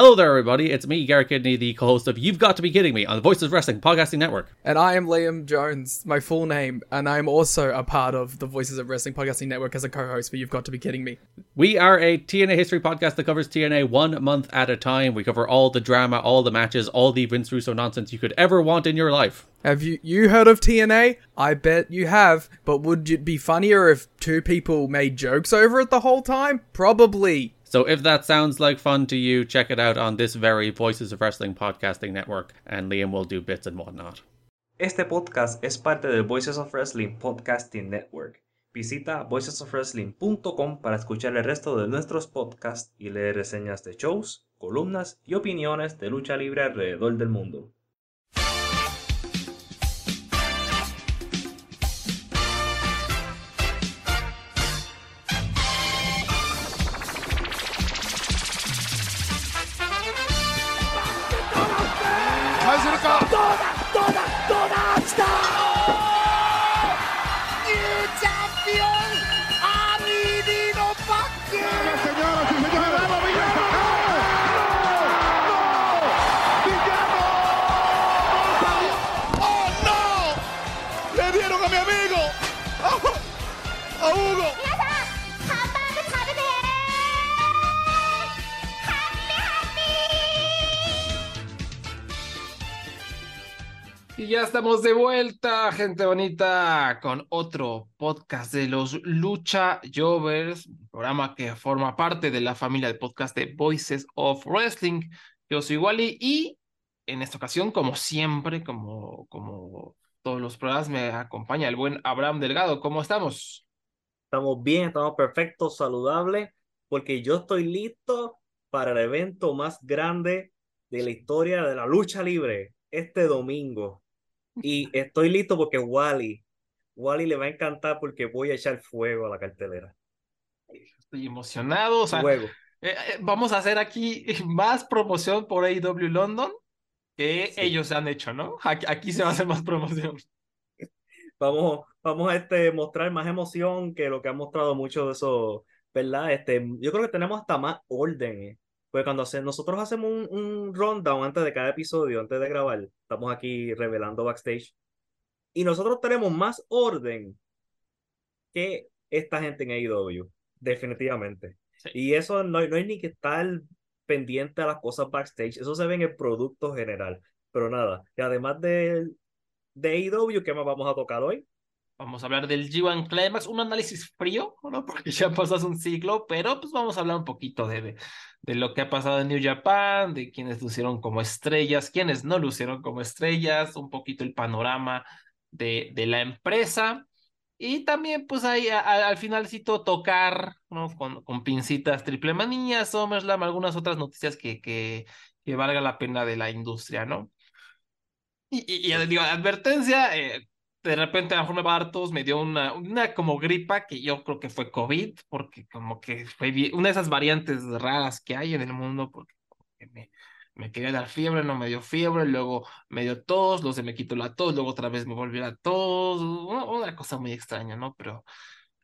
Hello there, everybody. It's me, Garrett Kidney, the co-host of You've Got to Be Kidding Me on the Voices of Wrestling Podcasting Network. And I am Liam Jones, my full name, and I'm also a part of the Voices of Wrestling Podcasting Network as a co-host for You've Got to Be Kidding Me. We are a TNA history podcast that covers TNA one month at a time. We cover all the drama, all the matches, all the Vince Russo nonsense you could ever want in your life. Have you you heard of TNA? I bet you have. But would it be funnier if two people made jokes over it the whole time? Probably. So if that sounds like fun to you, check it out on this very Voices of Wrestling podcasting network, and Liam will do bits and whatnot. Este podcast es parte del Voices of Wrestling Podcasting Network. Visita voicesofwrestling.com para escuchar el resto de nuestros podcasts y leer reseñas de shows, columnas y opiniones de lucha libre alrededor del mundo. Ya estamos de vuelta, gente bonita, con otro podcast de los Lucha Jovers, programa que forma parte de la familia de podcast de Voices of Wrestling. Yo soy Wally y en esta ocasión, como siempre, como, como todos los programas, me acompaña el buen Abraham Delgado. ¿Cómo estamos? Estamos bien, estamos perfectos, saludables, porque yo estoy listo para el evento más grande de la historia de la lucha libre este domingo. Y estoy listo porque Wally, Wally le va a encantar porque voy a echar fuego a la cartelera. Estoy emocionado. O sea, eh, eh, vamos a hacer aquí más promoción por AEW London que ellos han hecho, ¿no? Aquí, se va a hacer más promoción. Vamos, vamos a este, mostrar más emoción que lo que han mostrado muchos de esos, ¿verdad? Este, yo creo que tenemos hasta más orden. Pues cuando nosotros hacemos un, un rundown antes de cada episodio, antes de grabar, estamos aquí revelando backstage. Y nosotros tenemos más orden que esta gente en AEW, definitivamente. Y eso no, no hay ni que estar pendiente a las cosas backstage, eso se ve en el producto general. Pero nada, y además de, de AEW, ¿qué más vamos a tocar hoy? Vamos a hablar del G1 Climax, un análisis frío, ¿no? Porque ya pasó un siglo, pero pues vamos a hablar un poquito de, de, lo que ha pasado en New Japan, de quienes lucieron como estrellas, quienes no lucieron como estrellas, un poquito el panorama de, de la empresa. Y también, pues ahí al finalcito tocar, ¿no? Con, con pincitas Triple Manía, SummerSlam, algunas otras noticias que, que, que valga la pena de la industria, ¿no? Y, y, y digo, advertencia, eh, de repente a lo mejor me va a tos, me dio una, una como gripa que yo creo que fue COVID, porque como que fue una de esas variantes raras que hay en el mundo, porque me, me quería dar fiebre, no me dio fiebre, luego me dio tos, luego se me quitó la tos, luego otra vez me volvió a tos, una, cosa muy extraña, ¿no? Pero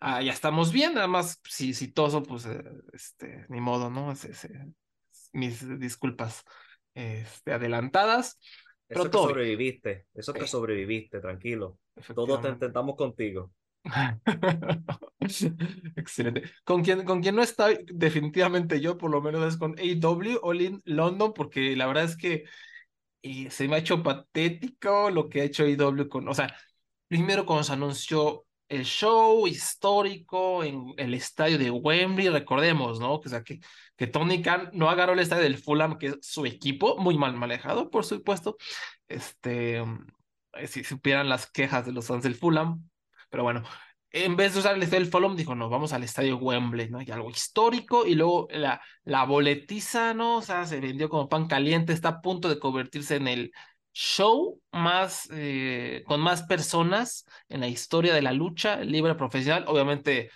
ah, ya estamos bien, nada más si, si toso, pues eh, este, ni modo, ¿no? mis disculpas este, adelantadas. Eso que sobreviviste, eso que sobreviviste, tranquilo. Todos te intentamos contigo. Excelente. Con quien, con quien no está definitivamente yo, por lo menos es con AW All in London, porque la verdad es que eh, se me ha hecho patético lo que ha hecho AW con, o sea, primero cuando se anunció el show histórico en el estadio de Wembley, recordemos, ¿no? Que, sea, que, que Tony Khan no agarró el estadio del Fulham, que es su equipo, muy mal manejado, por supuesto. Este, eh, si supieran las quejas de los fans del Fulham, pero bueno, en vez de usar el estadio del Fulham, dijo, no, vamos al estadio Wembley, ¿no? Y algo histórico, y luego la, la boletiza, ¿no? O sea, se vendió como pan caliente, está a punto de convertirse en el show más, eh, con más personas en la historia de la lucha libre profesional, obviamente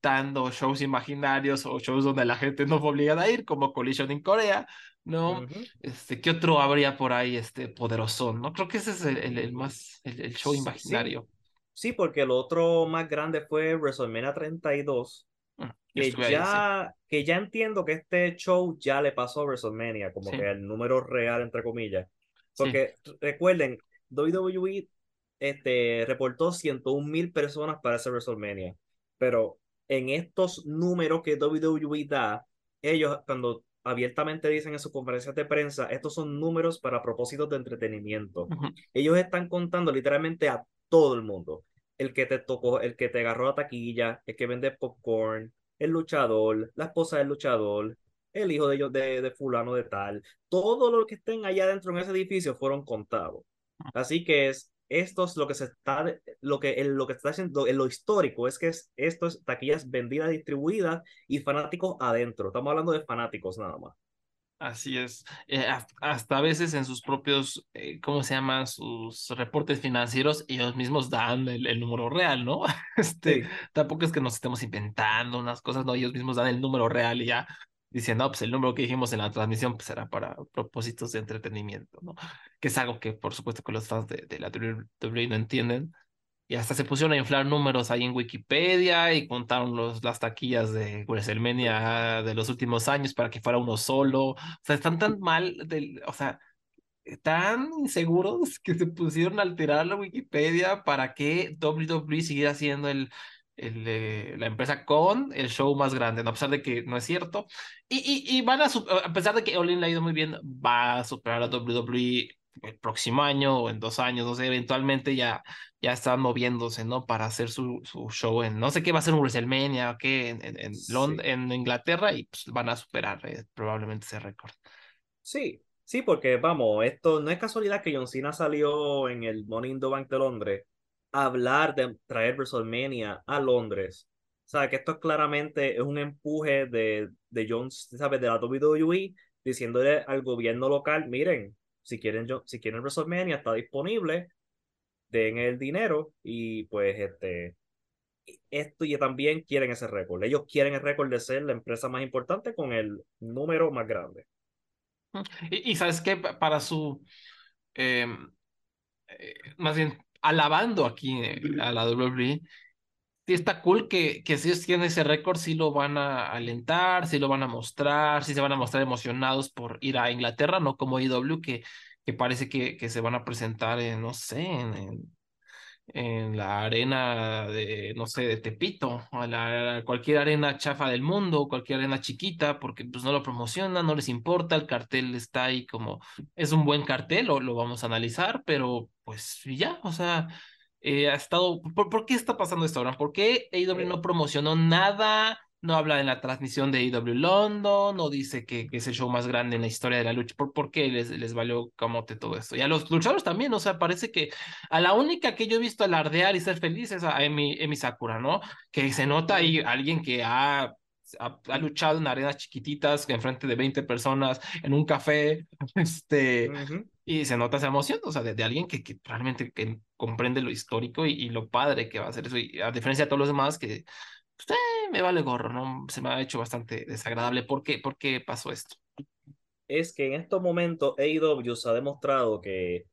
dando shows imaginarios o shows donde la gente no fue obligada a ir, como Collision en Corea, ¿no? este, ¿Qué otro habría por ahí este poderoso? ¿no? Creo que ese es el, el, más, el, show imaginario. Sí. porque el otro más grande fue WrestleMania 32, mm. que ahí, ya, que ya entiendo que este show ya le pasó a WrestleMania, como Sí. que el número real, entre comillas. Porque recuerden, WWE este, reportó 101 mil personas para ese WrestleMania. Pero en estos números que WWE da, ellos cuando abiertamente dicen en sus conferencias de prensa, estos son números para propósitos de entretenimiento. Ellos están contando literalmente a todo el mundo. El que te tocó, el que te agarró la taquilla, el que vende popcorn, el luchador, la esposa del luchador, el hijo de ellos de, de fulano de tal. Todo lo que estén allá dentro en ese edificio fueron contados. Así que es, esto es lo que se está, lo que, lo que está haciendo, en lo histórico es que es, esto es taquillas vendidas, distribuidas y fanáticos adentro. Estamos hablando de fanáticos nada más. Así es. Eh, has- hasta a veces en sus propios, eh, ¿cómo se llaman? Sus reportes financieros, ellos mismos dan el, el número real, ¿no? Este, Sí. tampoco es que nos estemos inventando unas cosas, no, ellos mismos dan el número real y ya dicen, no, pues el número que dijimos en la transmisión pues será para propósitos de entretenimiento, ¿no? Que es algo que por supuesto que los fans de, de la WWE no entienden. Y hasta se pusieron a inflar números ahí en Wikipedia y contaron los, las taquillas de WrestleMania de los últimos años para que fuera uno solo. O sea, están tan mal, del, o sea, tan inseguros que se pusieron a alterar la Wikipedia para que WWE siguiera siendo el, el, eh, la empresa con el show más grande, ¿no? a pesar de que no es cierto. Y, y, y van a, a pesar de que All In le ha ido muy bien, va a superar a WWE el próximo año o en dos años, no sé, eventualmente ya, ya están moviéndose, ¿no? Para hacer su, su show en, no sé qué va a ser un WrestleMania o qué, en, en, en, Lond- Sí. en Inglaterra y pues, van a superar eh, probablemente ese récord. Sí, sí, porque vamos, esto no es casualidad que John Cena salió en el in the Bank de Londres hablar de traer WrestleMania a Londres. O sea, que esto claramente es un empuje de, de John, ¿sabes? De la WWE diciéndole al gobierno local, miren, si quieren, si quieren WrestleMania está disponible, den el dinero y pues este, esto y también quieren ese récord. Ellos quieren el récord de ser la empresa más importante con el número más grande. Y, y sabes Pa- para su, eh, eh, más bien, alabando aquí eh, a la WWE, está cool que, que si ellos tienen ese récord, sí lo van a alentar, sí lo van a mostrar, sí se van a mostrar emocionados por ir a Inglaterra, no como IW, que, que parece que, que se van a presentar en, no sé, en, en la arena de, no sé, de Tepito, o la, cualquier arena chafa del mundo, cualquier arena chiquita, porque pues no lo promocionan, no les importa, el cartel está ahí como, es un buen cartel, lo, lo vamos a analizar, pero pues ya, o sea, eh, ha estado, ¿por, por qué está pasando esto ahora? ¿Por qué AEW no promocionó nada? No habla en la transmisión de AEW London, no dice que, que es el show más grande en la historia de la lucha. ¿Por, por qué les, les valió camote todo esto? Y a los luchadores también, o sea, parece que a la única que yo he visto alardear y ser feliz es a Emi, Emi Sakura, ¿no? Que se nota ahí alguien que ha, ha, ha luchado en arenas chiquititas, enfrente de 20 personas, en un café, este, Ujú. y se nota esa emoción, o sea, de, de alguien que, que realmente que comprende lo histórico y, y lo padre que va a ser eso. Y a diferencia de todos los demás, que pues, eh, me vale gorro, ¿no? Se me ha hecho bastante desagradable. ¿Por qué, ¿Por qué pasó esto? es que en estos momentos AEW se ha demostrado que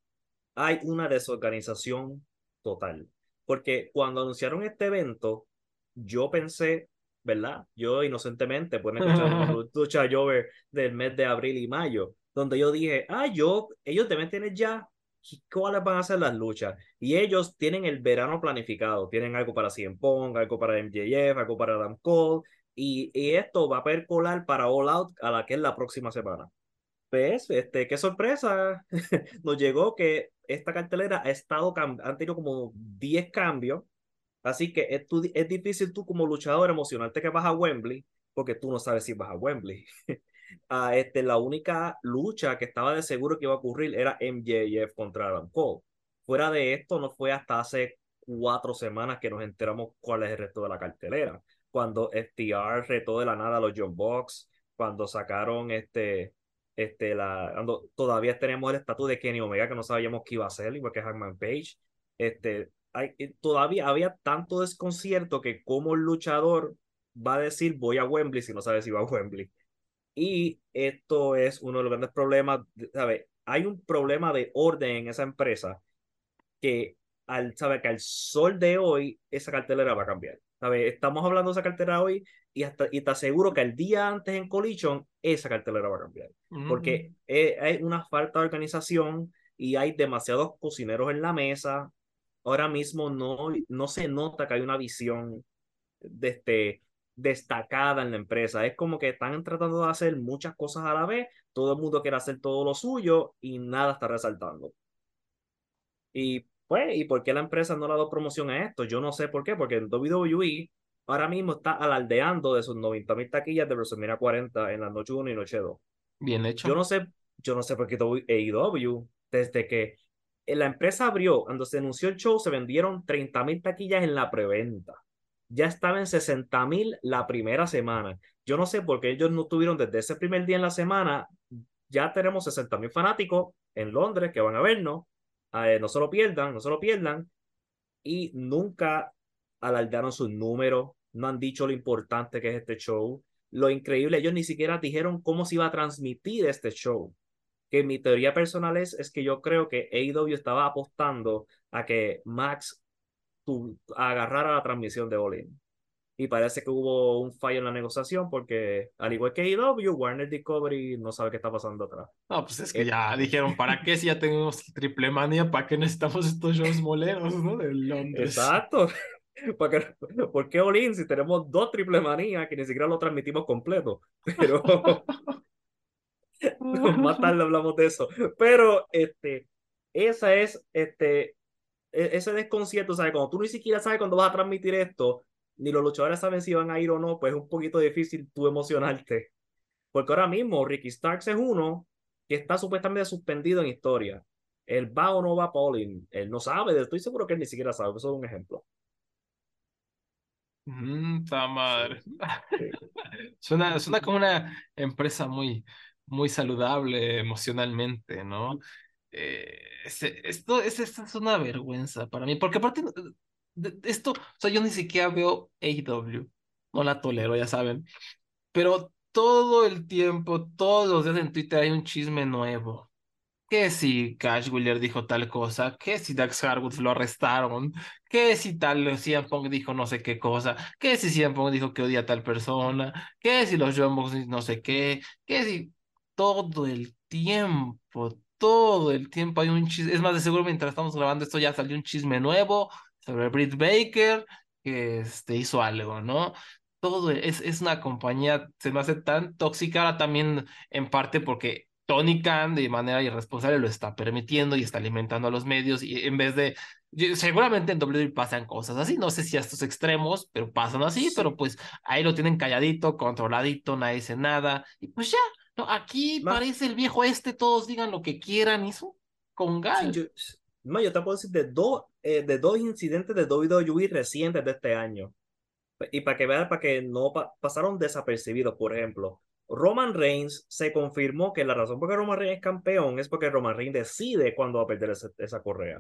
hay una desorganización total. Porque cuando anunciaron este evento, yo pensé, ¿verdad? Yo inocentemente, pueden escuchar Jover del mes de abril y mayo, donde yo dije, ah, yo, ellos deben tener ya cuáles van a ser las luchas. Y ellos tienen el verano planificado, tienen algo para CM Punk, algo para MJF, algo para Adam Cole, y, y esto va a percolar para All Out a la que es la próxima semana. Pues, este, qué sorpresa, nos llegó que esta cartelera ha estado, han tenido como 10 cambios, así que es, tú- es difícil tú como luchador emocionarte que vas a Wembley, porque tú no sabes si vas a Wembley. Ah, este, la única lucha que estaba de seguro que iba a ocurrir era MJF contra Adam Cole. Fuera de esto, no fue hasta hace cuatro semanas que nos enteramos cuál es el resto de la cartelera. Cuando FTR retó de la nada a los John Box, cuando sacaron este, este, la, cuando todavía tenemos el estatus de Kenny Omega que no sabíamos qué iba a hacer, igual que Hangman Page. Este, hay, eh, todavía había tanto desconcierto que como luchador va a decir voy a Wembley si no sabe si va a Wembley. Y esto es uno de los grandes problemas, ¿sabes? Hay un problema de orden en esa empresa que al, sabe que al sol de hoy esa cartelera va a cambiar. ¿Sabes? Estamos hablando de esa cartera hoy y, hasta, y te aseguro que el día antes en Collision esa cartelera va a cambiar. Porque hay una falta de organización y hay demasiados cocineros en la mesa. Ahora mismo no, no se nota que hay una visión de este, destacada en la empresa. Es como que están tratando de hacer muchas cosas a la vez, todo el mundo quiere hacer todo lo suyo y nada está resaltando. Y pues, ¿y por qué la empresa no le ha dado promoción a esto? Yo no sé por qué, porque el WWE ahora mismo está alardeando de sus 90 mil taquillas de WrestleMania 40 en la noche 1 y noche 2. Bien hecho. Yo no sé, yo no sé por qué AEW, desde que la empresa abrió, cuando se anunció el show, se vendieron 30 mil taquillas en la preventa ya estaba en 60 mil la primera semana. Yo no sé por qué ellos no tuvieron desde ese primer día en la semana. Ya tenemos 60 mil fanáticos en Londres que van a vernos. Eh, no se lo pierdan, no se lo pierdan. Y nunca alargaron sus números, no han dicho lo importante que es este show. Lo increíble, ellos ni siquiera dijeron cómo se iba a transmitir este show. Que mi teoría personal es, es que yo creo que AEW estaba apostando a que Max agarrar a la transmisión de Olin. Y parece que hubo un fallo en la negociación porque, al igual que IW, Warner Discovery no sabe qué está pasando atrás. No, pues es que ya dijeron, ¿para qué si ya tenemos triple manía? ¿Para qué necesitamos estos shows moleros, no? De Londres. Exacto. ¿Por qué Olin si tenemos dos triple manía que ni siquiera lo transmitimos completo? Pero más tarde hablamos de eso. Pero este, esa es este, e, ese desconcierto, ¿sabes? Cuando tú ni siquiera sabes cuándo vas a transmitir esto, ni los luchadores saben si van a ir o no, pues es un poquito difícil tú emocionarte. Porque ahora mismo Ricky Starks es uno que está supuestamente suspendido en historia. Él va o no va a Pauling. Él no sabe, estoy seguro que él ni siquiera sabe. Eso es un ejemplo. Mm, madre. suena, suena como una empresa muy, muy saludable emocionalmente, ¿no? Eh, esto, es, esto es una vergüenza para mí, porque aparte de esto, o sea, yo ni siquiera veo AEW, no la tolero, ya saben, pero todo el tiempo, todos los días en Twitter hay un chisme nuevo. Que si Cash Wheeler dijo tal cosa, que si Dax Harwood lo arrestaron, que si tal CM Punk dijo no sé qué cosa, que si CM Punk dijo que odia a tal persona, que si los John no sé qué, que si todo el tiempo, todo el tiempo hay un chisme. Es más, de seguro mientras estamos grabando esto ya salió un chisme nuevo sobre Britt Baker que este, hizo algo, ¿no? Todo es, es una compañía, se me hace tan tóxica ahora también en parte porque Tony Khan de manera irresponsable lo está permitiendo y está alimentando a los medios y en vez de seguramente en WWE pasan cosas así, no sé si a estos extremos, pero pasan así, pero pues ahí lo tienen calladito, controladito, nadie dice nada y pues ya, no, aquí parece el viejo este, todos digan lo que quieran, eso con gal. yo, yo te puedo decir de dos, eh, de dos incidentes de WWE recientes de este año. Y para que vean, para que no pasaron desapercibidos, por ejemplo, Roman Reigns se confirmó que la razón por que Roman Reigns es campeón es porque Roman Reigns decide cuándo va a perder esa, correa.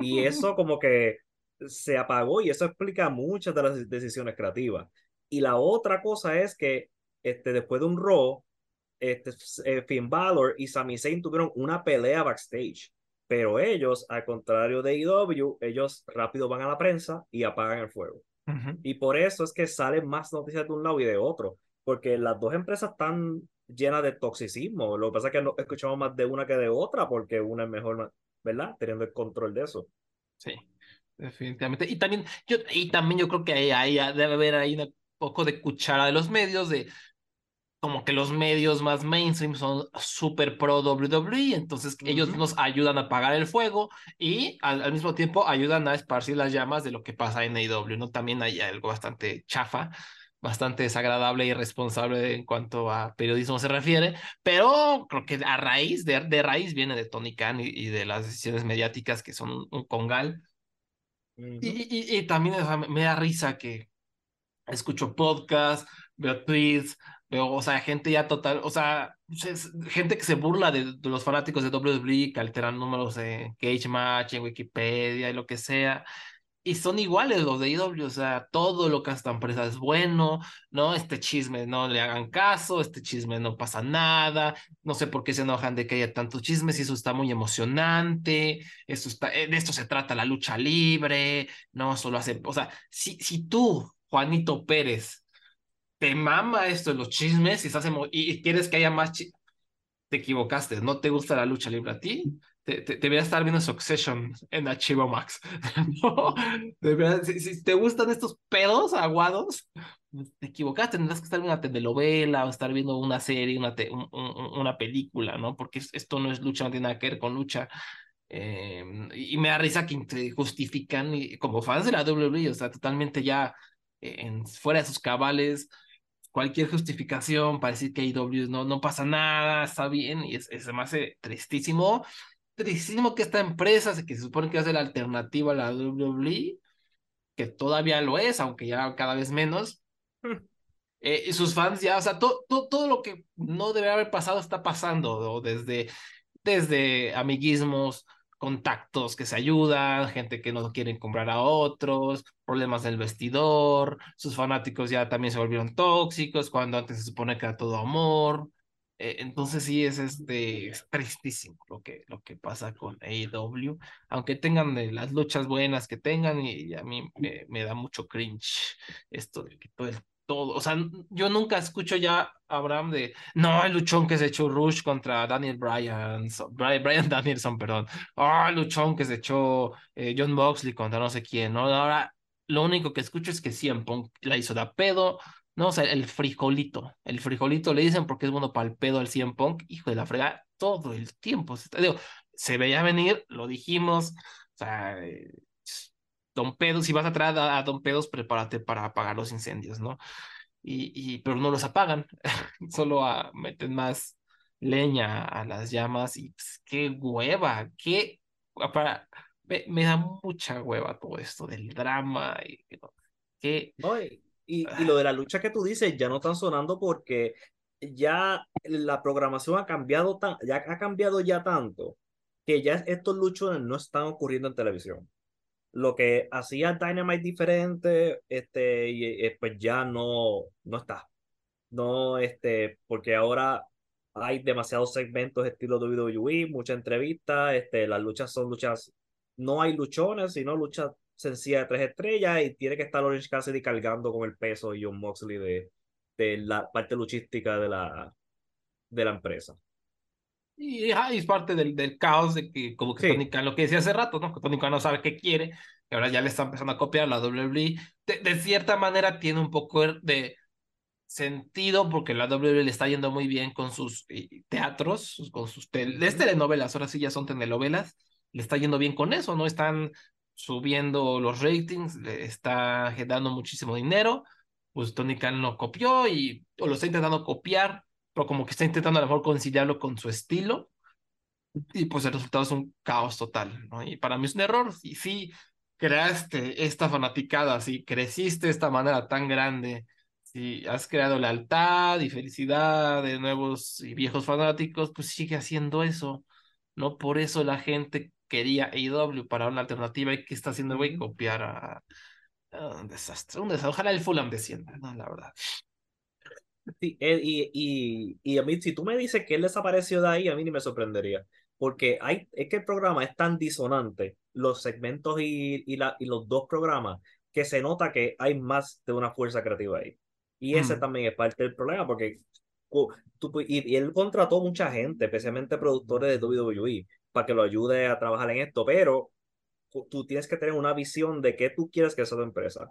Y eso como que se apagó y eso explica muchas de las decisiones creativas. Y la otra cosa es que este, después de un Raw, este, eh, Finn Balor y Sami Zayn tuvieron una pelea backstage. Pero ellos, al contrario de IW, ellos rápido van a la prensa y apagan el fuego. Y por eso es que salen más noticias de un lado y de otro. Porque las dos empresas están llenas de toxicismo. Lo que pasa es que no escuchamos más de una que de otra porque una es mejor, ¿verdad? Teniendo el control de eso. Sí, definitivamente. Y también yo, y también yo creo que ahí, ahí debe haber ahí un poco de cuchara de los medios de como que los medios más mainstream son súper pro WWE, entonces ellos nos ayudan a apagar el fuego y al, mismo tiempo ayudan a esparcir las llamas de lo que pasa en AEW, ¿no? También hay algo bastante chafa, bastante desagradable y irresponsable en cuanto a periodismo se refiere, pero creo que a raíz, de, de raíz viene de Tony Khan y, de las decisiones mediáticas que son un, congal. y, y, también me da risa que escucho podcasts, veo tweets, Veo, o sea, gente ya total, o sea, gente que se burla de, los fanáticos de WWE, que alteran números de Cage Match, en Wikipedia y lo que sea. y son iguales los de IW, o sea, todo lo que esta empresa es bueno, ¿no? Este chisme no le hagan caso, este chisme no pasa nada, no sé por qué se enojan de que haya tantos chismes y eso está muy emocionante, eso está, de esto se trata la lucha libre, no solo hace, o sea, si, si tú, Juanito Pérez, te mama esto de los chismes y, estás y quieres que haya más chismes, te equivocaste, no te gusta la lucha libre a ti, te, te, estar viendo Succession en Archivo Max. no, si, si, te gustan estos pedos aguados, te equivocaste, tendrás que estar viendo una telenovela o estar viendo una serie, una, te, un, un, una película, ¿no? Porque esto no es lucha, no tiene nada que ver con lucha. Eh, y me da risa que justifican y, como fans de la WWE, o sea, totalmente ya en, fuera de sus cabales, cualquier justificación para decir que AEW no, no pasa nada, está bien, y es, es, me hace tristísimo tristísimo que esta empresa, que se supone que es la alternativa a la WWE, que todavía lo es, aunque ya cada vez menos, hmm. eh, y sus fans ya, o sea, todo, todo, lo que no debe haber pasado está pasando, desde, desde amiguismos, contactos que se ayudan, gente que no quieren comprar a otros, problemas del vestidor, sus fanáticos ya también se volvieron tóxicos, cuando antes se supone que era todo amor, eh, entonces sí es este tristísimo lo que, lo que pasa con AEW, aunque tengan las luchas buenas que tengan y, a mí me, me, da mucho cringe esto de que todo el todo, o sea, yo nunca escucho ya a Abraham de, no, el luchón que se echó Rush contra Daniel Bryan, Brian Danielson, perdón, oh, el luchón que se echó eh, John Boxley contra no sé quién, ¿no? Ahora, lo único que escucho es que CM Punk la hizo de pedo, no, o sea, el frijolito. El frijolito le dicen porque es bueno para el pedo al 100 Punk. Hijo de la frega, todo el tiempo. Se veía venir, lo dijimos. O sea, eh, Don Pedos, si vas a traer a, Don Pedos, prepárate para apagar los incendios, ¿no? Y, y pero no los apagan, solo a, meten más leña a las llamas y pues, qué hueva, qué para me, me, da mucha hueva todo esto del drama y qué y, y lo de la lucha que tú dices ya no están sonando porque ya la programación ha cambiado, tan, ya ha cambiado ya tanto que ya estos luchones no están ocurriendo en televisión. Lo que hacía Dynamite diferente, este, y, pues ya no, no está. No, este, porque ahora hay demasiados segmentos estilo WWE, muchas entrevistas, este, las luchas son luchas, no hay luchones, sino luchas sencilla de tres estrellas y tiene que estar Orange Cassidy cargando con el peso y John Moxley de, de la parte luchística de la, de la empresa. Y, es parte del, del, caos de que, como que Tony Khan, lo que decía hace rato, ¿no? Que Tony Khan no sabe qué quiere, y ahora ya le está empezando a copiar la WWE. De, de cierta manera tiene un poco de sentido porque la WWE le está yendo muy bien con sus eh, teatros, con sus telenovelas, ahora sí ya son telenovelas, le está yendo bien con eso, ¿no? Están subiendo los ratings, le está dando muchísimo dinero, pues Tony Khan lo copió y o lo está intentando copiar, pero como que está intentando a lo mejor conciliarlo con su estilo y pues el resultado es un caos total, ¿no? Y para mí es un error, y sí creaste esta fanaticada, si creciste de esta manera tan grande, si has creado lealtad y felicidad de nuevos y viejos fanáticos, pues sigue haciendo eso, ¿no? Por eso la gente quería AEW para una alternativa y que está haciendo güey copiar a, un desastre, un desastre. Ojalá el Fulham descienda, ¿no? La verdad. Sí, eh, y, y, y, a mí, si tú me dices que él desapareció de ahí, a mí ni me sorprendería. Porque hay, es que el programa es tan disonante, los segmentos y, y, la, y los dos programas, que se nota que hay más de una fuerza creativa ahí. Y ese mm. también es parte del problema, porque tú, y, y, él contrató mucha gente, especialmente productores de WWE, para que lo ayude a trabajar en esto, pero tú tienes que tener una visión de qué tú quieres que sea tu empresa.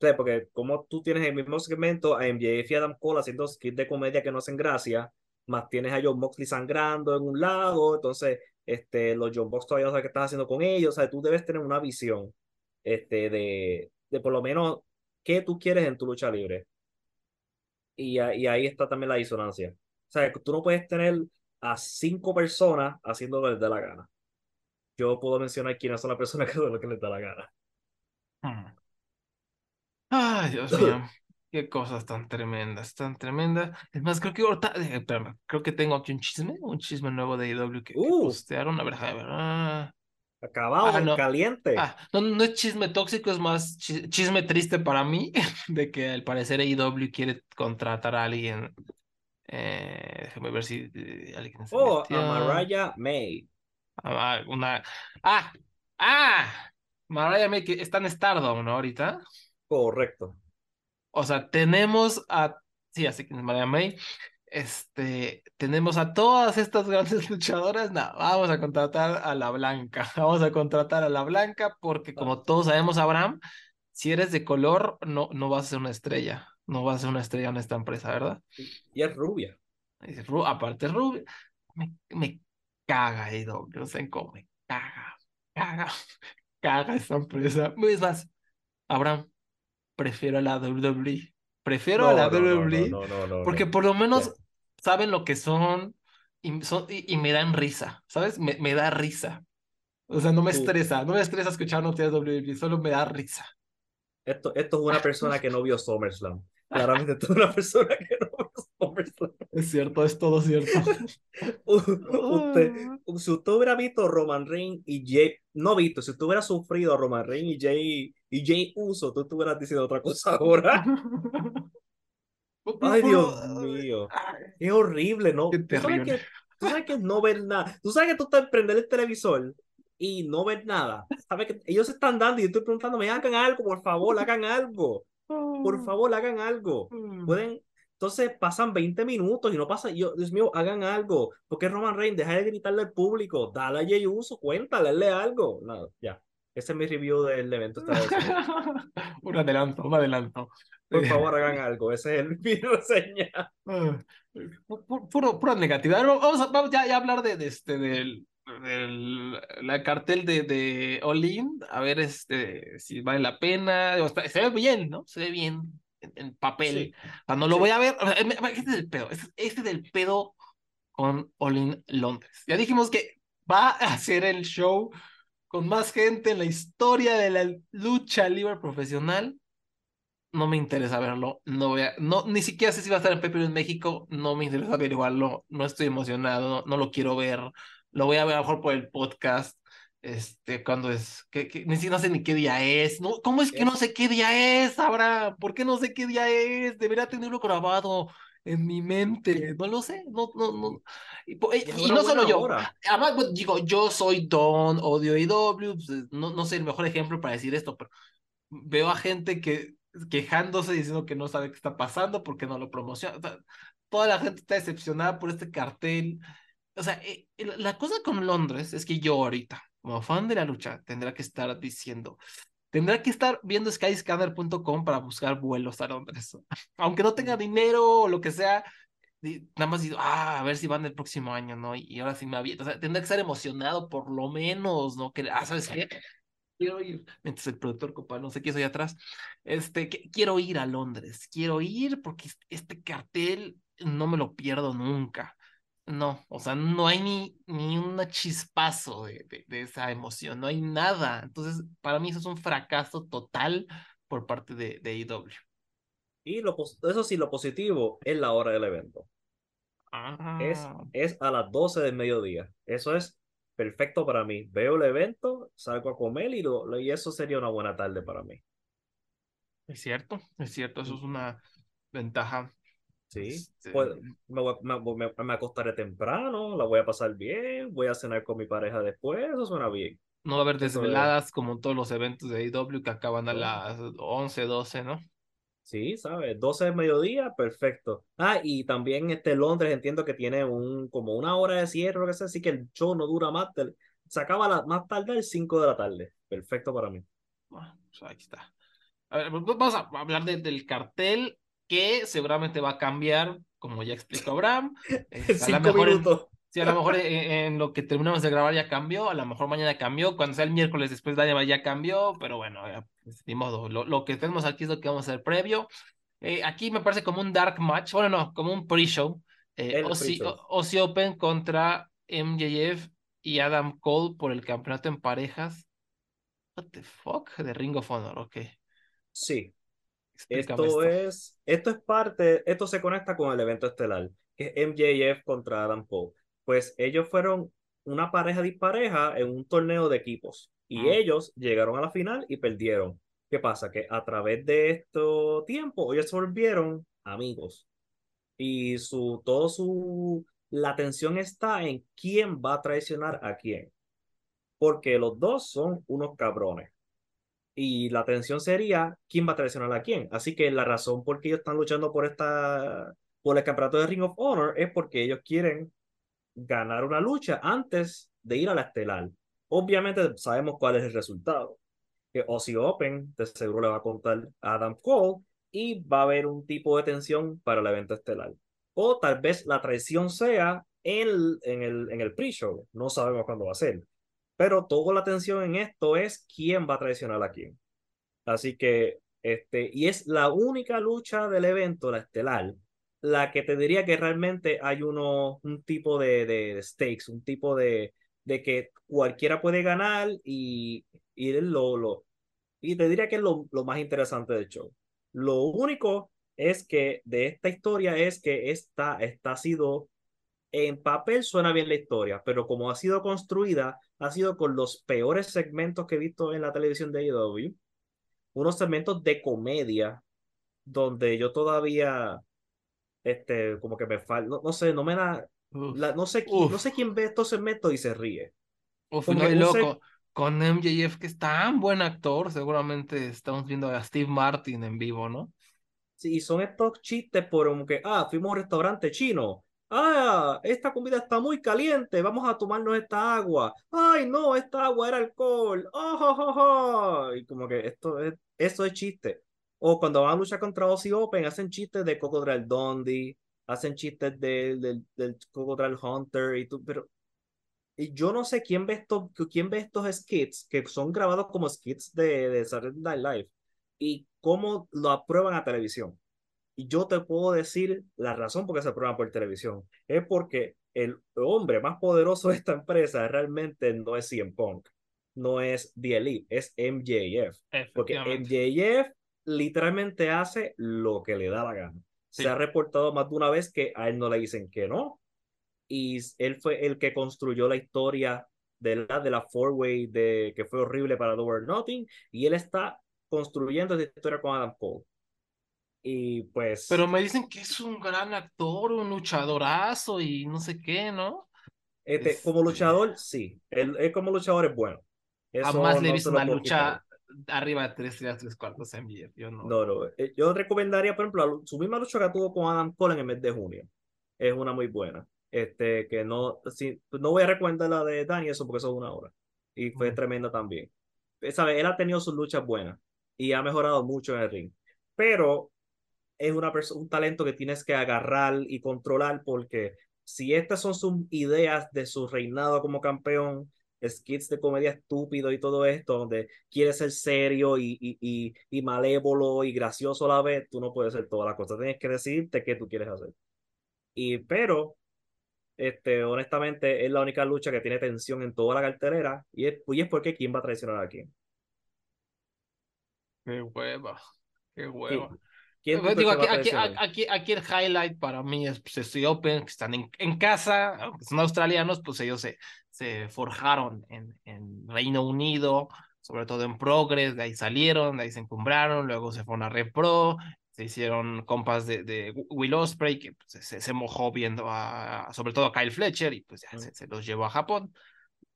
Sea, porque como tú tienes el mismo segmento a MJF y Adam Cole haciendo skits de comedia que no hacen gracia, más tienes a John Moxley sangrando en un lado, entonces este, los John Box todavía no saben qué estás haciendo con ellos, o sea, tú debes tener una visión este, de, de por lo menos qué tú quieres en tu lucha libre. Y, ahí está también la disonancia. O sea, tú no puedes tener a cinco personas haciendo lo que les da la gana. Yo puedo mencionar quiénes son las personas que lo que les da la gana. Hmm. Ay, Dios mío. Qué cosas tan tremendas, tan tremendas. Es más, creo que ahorita, eh, creo que tengo aquí un chisme, un chisme nuevo de IW que, uh. postearon. A ver, a ver. Ah. Acabado, Ah, no. caliente. Ah, no, no es chisme tóxico, es más chi- chisme triste para mí, de que al parecer AEW quiere contratar a alguien. Eh, déjame ver si eh, alguien se oh, metió. a Mariah May. Ah, una. Ah, ah, Mariah May que está en Stardom, ¿no? Ahorita. Correcto. O sea, tenemos a. Sí, así que es Mariah May. Este, tenemos a todas estas grandes luchadoras. No, vamos a contratar a la Blanca. Vamos a contratar a la Blanca porque, como todos sabemos, Abraham, si eres de color, no, no vas a ser una estrella. No vas a ser una estrella en esta empresa, ¿verdad? Y es rubia. "Ru- aparte, Rubio, me, me caga AEW, no sé cómo me caga, caga, caga esta empresa. Es más, Abraham, prefiero a la WWE. Prefiero a la no, no, WWE no, no, no, porque no. por lo menos saben lo que son y, son, y, y me dan risa, ¿sabes? Me, me da risa. O sea, no me estresa, no me estresa escuchar noticias de WWE, solo me da risa. Esto, esto es una persona que no vio SummerSlam. Claramente esto es una persona que no. Es cierto, es todo cierto. Usted, si usted hubiera visto Roman Reigns y Jay, no visto, si usted hubiera sufrido a Roman Reigns y Jay, y Jay Uso, tú estuvieras diciendo otra cosa ahora. Ay, Dios mío. Es horrible, ¿no? Qué Tú sabes terrible. que, tú sabes que no ver nada. Tú sabes que tú estás en prender el televisor y no ver nada. Sabes que ellos se están dando y yo estoy preguntándome, hagan algo, por favor, hagan algo. Por favor, hagan algo. Pueden. Entonces pasan 20 minutos y no pasa. Yo, Dios mío, hagan algo. Porque Roman Reigns, deja de gritarle al público. Dale a Jey Uso, cuéntale, hazle algo. Nada, ya. Ese es mi review del evento. esta vez. un adelanto, un adelanto. Por favor, hagan algo. Ese es el, mi reseña. Ah, pu- Puro, pura negatividad. Vamos, a, vamos ya, ya a hablar de, de este, del, del la cartel de, de All In, a ver este, si vale la pena. Se ve bien, ¿no? Se ve bien en, en papel. Sí. Cuando lo Sí. voy a ver, este es el pedo. Este, este es el pedo con All In Londres. Ya dijimos que va a hacer el show con más gente en la historia de la lucha libre profesional. No me interesa verlo, no voy a, no, ni siquiera sé si va a estar en Pepe en México, no me interesa averiguarlo, no estoy emocionado, no, no lo quiero ver, lo voy a ver a lo mejor por el podcast, este, cuando es, que, que, no sé ni qué día es, no, ¿cómo es que no sé qué día es, Abraham? ¿Por qué no sé qué día es? Debería tenerlo grabado en mi mente, no lo sé, no, no, no, y, po- y- no solo yo, hora. además, pues, digo, yo soy Don, odio IW, pues, no, no soy el mejor ejemplo para decir esto, pero veo a gente que quejándose diciendo que no sabe qué está pasando porque no lo promociona. O sea, toda la gente está decepcionada por este cartel. O sea, eh, eh, la cosa con Londres es que yo ahorita, como fan de la lucha, tendrá que estar diciendo, tendrá que estar viendo skyscanner.com para buscar vuelos a Londres. Aunque no tenga dinero o lo que sea, nada más digo, ah, a ver si van el próximo año, ¿no? Y, ahora sí me aviento. O sea, tendrá que estar emocionado por lo menos, ¿no? Que, ah, ¿sabes qué? Quiero ir, mientras el productor copa, no sé qué soy atrás, este, que, quiero ir a Londres, quiero ir porque es- este cartel no me lo pierdo nunca. No, o sea, no hay ni, ni un chispazo de, de, de esa emoción, no hay nada. Entonces, para mí eso es un fracaso total por parte de, de AEW. Y lo, eso sí, lo positivo es la hora del evento. Es, Ah, es a las 12 del mediodía. Eso es perfecto para mí. Veo el evento, salgo a comer y, lo- y eso sería una buena tarde para mí. es cierto, es cierto, eso es una ventaja. Sí. Este, Pues, me, voy- me, me- me acostaré temprano, la voy a pasar bien, voy a cenar con mi pareja después, eso suena bien. No va a haber desveladas como todos los eventos de AEW que acaban a las 11, 12, ¿no? Sí, ¿sabes? 12 del mediodía, perfecto. Ah, y también este Londres entiendo que tiene un como una hora de cierre, lo que sea, así que el show no dura más, del- se acaba la- más tarde el 5 de la tarde. Perfecto para mí. Bueno, pues ahí está. A ver, vamos a hablar de- del cartel que seguramente va a cambiar, como ya explicó Abraham. Este, a lo mejor en- sí, a lo mejor en, en lo que terminamos de grabar ya cambió, a lo mejor mañana cambió, cuando sea el miércoles después de ya cambió, pero bueno, pues, ni modo. Lo, lo que tenemos aquí es lo que vamos a hacer previo. Eh, aquí me parece como un dark match, bueno, no, como un pre-show. Eh. Aussie Open contra MJF y Adam Cole por el campeonato en parejas. What the fuck? De Ring of Honor, ok. Sí, Explícame esto es, esto es parte, esto se conecta con el evento estelar, que es MJF contra Adam Cole. Pues ellos fueron una pareja dispareja en un torneo de equipos. Y ellos llegaron a la final y perdieron. ¿Qué pasa? Que a través de este tiempo, ellos se volvieron amigos. Y su, todo su, la atención está en quién va a traicionar a quién. Porque los dos son unos cabrones. Y la atención sería quién va a traicionar a quién. Así que la razón por qué ellos están luchando por esta, por el campeonato de Ring of Honor es porque ellos quieren ganar una lucha antes de ir a la estelar. Obviamente sabemos cuál es el resultado. Que Aussie Open de seguro le va a contar a Adam Cole y va a haber un tipo de tensión para el evento estelar. O tal vez la traición sea en en el, en el pre-show. No sabemos cuándo va a ser. Pero toda la atención en esto es quién va a traicionar a quién. Así que, este, y es la única lucha del evento, la estelar, la que te diría que realmente hay uno, un tipo de, de, stakes, un tipo de, de que cualquiera puede ganar y, y lo, lo, y te diría que es lo, lo más interesante del show. Lo único es que de esta historia es que esta, esta ha sido, en papel suena bien la historia, pero como ha sido construida, ha sido con los peores segmentos que he visto en la televisión de AEW. Unos segmentos de comedia donde yo todavía, este, como que me falta, no, no sé, no me da, la, no sé, quién, no sé quién ve estos segmentos y se ríe. Uf, no, y seg- con, MJF, que es tan buen actor, seguramente estamos viendo a Steve Martin en vivo, ¿no? Sí, son estos chistes por como que, ah, fuimos a un restaurante chino. Ah, esta comida está muy caliente, vamos a tomarnos esta agua. Ay, no, esta agua era alcohol. Oh, oh, oh. Y como que esto es, eso es chiste. O cuando van a luchar contra Aussie Open, hacen chistes de Crocodile Dundee, hacen chistes de- del del Crocodile Hunter y tú, pero y yo no sé quién ve estos, quién ve estos skits que son grabados como skits de, de Saturday Night Live y cómo lo aprueban a televisión. Y yo te puedo decir la razón por qué se aprueban por televisión. Es porque el hombre más poderoso de esta empresa realmente no es CM Punk, no es The Elite, es MJF. Porque. MJF literalmente hace lo que le da la gana. Sí. Se ha reportado más de una vez que a él no le dicen que no. Y él fue el que construyó la historia de la, de la four-way de, que fue horrible para or Nothing. Y él está construyendo esta historia con Adam Cole. Y pues, Pero me dicen que es un gran actor, un luchadorazo y no sé qué, ¿no? este, como este- luchador, sí. Él, él como luchador es bueno. Eso Jamás le he no visto una lucha arriba de 3 3 3 cuartos en MJF. Yo no. No, no. Eh, Yo recomendaría, por ejemplo, su misma lucha que tuvo con Adam Cole en el mes de junio. Es una muy buena. Este, que no, sí, no voy a recomendar la de Dani, eso porque eso es una hora. Y fue Mm. tremenda también. Eh, ¿Sabe? Él ha tenido sus luchas buenas y ha mejorado mucho en el ring. Pero es una un talento que tienes que agarrar y controlar porque si estas son sus ideas de su reinado como campeón, skits de comedia estúpido y todo esto, donde quiere ser serio y, y, y, y malévolo y gracioso a la vez, tú no puedes hacer todas las cosas, tienes que decidirte qué tú quieres hacer. Y pero, este, honestamente, es la única lucha que tiene tensión en toda la cartelera y es, y es porque quién va a traicionar a quién. Qué hueva. Qué ¿Quién, hueva. Quién Pues digo, aquí, aquí, aquí, aquí el highlight para mí es pues, este Open, que están en, en casa, aunque son australianos, pues ellos se, se forjaron en, en Reino Unido, sobre todo en Progress, de ahí salieron, de ahí se encumbraron, luego se fueron a Repro, se hicieron compas de, de Will Ospreay, que pues, se, se mojó viendo a, sobre todo a Kyle Fletcher, y pues ya Mm. se, se los llevó a Japón,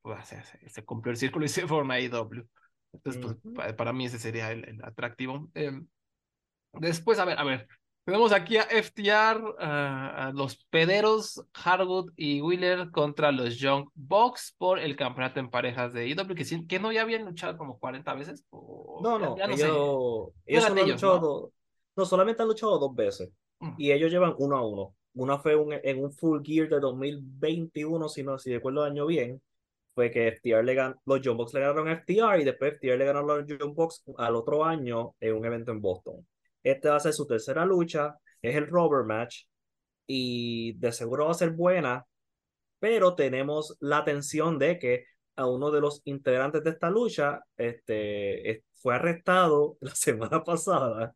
pues se, se, cumplió el círculo y se fueron a AEW. Entonces, pues Ujú. pa- para mí ese sería el, el atractivo. Em, Después, a ver, a ver. Tenemos aquí a FTR, ah, a los pederos, Harwood y Wheeler contra los Young Bucks por el campeonato en parejas de IW, que, que no ya habían luchado como 40 veces. O, No, ya- no, ya no ellos, sé. ellos ellos, luchado ¿no? No, solamente han luchado dos veces. Mm. Y ellos llevan uno a uno. Una fue un- en un full gear de 2021, si no, si recuerdo año bien. Fue que FTR le gan- los Young Bucks le ganaron a FTR y después FTR le ganaron a los Young Bucks al otro año en un evento en Boston. Este va a ser su tercera lucha, es el rubber match y de seguro va a ser buena, pero tenemos la tensión de que a uno de los integrantes de esta lucha este, es- fue arrestado la semana pasada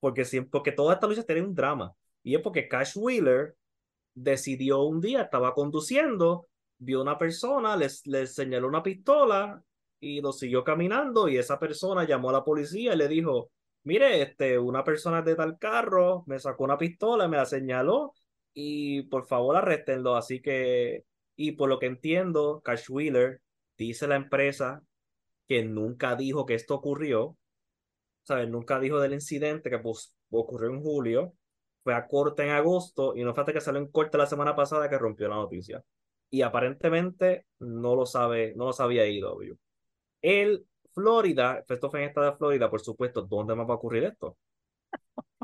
porque, porque toda esta lucha tiene un drama y es porque Cash Wheeler decidió un día, estaba conduciendo vio una persona, les, les señaló una pistola y lo siguió caminando y esa persona llamó a la policía y le dijo, mire, este, una persona de tal carro me sacó una pistola, me la señaló y por favor arréstenlo. Así que, y por lo que entiendo, Cash Wheeler dice la empresa que nunca dijo que esto ocurrió, ¿sabes? Nunca dijo del incidente que pues, ocurrió en julio, fue a corte en agosto y no falta que salió en corte la semana pasada que rompió la noticia. Y aparentemente no lo sabe, no lo sabía IW. El Florida, esto en esta de Florida, por supuesto, ¿dónde más va a ocurrir esto?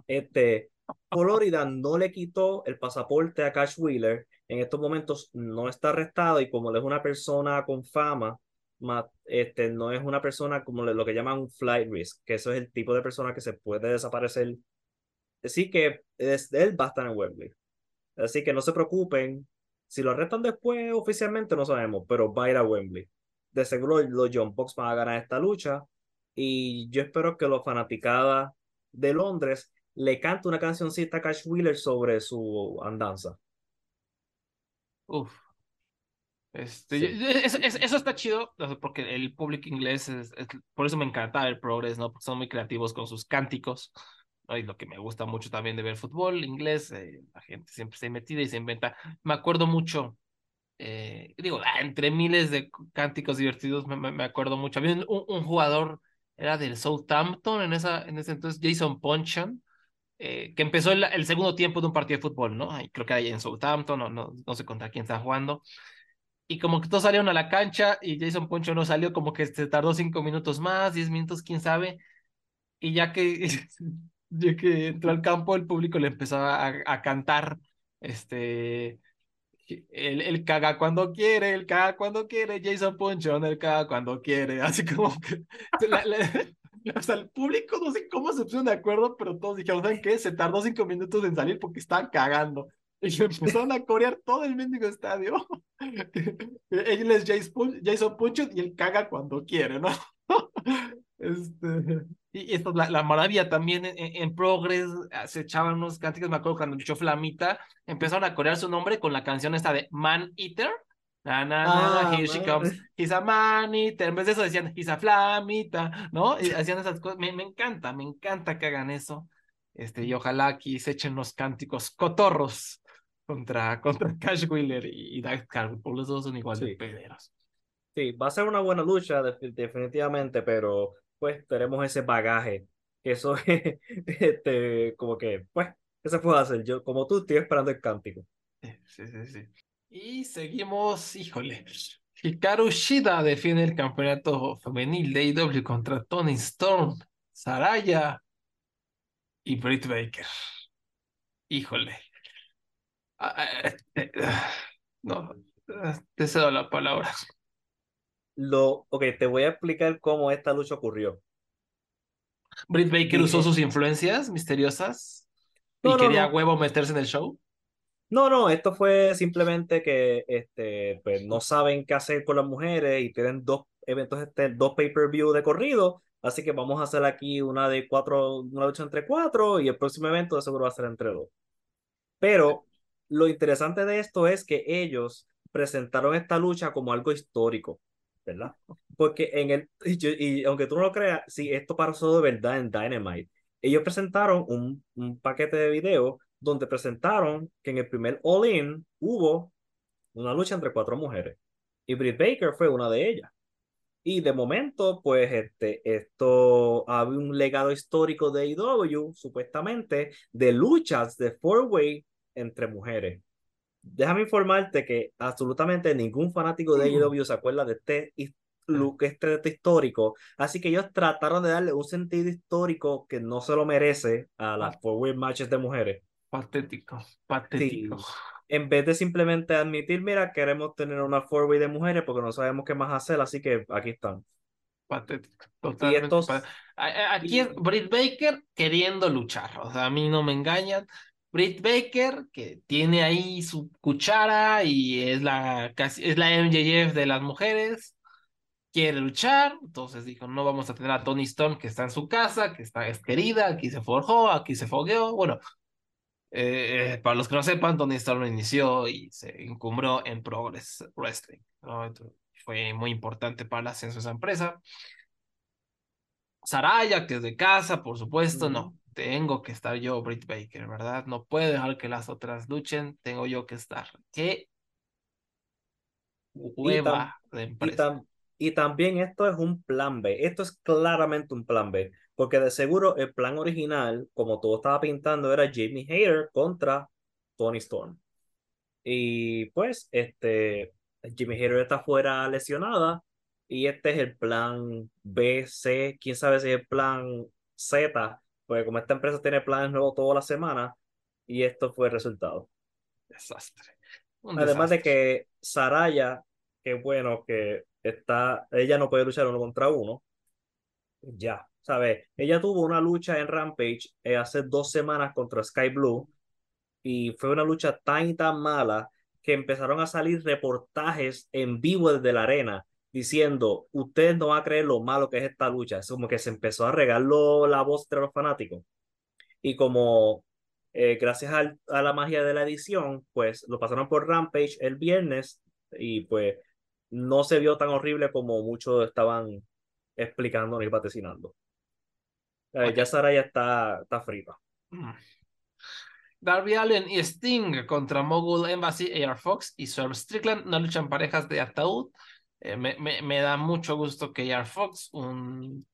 Este, Florida no le quitó el pasaporte a Cash Wheeler. En estos momentos no está arrestado y como es una persona con fama, este, no es una persona como lo que llaman un flight risk, que eso es el tipo de persona que se puede desaparecer. Así que él va a estar en Wembley. Así que no se preocupen. Si lo arrestan después, oficialmente no sabemos, pero va a ir a Wembley. De seguro los John Box van a ganar esta lucha. Y yo espero que los fanaticadas de Londres le cante una cancioncita a Cash Wheeler sobre su andanza. Uf, este, eso, eso, está chido, porque el público inglés, es, por eso me encanta el Progress, ¿no? Porque son muy creativos con sus cánticos, ¿no? Y lo que me gusta mucho también de ver fútbol inglés, eh, la gente siempre se metida y se inventa. Me acuerdo mucho, eh, digo, ah, entre miles de cánticos divertidos, me, me acuerdo mucho. Había un, un, jugador, era del Southampton en, esa, en ese entonces, Jason Ponchan, eh, que empezó el, segundo tiempo de un partido de fútbol, ¿no? creo que ahí en Southampton, no, no, no sé contra quién está jugando y como que todos salieron a la cancha y Jason Poncho no salió, como que se tardó cinco minutos más, diez minutos, quién sabe. Y ya que, ya que entró al campo, el público le empezó a, a cantar, este, él, caga cuando quiere, él caga cuando quiere, Jason Poncho, él caga cuando quiere, así como que... o sea, el público no sé cómo se pusieron de acuerdo, pero todos dijeron, ¿saben qué? Se tardó cinco minutos en salir porque estaban cagando. Y empezaron a corear todo el mendigo estadio. Él es Jason Punchet y él caga cuando quiere, ¿no? Este, y esto la, la maravilla también en, Progress ah, se echaban unos cánticos, me acuerdo cuando dicho Flamita, empezaron a corear su nombre con la canción esta de Man Eater. Na, na, na, ah, here she comes, he's a man eater. En vez de eso decían, he's a flamita, ¿no? Y hacían esas cosas. Me, me encanta, me encanta que hagan eso. Este, y ojalá aquí se echen los cánticos cotorros contra, contra Cash Wheeler y, y Los dos son igual de pederos. Sí, va a ser una buena lucha, definitivamente, pero pues tenemos ese bagaje. Eso es, este, como que, pues, ¿qué se puede hacer? Yo, como tú, estoy esperando el cántico. Sí, sí, sí. Y seguimos, híjole. Hikaru Shida defiende el campeonato femenil de AEW contra Tony Storm, Saraya y Britt Baker. Híjole. Ah, ah, eh, no, te cedo la palabra. Lo, ok, te voy a explicar cómo esta lucha ocurrió. Britt Baker usó sus influencias misteriosas y quería huevo meterse en el show. No, no, esto fue simplemente que este, pues, no saben qué hacer con las mujeres y tienen dos eventos, este, dos pay-per-view de corrido, así que vamos a hacer aquí una de cuatro, una lucha entre cuatro y el próximo evento de seguro va a ser entre dos. Pero lo interesante de esto es que ellos presentaron esta lucha como algo histórico, ¿verdad? Porque en el, y, aunque tú no lo creas, sí, esto pasó de verdad en Dynamite. Ellos presentaron un, un paquete de video donde presentaron que en el primer All In hubo una lucha entre cuatro mujeres. Y Britt Baker fue una de ellas. Y de momento, pues este, esto había un legado histórico de AEW, supuestamente, de luchas de four-way entre mujeres. Déjame informarte que absolutamente ningún fanático de AEW se acuerda de este look, este, este histórico. Así que ellos trataron de darle un sentido histórico que no se lo merece a las four matches de mujeres. Patético, patético. En vez de simplemente admitir, mira, queremos tener una four way de mujeres porque no sabemos qué más hacer, así que aquí están. Patético. Totalmente. Aquí es Britt Baker queriendo luchar. O sea, a mí no me engañan. Britt Baker, que tiene ahí su cuchara y es la, casi, es la MJF de las mujeres, quiere luchar, entonces dijo, no vamos a tener a Tony Storm que está en su casa, que está es querida, aquí se forjó, aquí se fogueó, bueno, Eh, para los que no sepan, Tony Storm inició y se encumbró en Progress Wrestling. fue muy importante para el ascenso de esa empresa. Saraya, que es de casa, por supuesto, no. Tengo que estar yo, Britt Baker, ¿verdad? No puedo dejar que las otras luchen, tengo yo que estar. ¿Qué hueva de Y, empresa? tam- y también esto es un plan B. Esto es claramente un plan B. Porque de seguro el plan original, como todo estaba pintando, era Jamie Hayter contra Tony Storm. Y pues, este, Jamie Hayter está fuera lesionada. Y este es el plan B, C, quién sabe si es el plan Z. Porque como esta empresa tiene planes nuevos toda la semana. Y esto fue el resultado. Desastre. Un Además de que Saraya, qué bueno que está, ella no puede luchar uno contra uno. Ya, ¿sabes? Ella tuvo una lucha en Rampage eh, hace dos semanas contra Sky Blue y fue una lucha tan y tan mala que empezaron a salir reportajes en vivo desde la arena diciendo, ustedes no van a creer lo malo que es esta lucha. Es como que se empezó a regar la voz entre los fanáticos. Y como eh, gracias al- a la magia de la edición, pues lo pasaron por Rampage el viernes y pues no se vio tan horrible como muchos estaban explicando y vaticinando. Eh. Ya Sara ya está, está frita. Mm. Darby Allen y Sting contra Mogul Embassy, AR Fox y Swerve Strickland, una lucha en parejas de ataúd. Eh, me, me, me da mucho gusto que AR Fox, un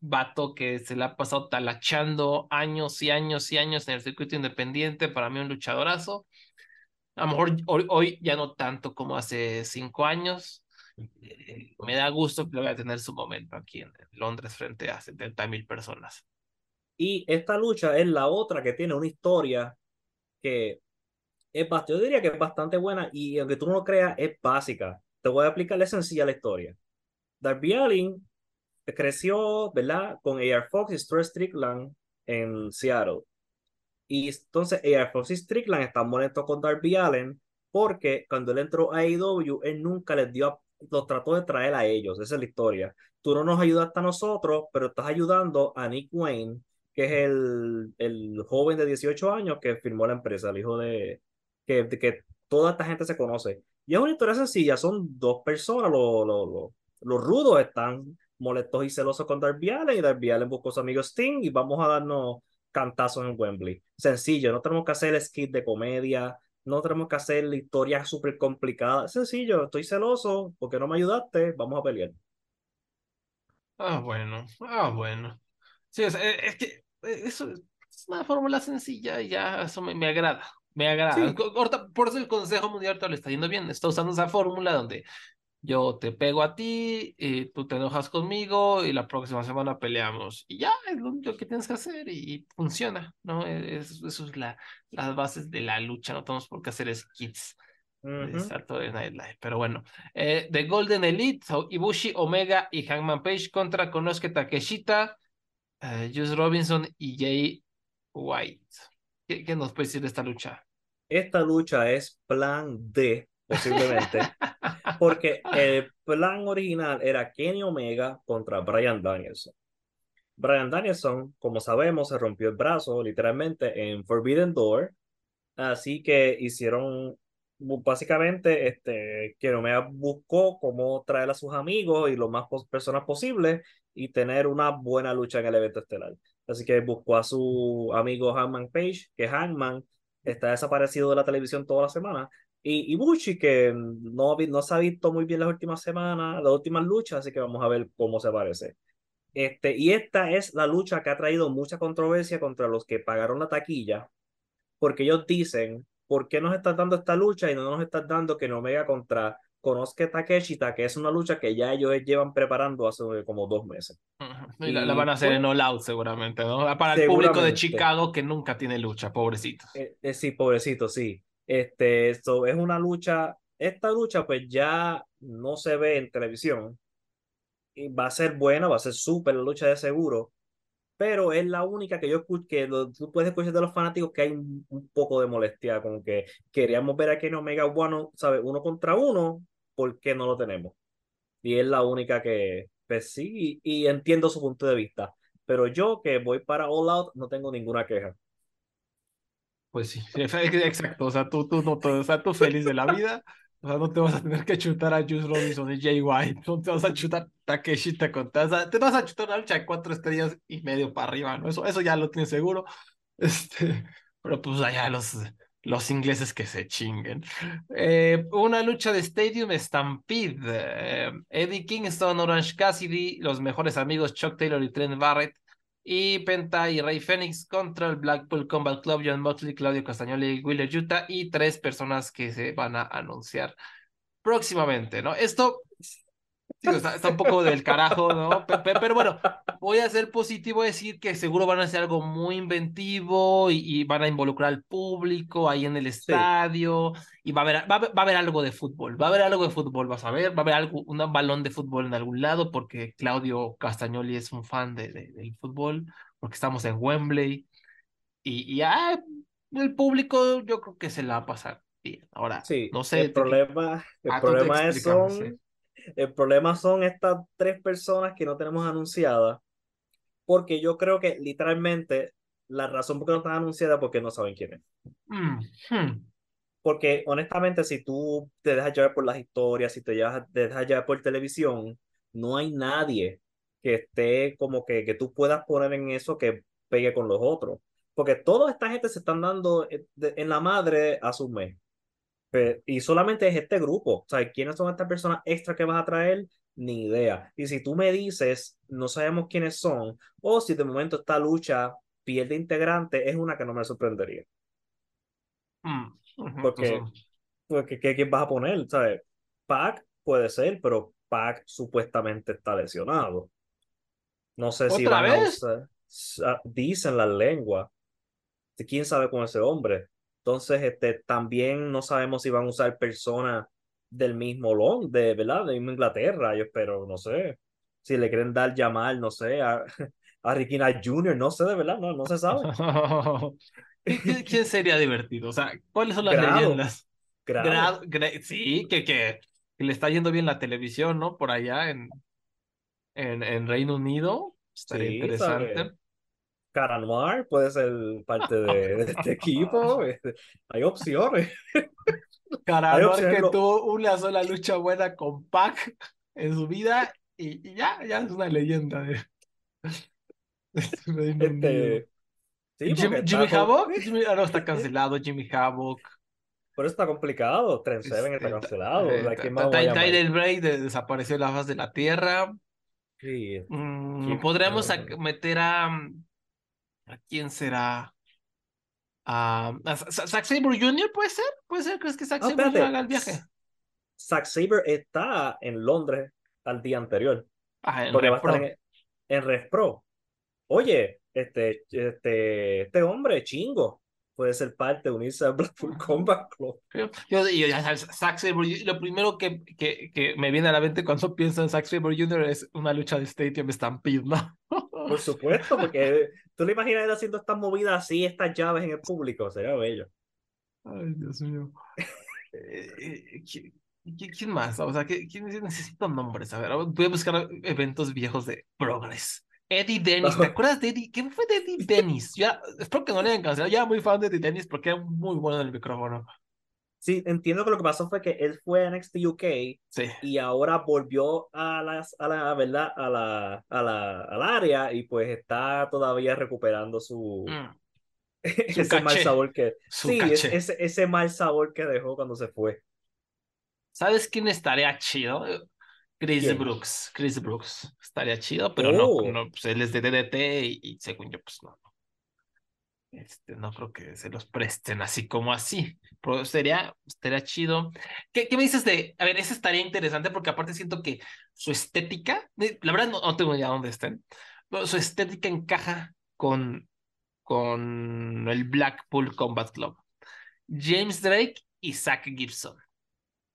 vato que se le ha pasado talachando años y años y años en el circuito independiente, para mí un luchadorazo. A lo mejor hoy, hoy ya no tanto como hace cinco años. Eh, me da gusto que lo vaya a tener su momento aquí en Londres frente a 70 mil personas. Y esta lucha es la otra que tiene una historia que es yo diría que es bastante buena y aunque tú no lo creas, es básica. Te voy a explicar la sencilla la historia. Darby Allin creció, ¿verdad? Con AR Fox y Stuart Strickland en Seattle. Y entonces AR Fox y Strickland están molestos con Darby Allen porque cuando él entró a AEW, él nunca les dio, los trató de traer a ellos. Esa es la historia. Tú no nos ayudaste a nosotros, pero estás ayudando a Nick Wayne, que es el, el joven de 18 años que firmó la empresa, el hijo de que, que toda esta gente se conoce. Y es una historia sencilla, son dos personas, los, los, los, rudos están molestos y celosos con Darby Allen y Darby Allen buscó a su amigo Sting y vamos a darnos cantazos en Wembley. Sencillo, no tenemos que hacer skit de comedia, no tenemos que hacer la historia súper complicada. Sencillo, estoy celoso porque no me ayudaste, vamos a pelear. Ah, bueno, ah, bueno. Sí, sea, eh, es que eh, eso es una fórmula sencilla y ya eso me, me agrada, me agrada. Sí. Por eso el Consejo Mundial ahorita le está yendo bien, está usando esa fórmula donde yo te pego a ti, y tú te enojas conmigo y la próxima semana peleamos. Y ya, es lo único que tienes que hacer y, y funciona, ¿no? Es- eso es la, las bases de la lucha, no tenemos por qué hacer skits de Ujú. Saturday Night Live. Pero bueno, eh, The Golden Elite, so, Ibushi, Omega y Hangman Page contra Konosuke Takeshita, eh, Juice Robinson y Jay White. ¿Qué, qué nos puede decir de esta lucha? Esta lucha es plan D, posiblemente, porque el plan original era Kenny Omega contra Brian Danielson. Brian Danielson, como sabemos, se rompió el brazo literalmente en Forbidden Door, así que hicieron básicamente este Kenny Omega buscó cómo traer a sus amigos y lo más personas posible y tener una buena lucha en el evento estelar. Así que buscó a su amigo Hangman Page, que Hangman está desaparecido de la televisión toda la semana. Y Ibushi, que no, vi- no se ha visto muy bien las últimas semanas, las últimas luchas, así que vamos a ver cómo se aparece. Este, y esta es la lucha que ha traído mucha controversia contra los que pagaron la taquilla, porque ellos dicen, ¿por qué nos estás dando esta lucha y no nos estás dando que Omega contra Konosuke Takeshita, que es una lucha que ya ellos llevan preparando hace como dos meses? Y la, la Y, van a hacer pues, en All Out seguramente, ¿no? Para el público de. Chicago que nunca tiene lucha, pobrecitos. Eh, eh, sí, pobrecito, sí. Este, esto es una lucha, esta lucha pues ya no se ve en televisión. Y va a ser buena, va a ser súper la lucha de seguro, pero es la única que yo escucho, que lo- tú puedes escuchar de los fanáticos que hay un, un poco de molestia, como que queríamos ver a Kenny Omega bueno, ¿sabes? Uno contra uno, ¿por qué no lo tenemos? Y es la única que, pues sí, y, y entiendo su punto de vista, pero yo que voy para All Out no tengo ninguna queja. Pues sí, exacto. O sea, tú, tú no, o sea, tú feliz de la vida. O sea, no te vas a tener que chutar a Juice Robinson y Jay White. No te vas a chutar Takeshi te O sea, te vas a chutar una lucha de cuatro estrellas y medio para arriba, ¿no? Eso, eso ya lo tienes seguro. Este, pero pues allá los, los ingleses que se chinguen. Eh, una lucha de Stadium Stampede. Eh, Eddie Kingston, Orange Cassidy, los mejores amigos Chuck Taylor y Trent Barrett. Y Penta y Rey Fénix contra el Blackpool Combat Club, John Motley, Claudio Castagnoli y Wheeler Utah. Y tres personas que se van a anunciar próximamente, ¿no? Esto está, un poco del carajo, ¿no? Pero, bueno, voy a ser positivo, decir que seguro van a hacer algo muy inventivo y, van a involucrar al público ahí en el estadio y va a, haber, va, a haber algo de fútbol, va a haber algo de fútbol, vas a ver, va a haber algo, un balón de fútbol en algún lado porque Claudio Castagnoli es un fan de, del fútbol, porque estamos en Wembley y, y ah, el público yo creo que se la va a pasar bien. Ahora, sí, no sé. El problema, el ah, problema es son... El problema son estas tres personas que no tenemos anunciadas, porque yo creo que literalmente la razón por qué no están anunciadas es porque no saben quién es. Mm, hmm. Porque honestamente, si tú te dejas llevar por las historias, si te, dejas llevar por televisión, no hay nadie que esté como que, que tú puedas poner en eso que pegue con los otros. Porque toda esta gente se están dando eh, en la madre a su mes y solamente es este grupo. O sea, ¿quiénes son estas personas extra que vas a traer? Ni idea. Y si tú me dices, no sabemos quiénes son, o si de momento esta lucha pierde integrante, es una que no me sorprendería. Mm, porque, porque ¿qué, ¿quién vas a poner? ¿Sabes? Pac puede ser, pero Pac supuestamente está lesionado. No sé si van vez? dicen la lengua. ¿Quién sabe con ese hombre? Entonces, este, también no sabemos si van a usar personas del mismo Londres, de, ¿verdad? De misma Inglaterra, yo espero, no sé. Si le quieren dar llamar, no sé, a, a Ricky Knight Jr., no sé, de verdad, no, no se sabe. ¿Quién sería divertido? O sea, ¿cuáles son las leyendas? sí, que, que, le está yendo bien la televisión, ¿no? Por allá en, en, en Reino Unido. Estaría interesante. Cara Noir puede ser parte de, este equipo. Este, hay opciones. Cara Noir que tuvo una sola lucha buena con Pac en su vida y, ya, ya es una leyenda de. este, Jimmy, Havoc, Jimmy, ah, no está cancelado, Jimmy Havoc. Pero está complicado, Trent Seven está este, cancelado. Tyler Bray desapareció de la faz de la tierra. Sí. Mm, podríamos meter a ¿A quién será? ¿A, Zack Sabre Jr. puede ser? ¿Puede ser? ¿Crees que Zack Sabre haga el viaje? Zack Sabre está en Londres al día anterior. Ah, en porque va a estar en, en Pro. Oye, este, este, este hombre chingo puede ser parte, de unirse a Blackpool Combat Club. Yo, yo, Zack Sabre, lo primero que, que, que, me viene a la mente cuando pienso en Zack Sabre Jr. es una lucha de Stadium Stampede, ¿no? Por supuesto, porque tú le imaginas él haciendo estas movidas así, estas llaves en el público, sería bello. Ay, Dios mío. Eh, ¿quién, más? O sea, ¿quién necesita nombres? A ver, voy a buscar eventos viejos de Progress. Eddie Dennis, ¿te acuerdas de Eddie? ¿Quién fue de Eddie Dennis? Ya, espero que no le hayan cancelado. Yo era muy fan de Eddie Dennis porque era muy bueno en el micrófono. Sí, entiendo que lo que pasó fue que él fue a NXT UK y ahora volvió a, las, a la verdad a la, a la al área y pues está todavía recuperando su, mm. ese mal sabor que sí, ese, ese mal sabor que dejó cuando se fue. ¿Sabes quién estaría chido? Chris Brooks, Chris Brooks estaría chido, pero no, oh. no pues él es de DDT y, y según yo pues no, este, no creo que se los presten así como así. Pero sería, estaría chido. ¿Qué, ¿Qué, me dices de.? A ver, ese estaría interesante porque aparte siento que su estética, la verdad no, tengo idea dónde estén, pero su estética encaja con, con el Blackpool Combat Club. James Drake y Zach Gibson.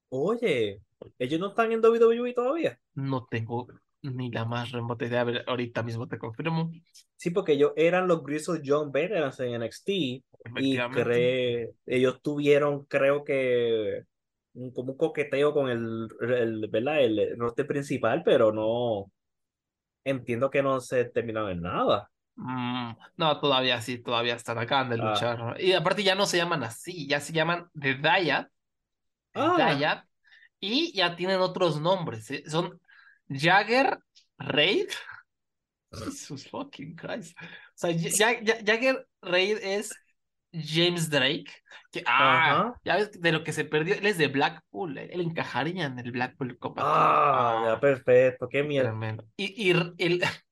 Oye, ¿ellos no están en WWE todavía? No tengo ni la más remota idea. A ver, ahorita mismo te confirmo. Sí, porque ellos eran los Grizzly John Veterans en NXT y ellos tuvieron, creo que, un, como un coqueteo con el, el, ¿verdad? el norte principal, pero no entiendo que no se terminaron en nada. Mm, no, todavía sí, todavía están, acaban de Ah. luchar. Y aparte ya no se llaman así, ya se llaman The. The Ah. Y ya tienen otros nombres. ¿eh? Son Jagger Raid. Jesus fucking Christ. O sea, Ja- Ja- Jagger Raid es James Drake. Que, ah, Ajá. ya ves de lo que se perdió. Él es de Blackpool. Él, él encajaría en el Blackpool Club. Ah, ya, perfecto. Qué mierda. Y, y el,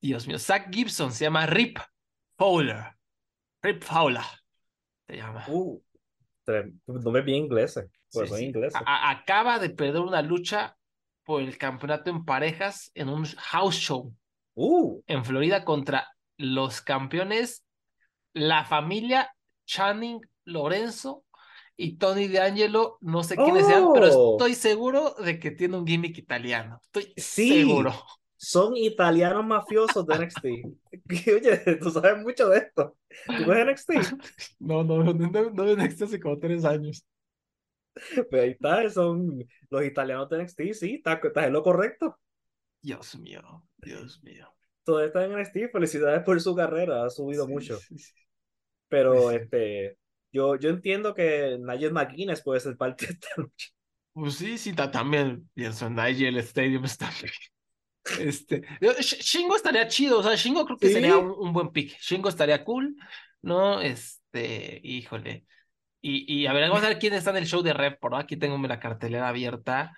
Dios mío, Zach Gibson se llama Rip Fowler. Rip Fowler. Se llama. Uh, no me. Pues Sí, son sí. ingleses. A- a- acaba de perder una lucha por el campeonato en parejas en un house show Uh, en Florida contra los campeones, la familia Channing Lorenzo y Tony D'Angelo. No sé quiénes sean, pero Oh. estoy seguro de que tiene un gimmick italiano. Estoy Sí. seguro. son italianos mafiosos de NXT. Oye, tú sabes mucho de esto. ¿Tú ves NXT? No, no, no, no, no NXT hace como tres años. Pues ahí está, son los italianos de NXT, sí, estás está en lo correcto. Dios mío, Dios mío. Todo está en NXT, felicidades por su carrera, ha subido Sí, mucho. sí, sí. Pero este, yo, yo entiendo que Nigel McGuinness puede ser parte de esta lucha. Pues sí, sí, ta- también pienso en Nigel Stadium está bien. Este, Shingo estaría chido, o sea, Shingo creo que sería un, un buen pick. Shingo estaría cool, ¿no? Este, híjole. Y, y a ver, vamos a ver quién está en el show de Rep, por aquí tengo la cartelera abierta.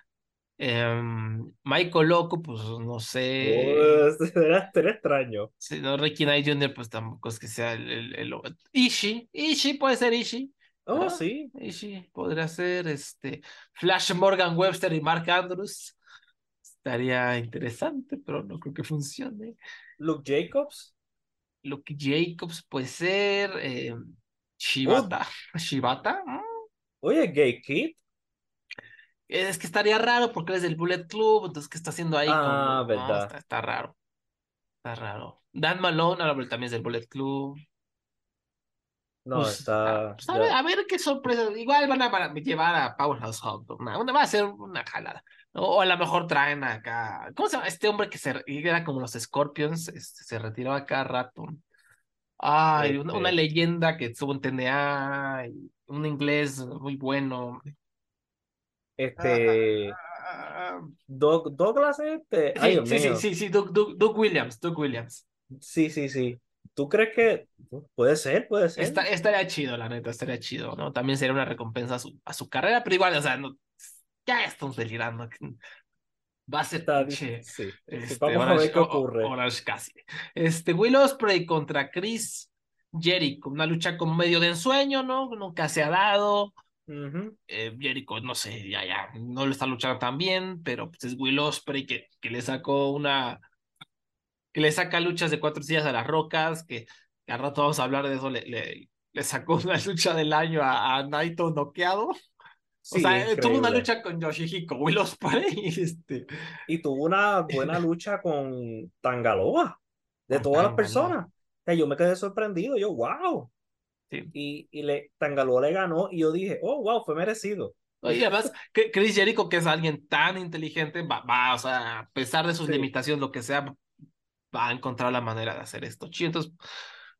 Em, Michael Loco, pues no sé. Pues, será, será extraño. Sí, no, Ricky Knight Jr., pues tampoco es que sea el, el, el- Ishii, Ishii puede ser Ishii. Oh, sí. Ishii podría ser este Flash Morgan Webster y Mark Andrews. Estaría interesante, pero no creo que funcione. Luke Jacobs. Luke Jacobs puede ser. eh, Shibata. Shibata. mm, Oye, Gay Kid. Es que estaría raro porque es del Bullet Club, entonces, ¿qué está haciendo ahí? Ah, Como- no, verdad. está, está raro. Está raro. Dan Malone, ahora también es del Bullet Club. No, Pues, está. ah, pues, a, ver, a ver qué sorpresa. Igual van a para- llevar a Powerhouse Hub. Una, una- va a ser una jalada. O a lo mejor traen acá. ¿Cómo se llama? Este hombre que se, era como los Scorpions, este, se retiró a cada rato. Ay, una, una Este. leyenda que estuvo en TNA, un inglés muy bueno. Este. Ah, Doug- Douglas, este. Ay, Sí, Dios sí, sí, sí, sí, Doug, Doug- Doug Williams, Doug Williams. Sí, sí, sí. ¿Tú crees que puede ser? Puede ser. Está, estaría chido, la neta, estaría chido, ¿no? También sería una recompensa a su, a su carrera, pero igual, o sea, no, ya estamos delirando. Va a ser pinche, sí. este, Vamos a ver qué ocurre. Orange Cassidy. Este, Will Ospreay contra Chris Jericho, una lucha con medio de ensueño, ¿no? Nunca se ha dado. Eh, Jericho, no sé, ya, ya, no lo está luchando tan bien, pero pues es Will Ospreay que, que le sacó una, que le saca luchas de cuatro sillas a las rocas, que, que al rato vamos a hablar de eso, le, le, le sacó una lucha del año a, a Naito noqueado. O Sí, sea, eh, tuvo una increíble. lucha con Yoshihiko, Will Ospreay, y este, Y tuvo una buena lucha con Tangaloa, de todas las Tangaloa. personas. O sea, yo me quedé sorprendido, yo, wow. Sí. Y, y le, Tangaloa le ganó y yo dije, oh, wow, fue merecido. Y además, Chris Jericho, que es alguien tan inteligente, va, va, o sea, a pesar de sus Sí. limitaciones, lo que sea, va a encontrar la manera de hacer esto. chido. Entonces,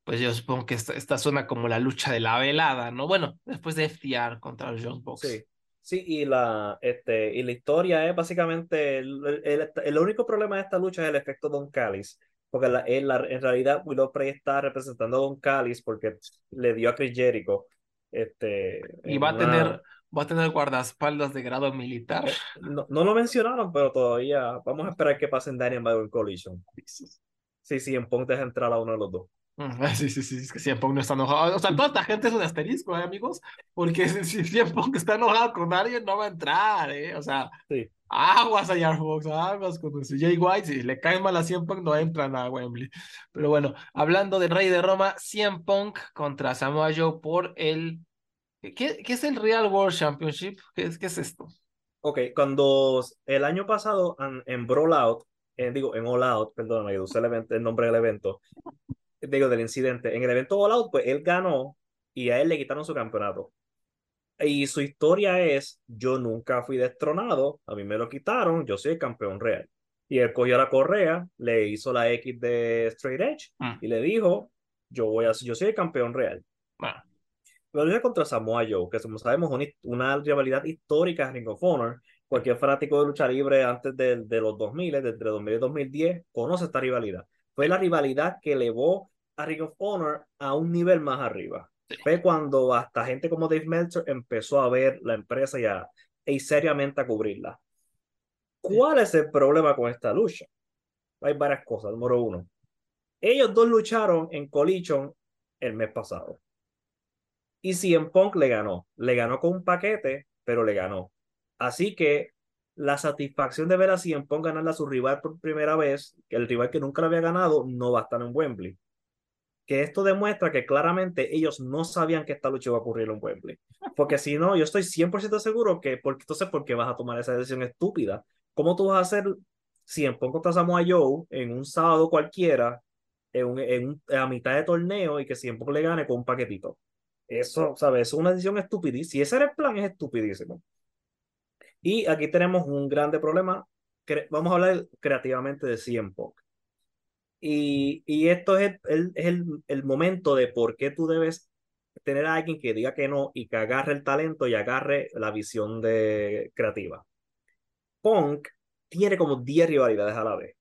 pues yo supongo que esta, esta suena como la lucha de la velada, ¿no? Bueno, después de FTR contra los Young Bucks. Sí. Sí, y la, este, y la historia es básicamente, el, el- el único problema de esta lucha es el efecto Don Callis, porque la, en, la- en realidad Will Ospreay está representando a Don Callis porque le dio a Chris Jericho. Este, Y va a una- tener, va a tener guardaespaldas de grado militar. No, no lo mencionaron, pero todavía vamos a esperar que pasen Daniel Bryan Collision. Sí, sí, en Punk deja entrar a uno de los dos. Mm, Sí, sí, sí, es que CM Punk no está enojado. O sea, toda esta gente es un asterisco, ¿eh, amigos? Porque si CM Punk está enojado con alguien, no va a entrar, ¿eh? O sea, Sí. aguas a Yarbox, aguas con su Jay White. Si le cae mal a CM Punk, no entran a Wembley. Pero bueno, hablando del Rey de Roma, CM Punk contra Samoa Joe por el. ¿Qué, qué es el Real World Championship? ¿Qué es, qué es esto? Ok, cuando el año pasado en, en Brawl Out, eh, digo, en All Out, perdón, me el nombre del evento, digo, del incidente, en el evento All Out, pues él ganó y a él le quitaron su campeonato. Y su historia es, yo nunca fui destronado, a mí me lo quitaron, yo soy el campeón real. Y él cogió la correa, le hizo la X de Straight Edge Mm. y le dijo, yo voy a, yo soy el campeón real. Bueno, Lo lucha contra Samoa Joe, que como sabemos una, una rivalidad histórica en Ring of Honor. Cualquier fanático de lucha libre antes de, de los 2000, desde 2000 y 2010, conoce esta rivalidad. Fue la rivalidad que elevó a Ring of Honor a un nivel más arriba. Fue cuando hasta gente como Dave Meltzer empezó a ver la empresa y, a, y seriamente a cubrirla. ¿Cuál es el problema con esta lucha? Hay varias cosas. Número uno, ellos dos lucharon en Collision el mes pasado. Y CM Punk le ganó. Le ganó con un paquete, pero le ganó. Así que la satisfacción de ver a Punk ganarle a su rival por primera vez, que el rival que nunca le había ganado, no va a estar en Wembley. Que esto demuestra que claramente ellos no sabían que esta lucha iba a ocurrir en Wembley. Porque si no, yo estoy 100% seguro que, porque, entonces, ¿por qué vas a tomar esa decisión estúpida? ¿Cómo tú vas a hacer CM Punk contra Samoa Joe en un sábado cualquiera, en, un, a mitad de torneo y que CM Punk le gane con un paquetito? Eso, ¿sabes? Es una decisión estupidísima. Si ese era el plan, es estupidísimo. Y aquí tenemos un grande problema. Vamos a hablar creativamente de CM Punk. Y, y esto es, el, es el, el, momento de por qué tú debes tener a alguien que diga que no y que agarre el talento y agarre la visión de creativa. Punk tiene como 10 rivalidades a la vez.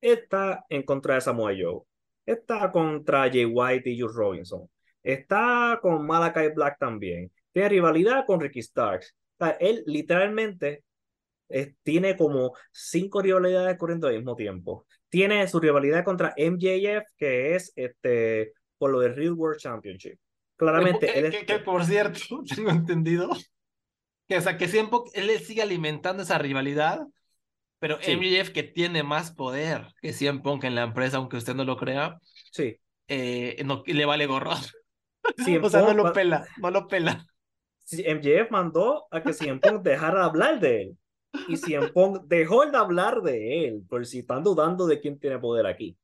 Está en contra de Samoa Joe. Está contra Jay White y Jules Robinson. Está con Malakai Black también. Tiene rivalidad con Ricky Starks. Sea, él literalmente es, tiene como cinco rivalidades corriendo al mismo tiempo. Tiene su rivalidad contra MJF, que es este por lo del Real World Championship. Claramente, que, él que, es... que, por cierto, tengo entendido que, o sea, que siempre él sigue alimentando esa rivalidad, pero Sí. MJF que tiene más poder que CM Punk en la empresa, aunque usted no lo crea, Sí. eh, no, le vale gorro. CM o sea, no lo pela, no lo pela. MJF mandó a que CM Punk dejara de hablar de él. Y CM Punk dejó de hablar de él, por si están dudando de quién tiene poder aquí.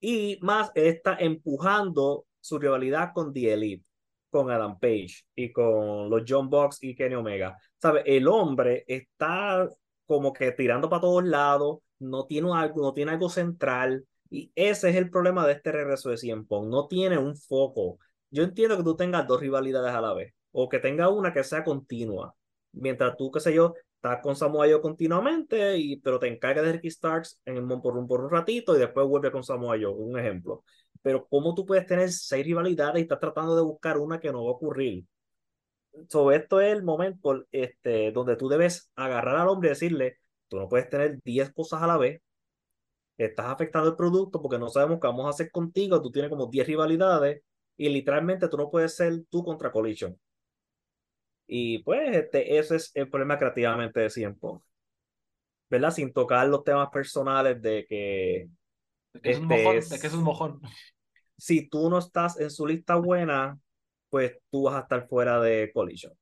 Y más, él está empujando su rivalidad con The Elite, con Adam Page y con los John Box y Kenny Omega. ¿Sabe? El hombre está como que tirando para todos lados, no tiene algo, no tiene algo central. Y ese es el problema de este regreso de CM Punk. No tiene un foco. Yo entiendo que tú tengas dos rivalidades a la vez, o que tenga una que sea continua. Mientras tú, qué sé yo, estás con Samoa Joe continuamente, y, pero te encargas de Ricky Starks en, por, un, por un ratito y después vuelve con Samoa Joe, un ejemplo. Pero ¿cómo tú puedes tener seis rivalidades y estás tratando de buscar una que no va a ocurrir? So, esto es el momento este, donde tú debes agarrar al hombre y decirle, tú no puedes tener 10 cosas a la vez, estás afectando el producto porque no sabemos qué vamos a hacer contigo, tú tienes como 10 rivalidades y literalmente tú no puedes ser tú contra Collision. Y pues este, ese es el problema creativamente de CM Punk. ¿Verdad? Sin tocar los temas personales de que De que es un Este mojón, es- de que es un mojón. si tú no estás en su lista buena, pues tú vas a estar fuera de Collision.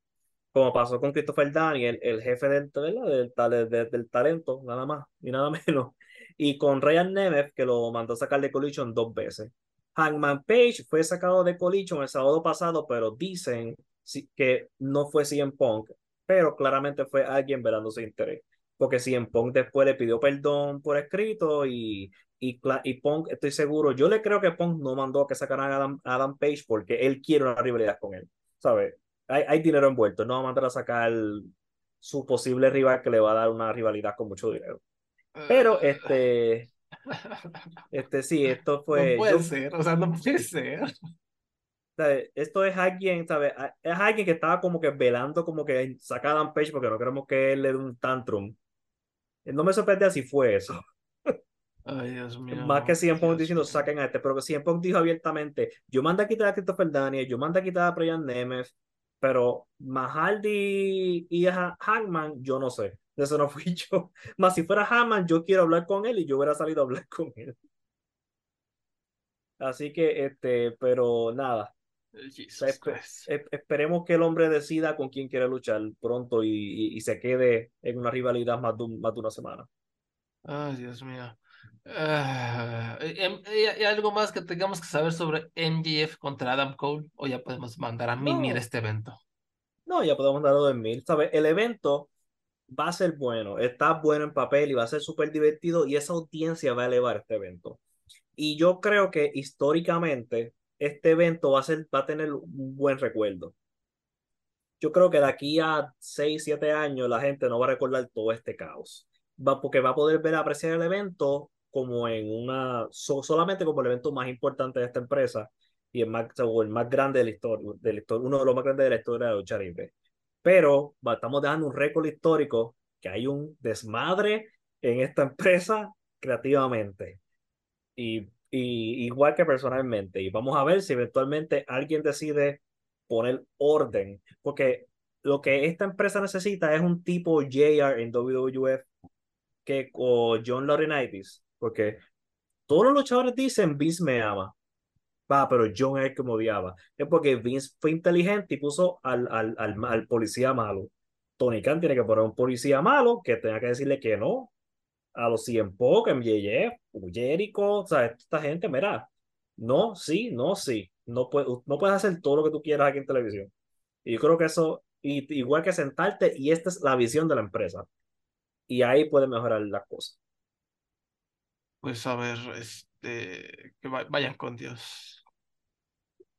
Como pasó con Christopher Daniel, el jefe del, del, del, del talento, nada más y nada menos. Y con Ryan Nemeth, que lo mandó a sacar de Collision dos veces. Hangman Page fue sacado de Collision el sábado pasado, pero dicen que no fue CM Punk, pero claramente fue alguien velando su interés. Porque CM Punk después le pidió perdón por escrito y, y, y Punk, estoy seguro, yo le creo que Punk no mandó a que sacaran a Adam, a Adam Page porque él quiere una rivalidad con él, ¿sabes? Hay, hay dinero envuelto, no va a mandar a sacar su posible rival que le va a dar una rivalidad con mucho dinero. Pero este, este sí, esto fue. no puede yo- ser, o sea, no puede ser. ¿Sabes? Esto es alguien, ¿sabes? Es alguien que estaba como que velando, como que saca a Dan Page porque no queremos que él le dé un tantrum. No me sorprende si fue eso. Ay, Dios mío. Más que CM Punk diciendo saquen a este, pero que CM Punk dijo abiertamente: Yo mando a quitar a Christopher Daniel, yo mando a quitar a Brian Nemeth, pero Mahaldi y a Hangman, yo no sé. De eso no fui yo. Más si fuera Hangman, yo quiero hablar con él y yo hubiera salido a hablar con él. Así que, este, pero nada. Espe- esperemos que el hombre decida con quién quiere luchar pronto y, y- y se quede en una rivalidad más de, un- más de una semana. Ay, Dios mío. Ah, em- ¿y- ¿Hay algo más que tengamos que saber sobre MJF contra Adam Cole? ¿O ya podemos mandar a mimir No. este evento? No, ya podemos darlo de. ¿Sabes? El evento va a ser bueno, está bueno en papel y va a ser súper divertido y esa audiencia va a elevar este evento. Y yo creo que históricamente este evento va a, ser, va a tener un buen recuerdo. Yo creo que de aquí a 6, 7 años la gente no va a recordar todo este caos. Va, porque va a poder ver, apreciar el evento como en una, solamente como el evento más importante de esta empresa y el más, el más grande de la historia, de la historia, uno de los más grandes de la historia de lucha. Pero estamos dejando un récord histórico que hay un desmadre en esta empresa creativamente. Y, y igual que personalmente. Y vamos a ver si eventualmente alguien decide poner orden. Porque lo que esta empresa necesita es un tipo JR en WWF que o John Laurinaitis. Porque todos los luchadores dicen Vince me ama. Va, pero John es el que me odiaba. Es porque Vince fue inteligente y puso al, al, al, al policía malo. Tony Khan tiene que poner un policía malo que tenga que decirle que no a los 100 Pok, MJF, Jericho, o sea, esta gente, mira, no, sí, no, sí. No, puede, no puedes hacer todo lo que tú quieras aquí en televisión. Y yo creo que eso, y, igual que sentarte, y esta es la visión de la empresa. Y ahí puede mejorar las cosas. Pues a ver, este, que vayan con Dios.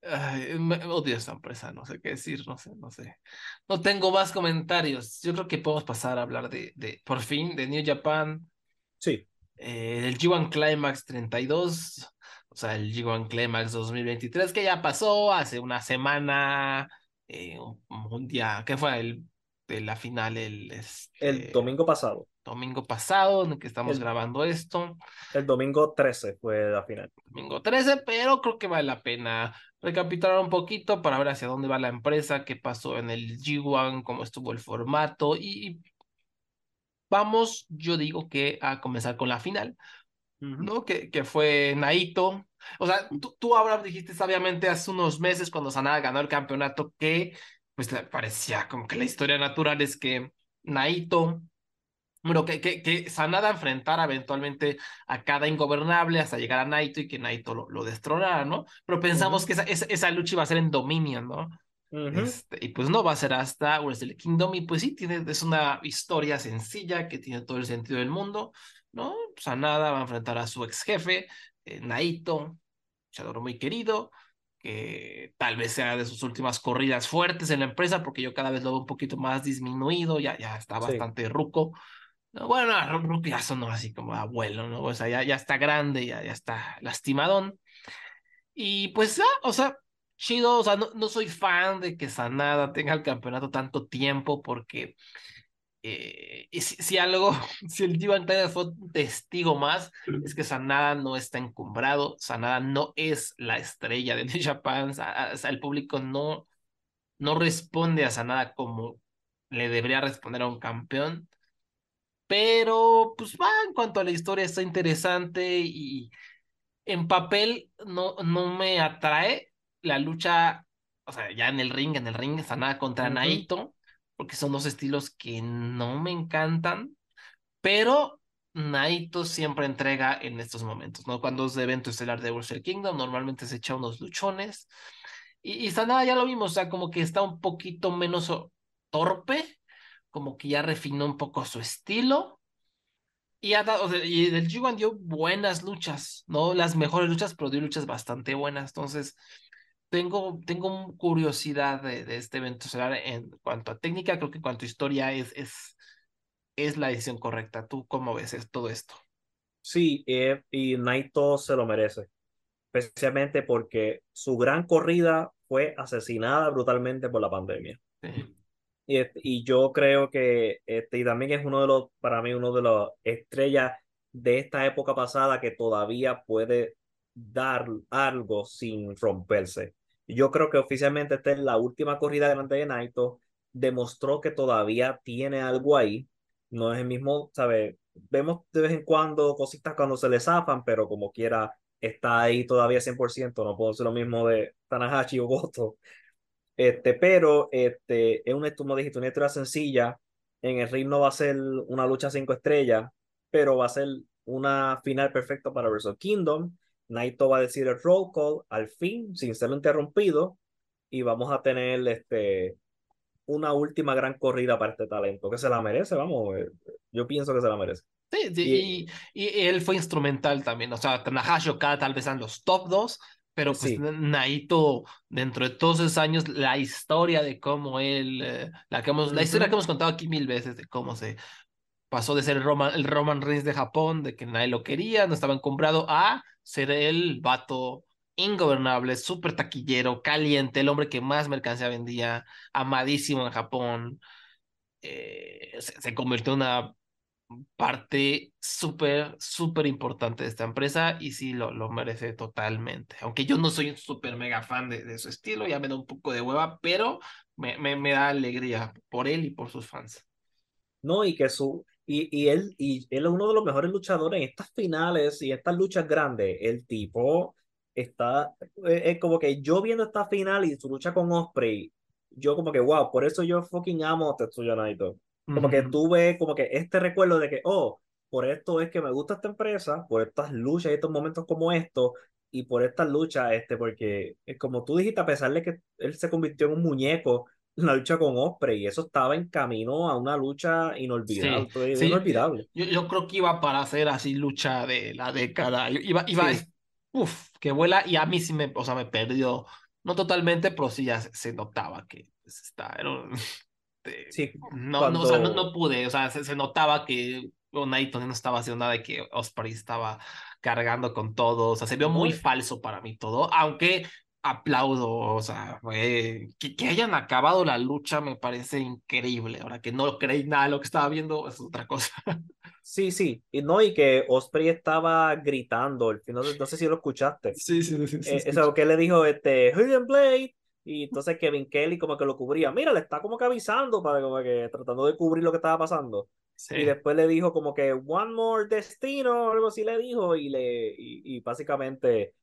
Ay, odio esta empresa, no sé qué decir, no sé, no sé. No tengo más comentarios. Yo creo que podemos pasar a hablar de, de por fin, de New Japan. Sí. Eh, del G1 Climax 32, o sea, el G1 Climax 2023, que ya pasó hace una semana, eh, un, día, ¿qué fue? El, de la final, el, este, el domingo pasado. Domingo pasado, en el que estamos grabando esto. El domingo 13 fue la final. Domingo 13, pero creo que vale la pena recapitular un poquito para ver hacia dónde va la empresa, qué pasó en el G1, cómo estuvo el formato y vamos, yo digo que a comenzar con la final, ¿no? Que, que fue Naito. O sea, tú, tú ahora dijiste sabiamente hace unos meses cuando Sanada ganó el campeonato que pues parecía como que la historia natural es que Naito bueno, que, que, que, Sanada enfrentara eventualmente a cada ingobernable hasta llegar a Naito y que Naito lo, lo destronara, ¿no? Pero pensamos que esa, esa, lucha iba a ser en Dominion, ¿no? Este, y pues no, va a ser hasta Wrestle Kingdom y pues sí, tiene, es una historia sencilla que tiene todo el sentido del mundo, ¿no? Sanada va a enfrentar a su ex jefe, eh, Naito, luchador muy querido, que tal vez sea de sus últimas corridas fuertes en la empresa, porque yo cada vez lo veo un poquito más disminuido, ya, ya está bastante ruco. Bueno, Rook ya sonó así como abuelo, ¿no? O sea, ya, ya está grande, ya, ya está lastimadón. Y pues, ah, o sea, chido, o sea, no, no soy fan de que Sanada tenga el campeonato tanto tiempo porque eh, si, algo, si el Divan fue un testigo más, es que Sanada no está encumbrado, Sanada no es la estrella de New Japan, o sea, el público no, no responde a Sanada como le debería responder a un campeón. Pero, pues va, en cuanto a la historia está interesante y en papel no, no me atrae la lucha, o sea, ya en el ring, en el ring, Sanada contra Naito, porque son dos estilos que no me encantan, pero Naito siempre entrega en estos momentos, ¿no? Cuando es de evento estelar de Wrestle Kingdom, normalmente se echa unos luchones. Y, y Sanada ya lo vimos, o sea, como que está un poquito menos torpe, como que ya refinó un poco su estilo. Y, ha dado, y del G1 dio buenas luchas, no las mejores luchas, pero dio luchas bastante buenas. Entonces, tengo, tengo curiosidad de, de este evento en cuanto a técnica, creo que en cuanto a historia es, es, es la decisión correcta. ¿Tú cómo ves todo esto? Sí, eh, y Naito se lo merece, especialmente porque su gran corrida fue asesinada brutalmente por la pandemia. Sí. Y, yo creo que este, y también es uno de los, para mí, uno de los estrellas de esta época pasada que todavía puede dar algo sin romperse. Yo creo que oficialmente esta es la última corrida grande de Naito. Demostró que todavía tiene algo ahí. No es el mismo, ¿sabes? Vemos de vez en cuando cositas cuando se le zafan, pero como quiera está ahí todavía 100%. No puedo ser lo mismo de Tanahashi o Goto. Este, pero este, es una, como dijiste, una historia sencilla. En el ring no va a ser una lucha cinco estrellas, pero va a ser una final perfecta para Wrestle Kingdom. Naito va a decir el roll call al fin, sin ser interrumpido, y vamos a tener este, una última gran corrida para este talento, que se la merece, vamos, eh, yo pienso que se la merece. Sí, sí y, y, él fue instrumental también, o sea, Tanahashi Okada tal vez eran los top dos, pero pues Naito, dentro de todos esos años, la historia de cómo él, eh, la, que hemos, la historia que hemos contado aquí mil veces, de cómo se pasó de ser el Roman, el Roman Reigns de Japón, de que nadie lo quería, no estaba encumbrado, a ser el vato ingobernable, súper taquillero, caliente, el hombre que más mercancía vendía, amadísimo en Japón. Eh, se, convirtió en una parte súper, súper importante de esta empresa y sí lo, lo merece totalmente. Aunque yo no soy un súper mega fan de, de, su estilo, ya me da un poco de hueva, pero me, me, me, da alegría por él y por sus fans. No, y que su. Y, y, él, y él es uno de los mejores luchadores en estas finales y estas luchas grandes. El tipo está, eh, es como que yo viendo esta final y su lucha con Osprey, yo como que, wow, por eso yo fucking amo a Tetsuya Naito. Como que tuve como que este recuerdo de que, oh, por esto es que me gusta esta empresa, por estas luchas y estos momentos como estos, y por estas luchas, este, porque es como tú dijiste, a pesar de que él se convirtió en un muñeco la lucha con Osprey, y eso estaba en camino a una lucha inolvidable. inolvidable. Yo, yo, creo que iba para hacer así lucha de la década, iba, iba Uf, que vuela y a mí sí me, o sea, me perdió, no totalmente, pero sí ya se, notaba que pues, está, sí, no, no, o sea, no, no, pude, o sea, se, notaba que Naito no estaba haciendo nada y que Osprey estaba cargando con todo, o sea, se vio muy falso para mí todo, aunque aplaudo, o sea, que, que, hayan acabado la lucha me parece increíble, ahora que no creí nada de lo que estaba viendo es otra cosa. Sí, sí, y no, y que Osprey estaba gritando, final, no sé si lo escuchaste. Sí, sí, sí. sí, eh, eso que le dijo este Hidden Blade, y entonces Kevin Kelly como que lo cubría. Mira, le está como que avisando para como que tratando de cubrir lo que estaba pasando. Y después le dijo como que One More Destino, o algo así le dijo, y le, y, y básicamente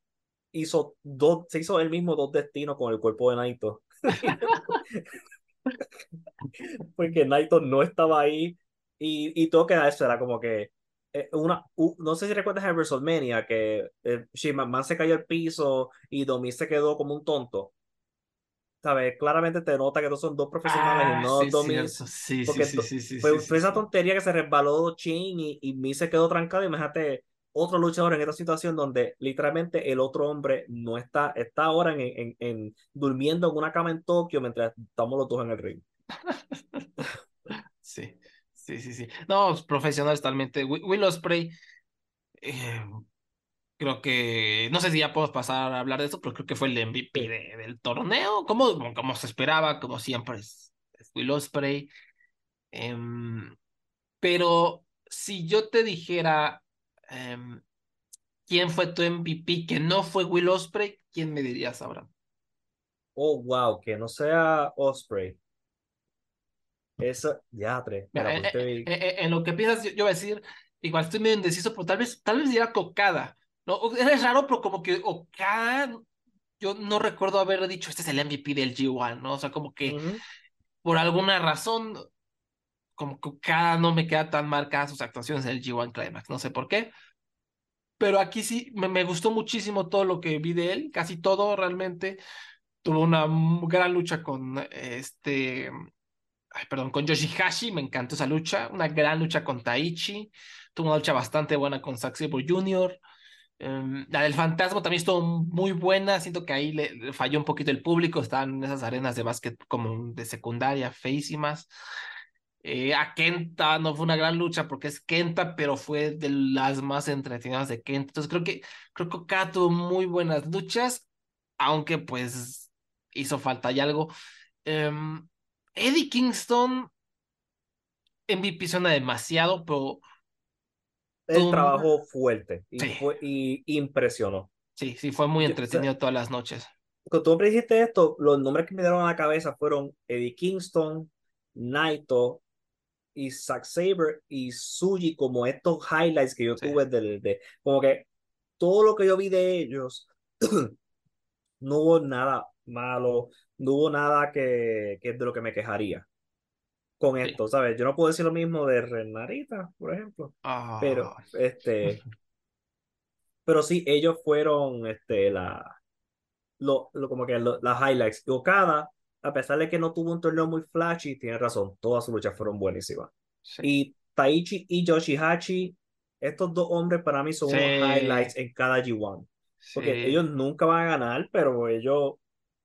hizo dos, se hizo él mismo dos destinos con el cuerpo de Naito. Porque Naito no estaba ahí y, y todo queda eso, era como que eh, una, no sé si recuerdas en WrestleMania que eh, Man se cayó al piso y Domi se quedó como un tonto. ¿Sabes? Claramente te nota que no son dos profesionales y ah, no sí, Sí, sí, sí, sí, fue, fue esa tontería que se resbaló Chin y, y Mi se quedó trancado. Imagínate otro luchador en esta situación donde literalmente el otro hombre no está, está ahora en, en, en durmiendo en una cama en Tokio mientras estamos los dos en el ring. Sí. Sí, sí, sí. No, profesional totalmente. Will Osprey, eh, creo que, no sé si ya podemos pasar a hablar de eso, pero creo que fue el MVP del torneo, como, como se esperaba, como siempre es, Will Osprey. Em, pero si yo te dijera em, quién fue tu MVP que no fue Will Osprey, ¿quién me dirías ahora? Oh, wow, que no sea Osprey. Eso, ya, tres. Eh, eh, eh, en lo que piensas, yo, voy a decir, igual estoy medio indeciso, pero tal vez, tal vez diría Cocada. ¿no? Es raro, pero como que Okada, yo no recuerdo haber dicho, este es el MVP del G1, ¿no? O sea, como que por alguna razón, como que Okada no me queda tan marcada sus actuaciones en el G1 Climax, no sé por qué. Pero aquí sí, me, me gustó muchísimo todo lo que vi de él, casi todo realmente. Tuvo una gran lucha con este perdón, con Yoshihashi, me encantó esa lucha, una gran lucha con Taichi, tuvo una lucha bastante buena con Zack Sabre Jr., em, la del fantasma también estuvo muy buena, siento que ahí le, falló un poquito el público, estaban en esas arenas de básquet como de secundaria, feísimas. Eh, a Kenta no fue una gran lucha porque es Kenta, pero fue de las más entretenidas de Kenta. Entonces creo que creo que acá tuvo muy buenas luchas, aunque pues hizo falta y algo. Em, Eddie Kingston, MVP suena demasiado, pero. El trabajo fuerte y, fue, y impresionó. Sí, sí, fue muy entretenido todas las noches. Cuando tú me dijiste esto, los nombres que me dieron a la cabeza fueron Eddie Kingston, Naito y Zack Saber y Suji como estos highlights que yo tuve de, de, como que todo lo que yo vi de ellos no hubo nada malo, no hubo nada que, que de lo que me quejaría con esto, ¿sabes? Yo no puedo decir lo mismo de Renarita, por ejemplo, pero este, pero sí, ellos fueron este, la, lo, lo como que las highlights. Y Okada, a pesar de que no tuvo un torneo muy flashy, tiene razón, todas sus luchas fueron buenísimas. Sí. Y Taichi y Yoshihachi, estos dos hombres para mí son Sí. unos highlights en cada G1. Porque Sí. ellos nunca van a ganar, pero ellos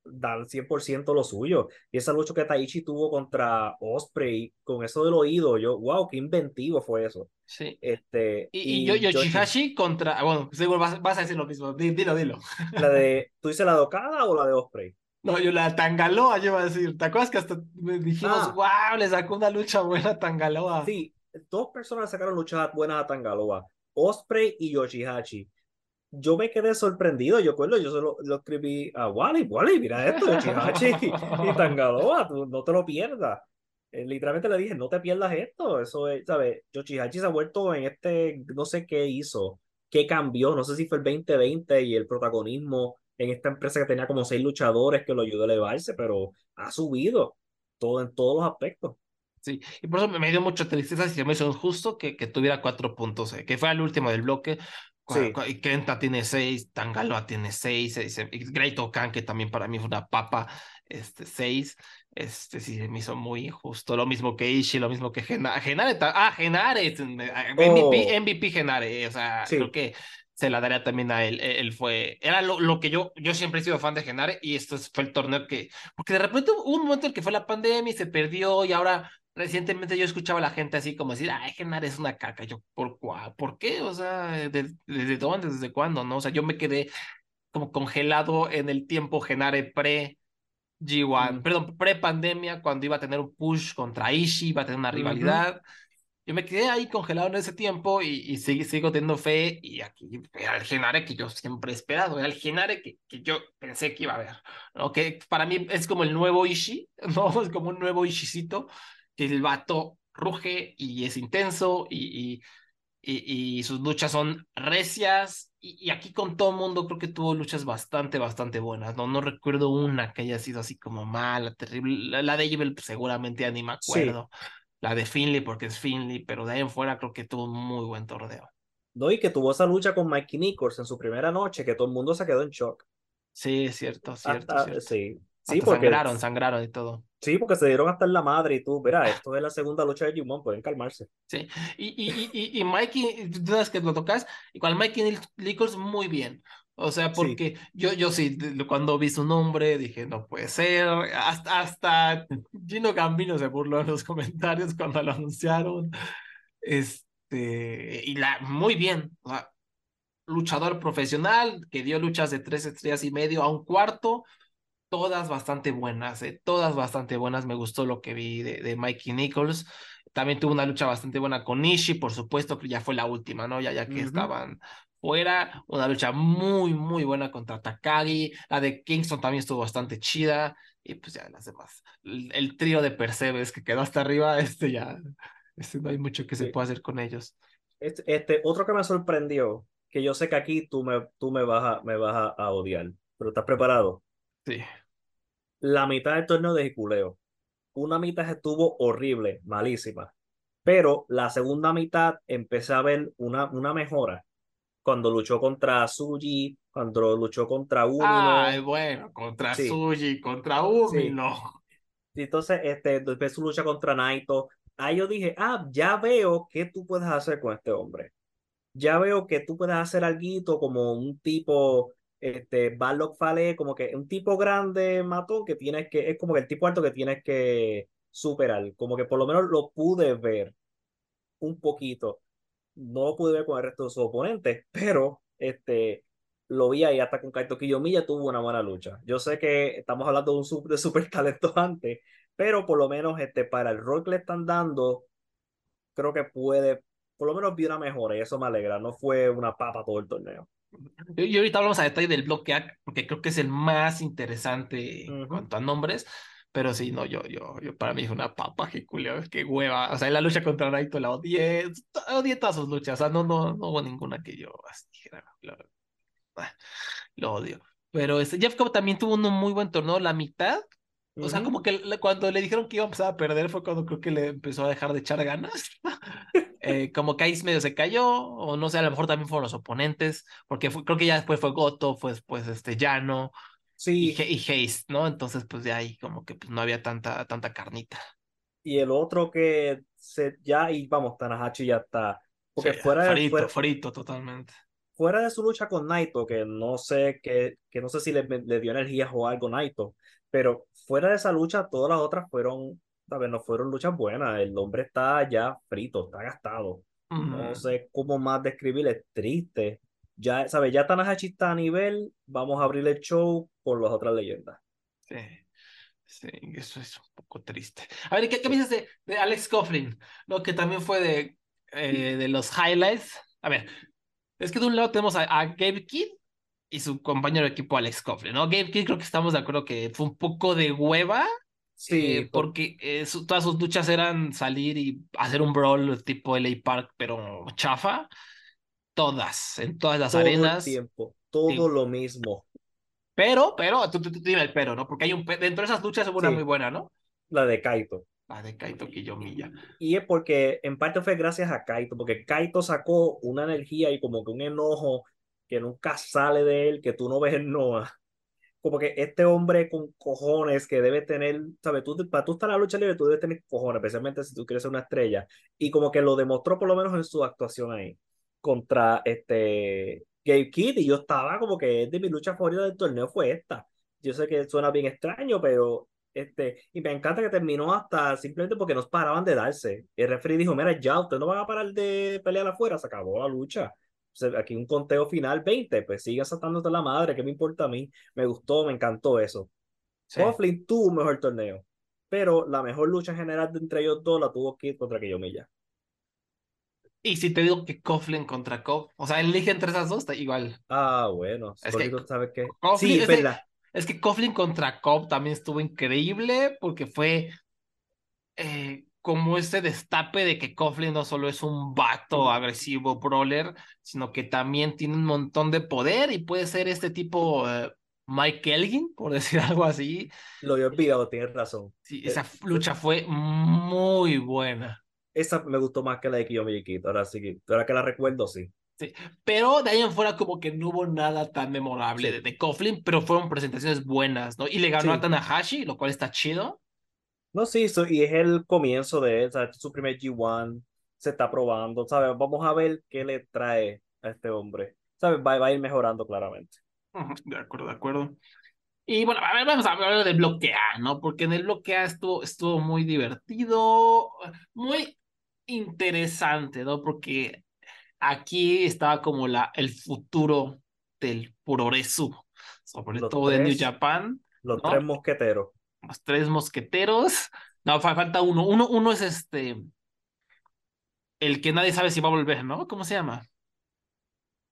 dan 100% lo suyo. Y esa lucha que Taichi tuvo contra Osprey, con eso del oído, yo, wow, qué inventivo fue eso. Sí. Este, Y, y yo, Yoshihashi contra. ah, Bueno, seguro vas, vas a decir lo mismo. Di- Dilo, dilo. La de, ¿tú dices la de Okada o la de Osprey? No, yo la Tangaloa, yo iba a decir. ¿Te acuerdas que hasta me dijimos, Ah. wow, le sacó una lucha buena a Tangaloa? Sí, dos personas sacaron luchas buenas a Tangaloa, Osprey y Yoshihachi. Yo me quedé sorprendido, yo acuerdo, yo se lo, escribí a Wally, Wally, mira esto, Yoshihachi y Tangaloa, tú no te lo pierdas. Eh, literalmente le dije, no te pierdas esto, eso es, ¿sabes? Yoshihachi se ha vuelto en este, no sé qué hizo, qué cambió, no sé si fue el 2020 y el protagonismo en esta empresa que tenía como seis luchadores que lo ayudó a elevarse, pero ha subido todo en todos los aspectos. Sí, y por eso me, dio mucha tristeza se me hizo injusto que, que tuviera cuatro puntos, eh, que fue el último del bloque. Sí. Y Kenta tiene seis, Tangaloa tiene seis, eh, Great Okan, que también para mí fue una papa, este, seis. Este sí me hizo muy injusto. Lo mismo que Ishii, lo mismo que Genare. Genare ah, Genare, es, eh, MVP, MVP Genare, eh, o sea, Sí. creo que se la daría también a él. eh, Él fue, era lo, lo que yo, yo siempre he sido fan de Genare y esto es- fue el torneo que, porque de repente hubo un momento en el que fue la pandemia y se perdió y ahora recientemente yo escuchaba a la gente así como decir, ay, Genare es una caca. Yo, ¿por, cuá- ¿por qué? O sea, ¿de- ¿desde dónde? ¿Desde cuándo? ¿No? O sea, yo me quedé como congelado en el tiempo Genare pre G1, Mm. perdón, pre pandemia, cuando iba a tener un push contra Ishii, iba a tener una rivalidad. Yo me quedé ahí congelado en ese tiempo y, y sigo, sigo teniendo fe. Y aquí era el Genare que yo siempre he esperado, era el Genare que, que yo pensé que iba a haber. ¿no? Que para mí es como el nuevo Ishii, ¿no? Es como un nuevo Ishicito, que el vato ruge y es intenso y, y, y, sus luchas son recias. Y, aquí con todo el mundo creo que tuvo luchas bastante, bastante buenas. No, no recuerdo una que haya sido así como mala, terrible. La, de Evil pues, seguramente ya ni me Sí. La de Finley porque es Finley, pero de ahí en fuera creo que tuvo un muy buen torneo. ¿no? Y que tuvo esa lucha con Mikey Nichols en su primera noche, que todo el mundo se quedó en shock. Sí, es cierto, cierto, Hasta- cierto. Sí, sí, Hasta porque, sangraron, sangraron y todo. sí, porque se dieron hasta en la madre y tú, mira, esto es la segunda lucha de Jumon, pueden calmarse. Sí, y, y, y, y, y Mikey, tú sabes que lo tocas, igual Mikey Nichols muy bien. O sea, Sí. porque yo, yo sí, cuando vi su nombre dije, no puede ser. Hasta, hasta Gino Gambino se burló en los comentarios cuando lo anunciaron. Este, y la, muy bien. O sea, luchador profesional que dio luchas de tres estrellas y medio a un cuarto. Todas bastante buenas, eh, todas bastante buenas. Me gustó lo que vi de, de Mikey Nichols. También tuvo una lucha bastante buena con Ishii, por supuesto, que ya fue la última, ¿no? Ya, ya que Ujú. estaban fuera. Una lucha muy, muy buena contra Takagi. La de Kingston también estuvo bastante chida. Y pues ya las demás. El, el trío de Percebes que quedó hasta arriba, este ya. Este no hay mucho que se pueda hacer con ellos. Este, este, otro que me sorprendió, que yo sé que aquí tú me, tú me vas a, me vas a, a odiar, pero ¿estás preparado? Sí. La mitad del torneo de Jiculeo. Una mitad estuvo horrible, malísima. Pero la segunda mitad empecé a ver una, una mejora. Cuando luchó contra Suji, cuando luchó contra Umino. Ay, bueno, contra Sí. Suji, contra Umi, Sí. no. Entonces, este, después su lucha contra Naito. Ahí yo dije, ah, ya veo qué tú puedes hacer con este hombre. Ya veo que tú puedes hacer algo como un tipo, este, Barlock Fale, como que un tipo grande, matón, que tienes que, es como que el tipo alto que tienes que superar. Como que por lo menos lo pude ver un poquito. No lo pude ver con el resto de sus oponentes, pero este, lo vi ahí hasta con Kaito Kiyomiya tuvo una buena lucha. Yo sé que estamos hablando de un super, de super talento antes, pero por lo menos este, para el rol que le están dando, creo que puede, por lo menos vi una mejora y eso me alegra. No fue una papa todo el torneo. Y ahorita hablamos a detalle del bloque A, porque creo que es el más interesante en cuanto a nombres. Pero sí, no, yo, yo, yo para mí es una papa, que culeo, qué hueva. O sea, en la lucha contra Naito la odié, odié todas sus luchas. O sea, no, no, no hubo ninguna que yo así dijera, lo, ah, lo odio. Pero este, Jeff Cobb también tuvo un muy buen torneo, la mitad. O sea, Ujú. como que cuando le dijeron que iba a empezar a perder fue cuando creo que le empezó a dejar de echar ganas. Eh, como que ahí medio se cayó, o no sé, a lo mejor también fueron los oponentes, porque fue- creo que ya después fue Goto, fue después este Llano, Sí, y, y Haste, ¿no? Entonces, pues de ahí como que pues, no había tanta, tanta carnita. y el otro que se ya, y vamos, Tanahashi ya está. Porque Sí, fuera, de, frito, fuera, frito totalmente. fuera de su lucha con Naito, que no sé, que, que no sé si le, le dio energías o algo Naito, pero fuera de esa lucha, todas las otras fueron, ¿sabes? No fueron luchas buenas. El hombre está ya frito, está gastado. No Mm, sé cómo más describirle, es triste. Ya, ¿sabes? Ya Tanahashi está a nivel, vamos a abrir el show por las otras leyendas. sí, sí, eso es un poco triste. A ver, ¿qué, qué me dices de, de Alex Coughlin? ¿No? Que también fue de, eh, de los highlights. A ver, es que de un lado tenemos a, a Gabe Kidd y su compañero de equipo Alex Coughlin, ¿no? Gabe Kidd creo que estamos de acuerdo que fue un poco de hueva Sí, eh, porque eh, su- todas sus luchas eran salir y hacer un brawl tipo LA Park, pero chafa. Todas, en todas las todo el arenas. tiempo, todo Sí. lo mismo. Pero, pero, tú, tú- tú dime el pero, ¿no? Porque hay un dentro de esas luchas hubo una Sí. muy buena, ¿no? La de Kaito. La de Kaito Kiyomiya. Y es porque en parte fue gracias a Kaito, porque Kaito sacó una energía y como que un enojo que nunca sale de él, que tú no ves en Noah. Como que este hombre con cojones que debe tener, ¿sabes? Tú, para tú estar en la lucha libre, tú debes tener cojones, especialmente si tú quieres ser una estrella. Y como que lo demostró por lo menos en su actuación ahí contra este Gabe Kidd. Y yo estaba como que de mi lucha favorita del torneo fue esta. Yo sé que suena bien extraño, pero este, y me encanta que terminó hasta simplemente porque no paraban de darse. El referee dijo, mira, ya, ustedes no van a parar de pelear afuera, se acabó la lucha. Aquí un conteo final 20, pues sigue saltándote la madre, ¿qué me importa a mí? Me gustó, me encantó eso. Sí. Coughlin tuvo un mejor torneo, pero la mejor lucha en general de entre ellos dos la tuvo Kid contra Kiyomiya. Y si te digo que Coughlin contra Cobb, o sea, elige entre esas dos, está igual. Ah, bueno, Es que ¿sabes qué? Coughlin- Sí, es verdad. Es que Coughlin contra Cobb también estuvo increíble porque fue eh, como ese destape de que Coughlin no solo es un vato agresivo brawler, sino que también tiene un montón de poder y puede ser este tipo eh, Mike Elgin, por decir algo así. Lo había olvidado, tienes razón. Sí, Eh, esa lucha fue muy buena. Esa me gustó más que la de Kiyomiya y Kid. Ahora sí, que- ahora que la recuerdo, sí. Pero de ahí en fuera como que no hubo nada tan memorable Sí. de, de Coughlin, pero fueron presentaciones buenas, ¿no? Y le ganó Sí. a Tanahashi, lo cual está chido. No, sí, so- y es el comienzo de él, ¿sabes? Es su primer G1, se está probando, ¿sabes? Vamos a ver qué le trae a este hombre, ¿sabes? Va, va a ir mejorando claramente. De acuerdo, de acuerdo. Y bueno, a ver, vamos a hablar del bloque A, ¿no? Porque en el bloque A estuvo, estuvo muy divertido, muy interesante, ¿no? Porque aquí estaba como la, el futuro del progreso, sobre Los todo de New tres. Japan, Los ¿no? tres mosqueteros. los tres mosqueteros. No, fa- falta uno. Uno, uno es este, el que nadie sabe si va a volver, ¿no? ¿Cómo se llama?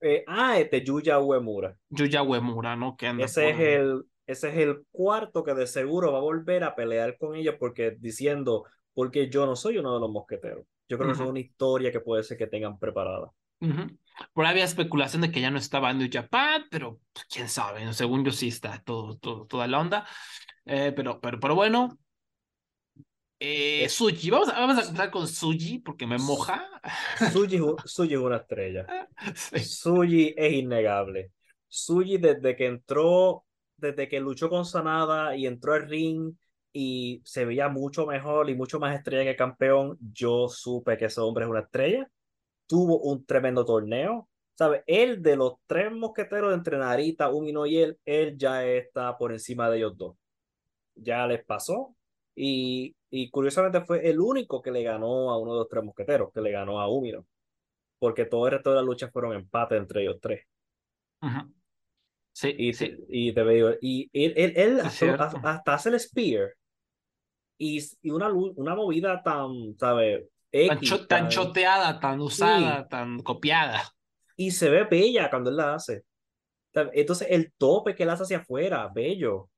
Eh, ah, este Yuya Uemura. Yuya Uemura, ¿no? Que anda Ese por es el, ese es el cuarto que de seguro va a volver a pelear con ellos porque diciendo, porque yo no soy uno de los mosqueteros. Yo creo que eso es Ujú. una historia que puede ser que tengan preparada. Ujú. Por ahí había especulación de que ya no estaba en New Japan, pero pues, quién sabe, según yo sí está todo, todo, toda la onda. Eh, pero, pero, pero bueno. Eh. Suji, vamos a, vamos a empezar con Suji porque me moja. Suji, es Suji es una estrella. Sí. Suji es innegable. Suji desde que entró, desde que luchó con Sanada y entró al ring y se veía mucho mejor y mucho más estrella que campeón, yo supe que ese hombre es una estrella. Tuvo un tremendo torneo. ¿Sabe? Él de los tres mosqueteros entre Narita, Umino y él, él ya está por encima de ellos dos. Ya les pasó. Y, y curiosamente fue el único que le ganó a uno de los tres mosqueteros, que le ganó a Umino porque todo el resto de la lucha fueron empates entre ellos tres. Sí, Y, sí. y te veo, y él, él, hasta hace el spear y, y una, lu- una movida tan, ¿sabes? Tan, cho- tan choteada, tan usada, tan copiada. y se ve bella cuando él la hace. Entonces el tope que él hace hacia afuera, bello.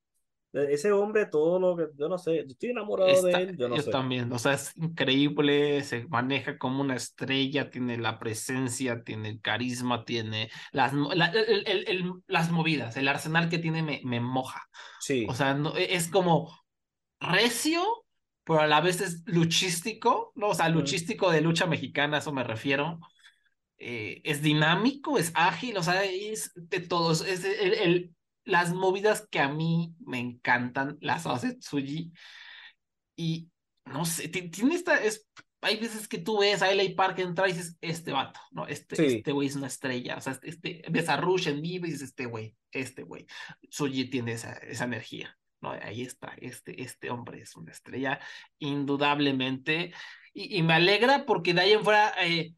E- Ese hombre, todo lo que, yo no sé, yo estoy enamorado Está- de él, yo no sé. también, o sea, es increíble, se maneja como una estrella, tiene la presencia, tiene el carisma, tiene las, la- el- el- el- las movidas, el arsenal que tiene me, me moja. Sí, O sea, no, e, es como recio, pero a la vez es luchístico, ¿no? O sea, luchístico de lucha mexicana, a eso me refiero. Eh, es dinámico, es ágil, o sea, es de todos. Es el, el- las movidas que a mí me encantan las hace Tsuji. Y no sé, tiene esta, es, hay veces que tú ves a LA Park entrar y dices, este vato, ¿no? Este, este güey es una estrella, o sea, este, ves a Rush en vivo y dices, este güey, este güey. Tsuji tiene esa, esa energía, ¿no? Ahí está, este, este hombre es una estrella, indudablemente. Y, y me alegra porque de ahí en fuera, eh,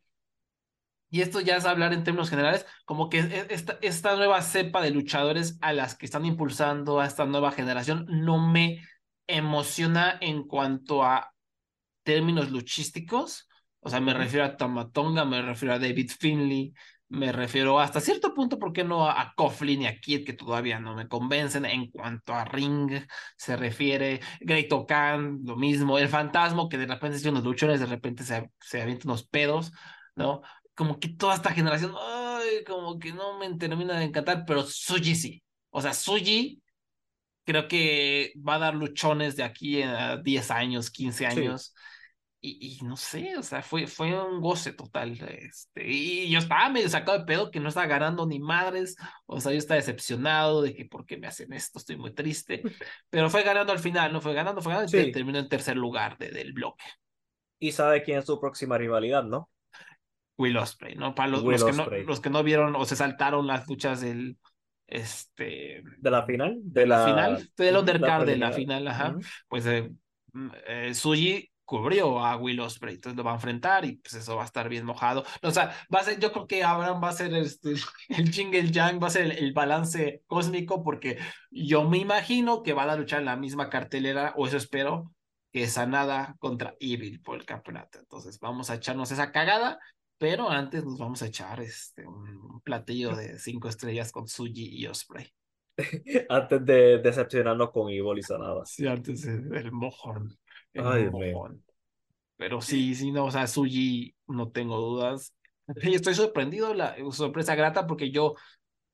y esto ya es hablar en términos generales, como que e, esta, esta nueva cepa de luchadores a las que están impulsando a esta nueva generación no me emociona en cuanto a términos luchísticos. O sea, me refiero a Tamatonga, me refiero a David Finley, me refiero hasta cierto punto, ¿por qué no a Coughlin y a Kid, que todavía no me convencen en cuanto a Ring se refiere? Great Khan, lo mismo. El fantasma que de repente se unos luchones, de repente se, se avienta unos pedos, ¿no? como que toda esta generación, ay, como que no me termina de encantar, pero Suji sí. O sea, Suji creo que va a dar luchones de aquí a 10 años, 15 años. Y, y, no sé, o sea, fue, fue un goce total. Este, y yo estaba medio sacado de pedo que no estaba ganando ni madres. O sea, yo estaba decepcionado de que por qué me hacen esto, estoy muy triste. Pero fue ganando al final, no fue ganando, fue ganando y terminó en tercer lugar de, del bloque. Y sabe quién es su próxima rivalidad, ¿no? Will Ospreay, ¿no? Para los, los, que no, los que no vieron o se saltaron las luchas del este de la final de, la, final del undercard de la final ajá pues eh, mm, eh, Suji cubrió a Will Ospreay entonces lo va a enfrentar y pues eso va a estar bien mojado o sea va a ser yo creo que Abraham va a ser este, el jingle yang va a ser el, balance cósmico porque yo me imagino que van a luchar en la misma cartelera o eso espero que Sanada contra Evil por el campeonato entonces vamos a echarnos esa cagada pero antes nos vamos a echar este, un platillo de cinco estrellas con Suji y Osprey. antes de decepcionarnos con Evil y Sanada. Sí, antes del mojón. Ay, Pero sí, sí, no, o sea, Suji, no tengo dudas. Y estoy sorprendido, la sorpresa grata, porque yo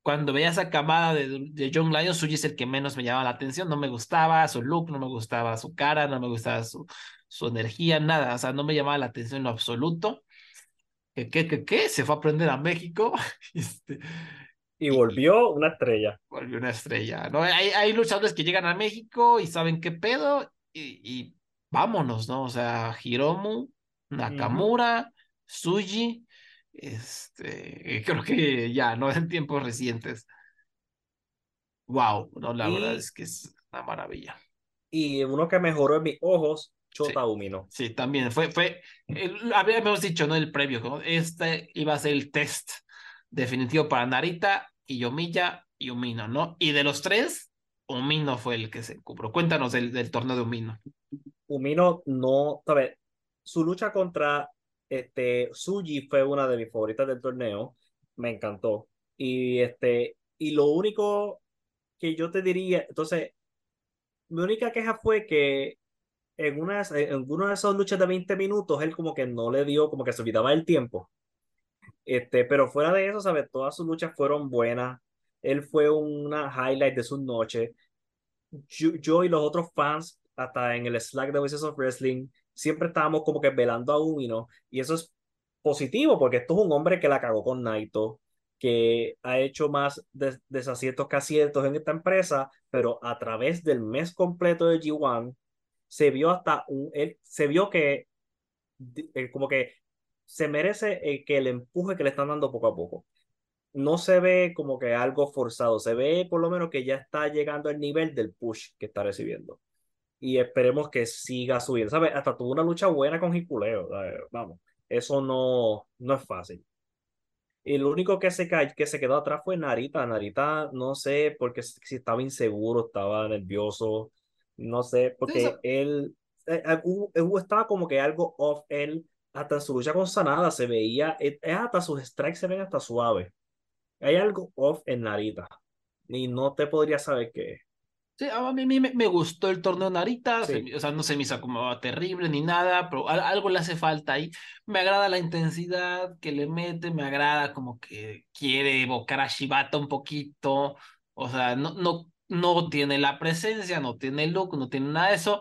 cuando veía esa camada de, de John Lyon, Suji es el que menos me llamaba la atención. No me gustaba su look, no me gustaba su cara, no me gustaba su, su energía, nada. O sea, no me llamaba la atención en lo absoluto que, que, que, se fue a aprender a México. Este, y volvió una estrella. Volvió una estrella, ¿no? Hay, hay luchadores que llegan a México y saben qué pedo y, vámonos, ¿no? O sea, Hiromu, Nakamura, Suji, este, creo que ya, ¿no? En tiempos recientes. Wow, no, la verdad es que es una maravilla. Y uno que mejoró en mis ojos Chota sí, Sí, también fue, fue, habíamos dicho, ¿no? El previo, este iba a ser el test definitivo para Narita, y Yomiya y Umino, ¿no? Y de los tres, Umino fue el que se cubrió. Cuéntanos del, del torneo de Umino. Umino no, sabes, su lucha contra este Suji fue una de mis favoritas del torneo, me encantó. Y este, y lo único que yo te diría, entonces, mi única queja fue que en una, en una de esas luchas de 20 minutos, él como que no le dio, como que se olvidaba el tiempo. Este, pero fuera de eso, ¿sabes? Todas sus luchas fueron buenas. Él fue una highlight de su noche. Yo, y los otros fans, hasta en el Slack de Voices of Wrestling, siempre estábamos como que velando a Umino. Y eso es positivo, porque esto es un hombre que la cagó con Naito, que ha hecho más desaciertos que aciertos en esta empresa, pero a través del mes completo de G1 se vio hasta un, él, se vio que eh, como que se merece el, que el empuje que le están dando poco a poco. No se ve como que algo forzado, se ve por lo menos que ya está llegando al nivel del push que está recibiendo. Y esperemos que siga subiendo. ¿Sabes? Hasta tuvo una lucha buena con Hikuleo. Vamos, eso no, no es fácil. Y lo único que se, que se quedó atrás fue Narita. Narita, no sé, porque si estaba inseguro, estaba nervioso. No sé, porque él, eh, eh, estaba como que algo off él, hasta en su lucha con Sanada se veía, eh, hasta sus strikes se ven hasta suaves. Hay algo off en Narita y no te podría saber qué Sí, a mí, me, gustó el torneo Narita, o sea, no se me hizo como terrible ni nada, pero algo le hace falta ahí. Me agrada la intensidad que le mete, me agrada como que quiere evocar a Shibata un poquito, o sea, no, no, no tiene la presencia, no tiene el look, no tiene nada de eso,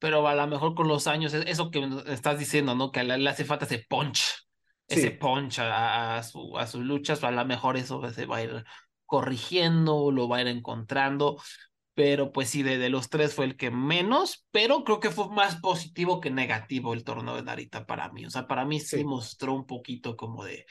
pero a lo mejor con los años, eso que estás diciendo, ¿no? Que le, hace falta ese punch, ese punch a, a, su, a sus luchas, a lo mejor eso se va a ir corrigiendo, lo va a ir encontrando, pero pues sí, de, de, los tres fue el que menos, pero creo que fue más positivo que negativo el torneo de Narita para mí. O sea, para mí sí, sí. mostró un poquito como de,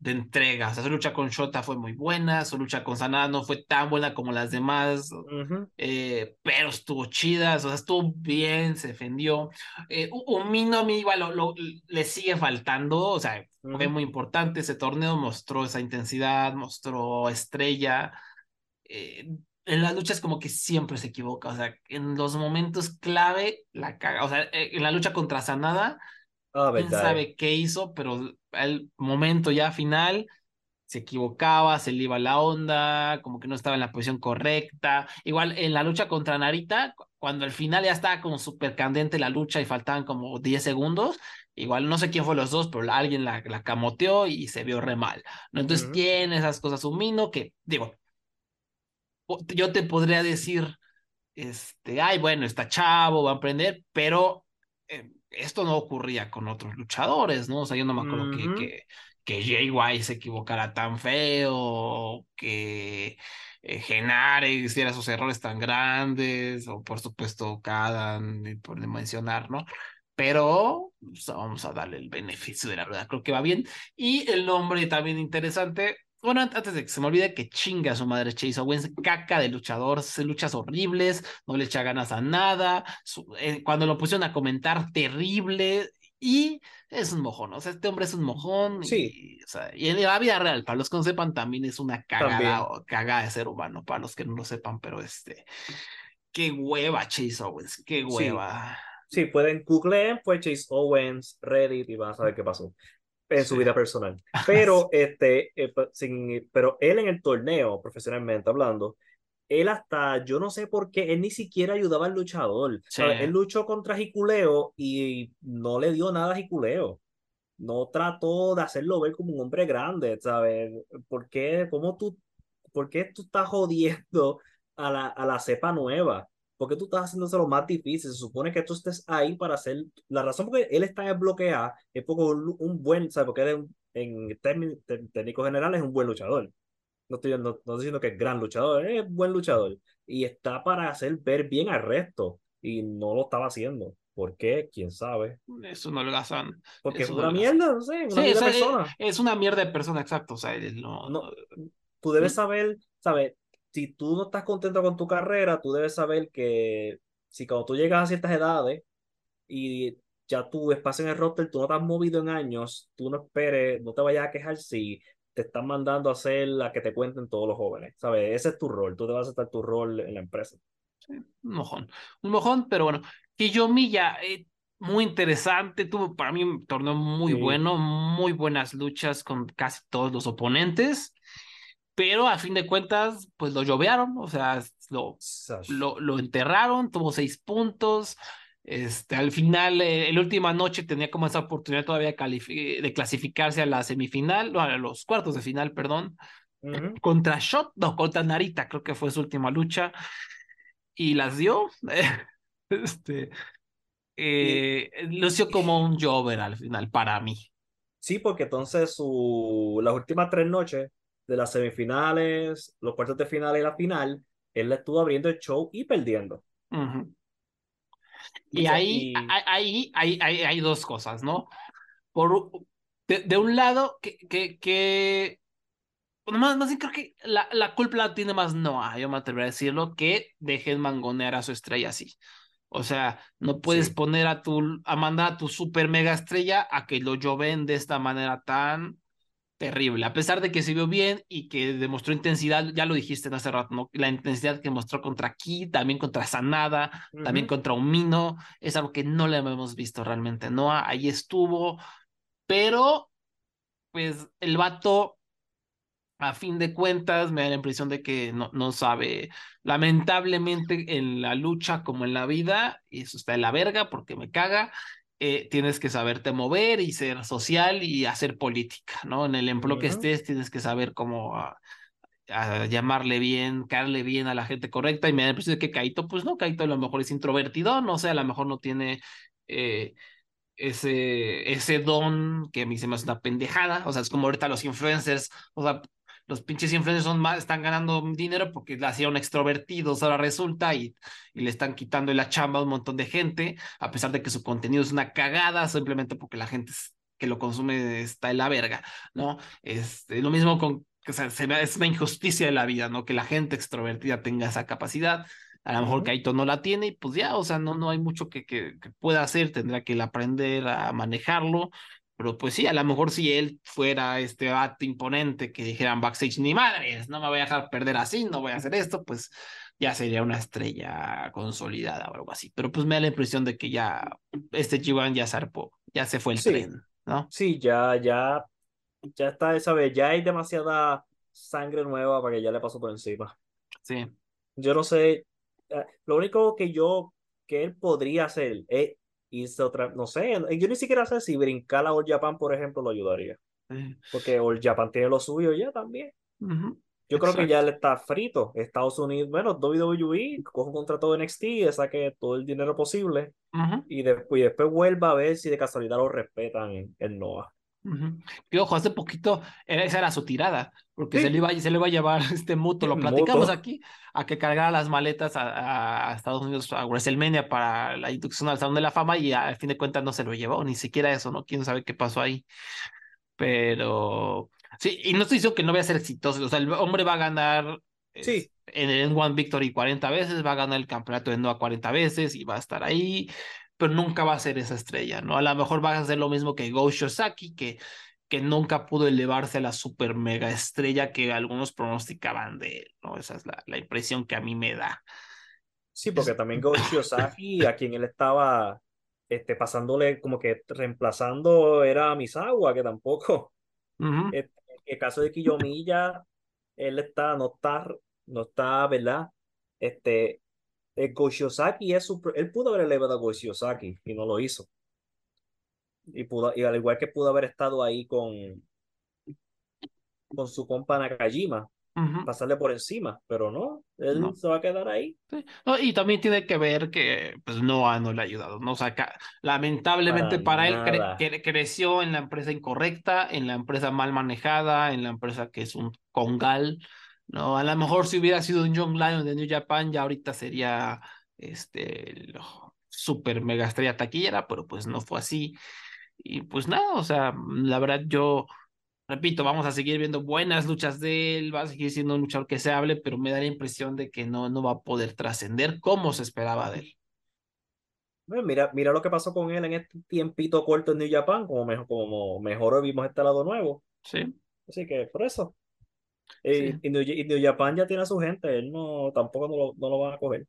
de entrega. O sea, su lucha con Shota fue muy buena, su lucha con Sanada no fue tan buena como las demás, uh -huh. eh, pero estuvo chida, o sea, estuvo bien, se defendió. Eh, Umino a mí igual lo, lo, le sigue faltando, o sea, uh -huh. fue muy importante ese torneo, mostró esa intensidad, mostró estrella. Eh, en las luchas como que siempre se equivoca, o sea, en los momentos clave la caga, o sea, eh, en la lucha contra Sanada, oh, quién sabe qué hizo, pero el momento ya final se equivocaba, se le iba la onda, como que no estaba en la posición correcta. Igual en la lucha contra Narita, cuando al final ya estaba como súper candente la lucha y faltaban como 10 segundos, igual no sé quién fue los dos, pero alguien la, la camoteó y se vio re mal. ¿no? Entonces uh -huh. tiene esas cosas un mino que, digo, yo te podría decir, este, ay, bueno, está chavo, va a aprender, pero eh, esto no ocurría con otros luchadores, ¿no? O sea, yo no me acuerdo uh -huh. que, que, que Jay White se equivocara tan feo, que eh, Genare hiciera sus errores tan grandes, o por supuesto Kadan, por mencionar, ¿no? Pero pues, vamos a darle el beneficio de la verdad, creo que va bien. Y el nombre también interesante, bueno, antes de que se me olvide que chinga a su madre Chase Owens, caca de luchador, hace luchas horribles, no le echa ganas a nada, su, eh, cuando lo pusieron a comentar, terrible, y es un mojón, o sea, este hombre es un mojón, sí. y, o sea, y en la vida real, para los que no sepan, también es una cagada, o, cagada de ser humano, para los que no lo sepan, pero este, qué hueva Chase Owens, qué hueva. Sí, sí pueden googlear, fue Chase Owens, Reddit, y van a saber qué pasó en su vida personal. Pero, este, eh, sin, pero él en el torneo, profesionalmente hablando, él hasta, yo no sé por qué, él ni siquiera ayudaba al luchador. Sí. Él luchó contra Jiculeo y no le dio nada a Jiculeo. No trató de hacerlo ver como un hombre grande, ¿sabes? ¿Por qué, cómo tú, por qué tú estás jodiendo a la, a la cepa nueva? ¿Por qué tú estás haciéndose lo más difícil? Se supone que tú estés ahí para hacer... La razón por que él está desbloqueado es porque un, un buen, ¿sabes? Porque él es, en términos técnicos generales es un buen luchador. No estoy, no, no estoy diciendo que es gran luchador, es buen luchador. Y está para hacer ver bien al resto. Y no lo estaba haciendo. ¿Por qué? ¿Quién sabe? Eso no lo hacen. Porque es una no mierda, no sé, una sí, mierda o sea, persona. Es, es, una mierda de persona, exacto. O sea, no, no, tú debes saber, ¿sabes? Si tú no estás contento con tu carrera, tú debes saber que si cuando tú llegas a ciertas edades y ya tu espacio en el roster, tú no te has movido en años, tú no esperes, no te vayas a quejar si te están mandando a hacer la que te cuenten todos los jóvenes, ¿sabes? Ese es tu rol, tú debes estar tu rol en la empresa. Sí, un mojón, un mojón, pero bueno, Kiyomiya, eh, muy interesante, tuvo para mí un torneo muy sí. bueno, muy buenas luchas con casi todos los oponentes pero a fin de cuentas, pues lo llovearon, o sea, lo, lo, lo, enterraron, tuvo seis puntos. Este, al final, eh, la última noche tenía como esa oportunidad todavía de clasificarse a la semifinal, no, a los cuartos de final, perdón, uh -huh. contra Shot, no, contra Narita, creo que fue su última lucha, y las dio. este, eh, lució como un jover al final, para mí. Sí, porque entonces su, las últimas tres noches de las semifinales, los cuartos de final y la final, él le estuvo abriendo el show y perdiendo. Uh -huh. Y, ahí, y... Ahí, ahí, ahí, hay dos cosas, ¿no? Por, de, de un lado, que, que, que más, más bien creo que la, la culpa la tiene más Noah, yo me atrevería a decirlo, que dejen mangonear a su estrella así. O sea, no puedes sí. poner a tu, a mandar a tu super mega estrella a que lo lloven de esta manera tan terrible, a pesar de que se vio bien y que demostró intensidad, ya lo dijiste en hace rato, ¿no? la intensidad que mostró contra Ki, también contra Sanada, uh -huh. también contra Umino, es algo que no le hemos visto realmente, ¿no? Ahí estuvo, pero pues el vato, a fin de cuentas, me da la impresión de que no, no sabe, lamentablemente en la lucha como en la vida, y eso está en la verga porque me caga, eh, tienes que saberte mover y ser social y hacer política, ¿no? En el empleo uh -huh. que estés tienes que saber cómo a, a llamarle bien, caerle bien a la gente correcta y me da la impresión de que Kaito, pues no, Kaito a lo mejor es introvertido, no sé, a lo mejor no tiene eh, ese, ese don que a mí se me hace una pendejada, o sea, es como ahorita los influencers, o sea, los pinches influencers son más, están ganando dinero porque la hicieron extrovertidos, ahora resulta, y, y le están quitando la chamba a un montón de gente, a pesar de que su contenido es una cagada, simplemente porque la gente que lo consume está en la verga, ¿no? Es este, lo mismo con, o sea, se es una injusticia de la vida, ¿no? Que la gente extrovertida tenga esa capacidad. A lo mejor Kaito no la tiene y pues ya, o sea, no, no hay mucho que, que, que pueda hacer, tendrá que aprender a manejarlo pero pues sí, a lo mejor si él fuera este acto imponente que dijeran backstage, ni madres, no me voy a dejar perder así, no voy a hacer esto, pues ya sería una estrella consolidada o algo así. Pero pues me da la impresión de que ya este G1 ya zarpó, ya se fue el tren, ¿no? Sí, ya, ya, ya está esa vez, ya hay demasiada sangre nueva para que ya le pasó por encima. Sí. Yo no sé, eh, lo único que yo, que él podría hacer es hice otra, no sé, yo ni siquiera sé si brincar a All Japan, por ejemplo, lo ayudaría. Porque All Japan tiene lo suyo ya también. Yo creo que ya le está frito. Estados Unidos, bueno, WWE, coge un contrato de NXT y saque todo el dinero posible. y, después, y después vuelva a ver si de casualidad lo respetan en, en NOAH. Y ojo, hace poquito esa era su tirada, porque se, le iba, se le iba a llevar este mutuo, lo platicamos aquí, a que cargara las maletas a, a, Estados Unidos, a WrestleMania para la inducción al Salón de la Fama y al fin de cuentas no se lo llevó, ni siquiera eso, ¿no? Quién sabe qué pasó ahí. Pero sí, y no estoy diciendo que no vaya a ser exitoso, o sea, el hombre va a ganar sí. en el One Victory 40 veces, va a ganar el campeonato de NOA 40 veces y va a estar ahí pero nunca va a ser esa estrella, ¿no? A lo mejor va a ser lo mismo que Go Shosaki, que, que nunca pudo elevarse a la super mega estrella que algunos pronosticaban de él, ¿no? Esa es la, la impresión que a mí me da. Sí, porque también Go Shiosaki, a quien él estaba este, pasándole como que reemplazando era a Misawa, que tampoco. en el caso de Kiyomiya, él está, no está, no está, ¿verdad? Este, el Goshiyosaki es su, él pudo haber elevado a Goshiyosaki y no lo hizo. Y, pudo, y al igual que pudo haber estado ahí con, con su compa Nakajima, pasarle por encima, pero no, él se va a quedar ahí. y también tiene que ver que pues Noah no le ha ayudado, ¿no? O sea, lamentablemente para, él creció en la empresa incorrecta, en la empresa mal manejada, en la empresa que es un congal, ¿no? A lo mejor si hubiera sido un Young Lion de New Japan, ya ahorita sería este super mega estrella taquillera, pero pues no fue así. Y pues nada, o sea, la verdad yo repito, vamos a seguir viendo buenas luchas de él, va a seguir siendo un luchador que se hable, pero me da la impresión de que no, no va a poder trascender como se esperaba de él. Bueno, mira, mira lo que pasó con él en este tiempito corto en New Japan, como mejor, como mejor vimos este lado nuevo. Sí. Así que por eso. Y, New, Japan ya tiene a su gente, él no, tampoco no lo, no lo van a coger.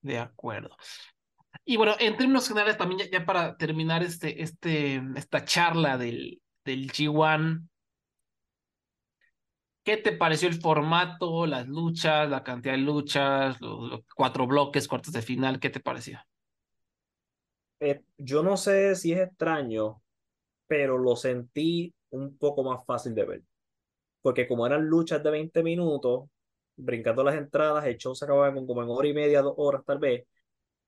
De acuerdo. Y bueno, en términos generales, también ya, para terminar este, este, esta charla del, del G1, ¿qué te pareció el formato, las luchas, la cantidad de luchas, los, cuatro bloques, cuartos de final? ¿Qué te pareció? Eh, yo no sé si es extraño, pero lo sentí un poco más fácil de ver porque como eran luchas de 20 minutos, brincando las entradas, el show se acababa como en hora y media, dos horas tal vez,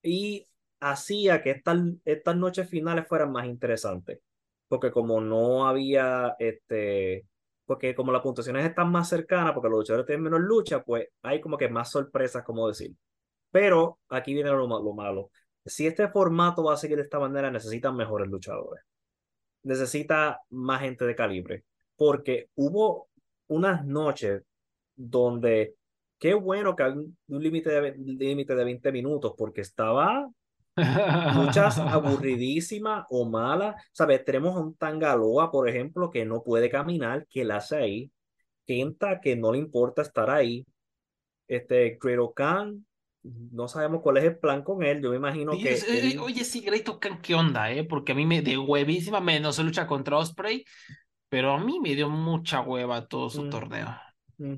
y hacía que estas, estas noches finales fueran más interesantes, porque como no había, este, porque como las puntuaciones están más cercanas, porque los luchadores tienen menos lucha, pues hay como que más sorpresas, como decir. Pero aquí viene lo, lo malo. Si este formato va a seguir de esta manera, necesitan mejores luchadores. Necesita más gente de calibre. Porque hubo unas noches donde qué bueno que hay un, límite de, límite de 20 minutos porque estaba muchas aburridísimas o malas. ¿Sabes? Tenemos a un Tangaloa, por ejemplo, que no puede caminar, que la hace ahí. Kenta, que no le importa estar ahí. Este, Greto Khan, no sabemos cuál es el plan con él. Yo me imagino que. Eh, oye, sí, Greto Khan, ¿qué onda, eh? Porque a mí me de huevísima, menos se lucha contra Osprey pero a mí me dio mucha hueva todo su mm. torneo. Mm.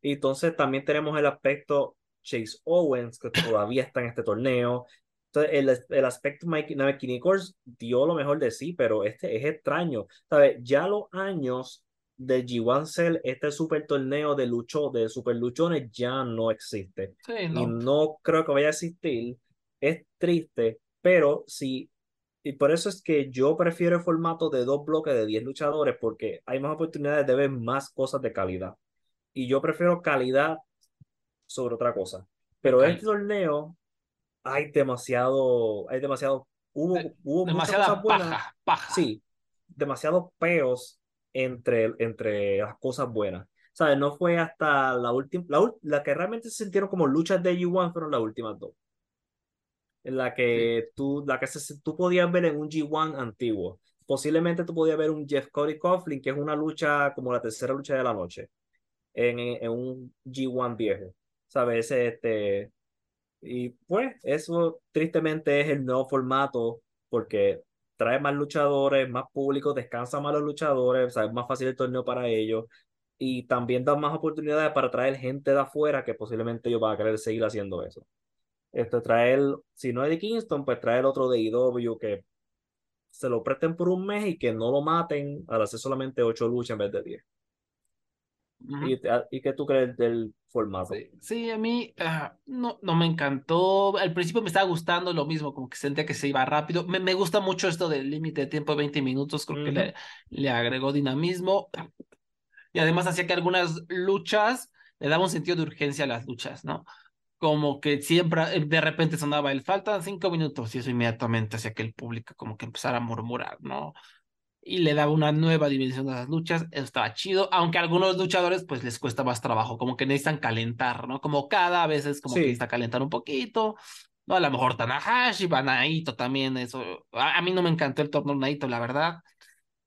Y entonces también tenemos el aspecto Chase Owens, que todavía está en este torneo. Entonces, el, el aspecto Mike Nichols dio lo mejor de sí, pero este es extraño. ¿Sabes? Ya los años de G1 Cell, este super torneo de lucho, de super luchones ya no existe. no. Y no creo que vaya a existir. Es triste, pero si y por eso es que yo prefiero el formato de dos bloques de 10 luchadores porque hay más oportunidades de ver más cosas de calidad. Y yo prefiero calidad sobre otra cosa. Pero Ok. este torneo hay demasiado, hay demasiado, hubo, De- hubo muchas Demasiada cosas buenas. paja, paja. Sí, demasiados peos entre, entre las cosas buenas. ¿Sabes? No fue hasta la última, la, la que realmente se sintieron como luchas de G1 fueron las últimas dos. En la que tú, la que se- tú podías ver en un G1 antiguo. Posiblemente tú podías ver un Jeff Cody Coughlin, que es una lucha como la tercera lucha de la noche, en, en un G1 viejo. ¿Sabes? Este, y pues eso tristemente es el nuevo formato porque trae más luchadores, más público, descansa más los luchadores, o sea, es más fácil el torneo para ellos y también da más oportunidades para traer gente de afuera que posiblemente ellos van a querer seguir haciendo eso. Esto traer, si no es de Kingston, pues traer otro de IW que se lo presten por un mes y que no lo maten al hacer solamente ocho luchas en vez de diez. Ujú. ¿Y, ¿Y qué tú crees del formato? Sí, sí, a mí ah, no, no me encantó. Al principio me estaba gustando lo mismo, como que sentía que se iba rápido. Me, me gusta mucho esto del límite de tiempo de 20 minutos, creo que Ujú. le, le agregó dinamismo. Y además hacía que algunas luchas le daba un sentido de urgencia a las luchas, ¿no? Como que siempre eh, de repente sonaba el faltan cinco minutos y eso inmediatamente hacía que el público como que empezara a murmurar, ¿no? y le daba una nueva dimensión a las luchas, eso estaba chido, aunque a algunos luchadores pues les cuesta más trabajo, como que necesitan calentar, ¿no? Como cada vez es como que Sí. necesita calentar un poquito, ¿no? A lo mejor Tanahashi, Banaito también, eso, a, a mí no me encantó el torneo Naito, la verdad,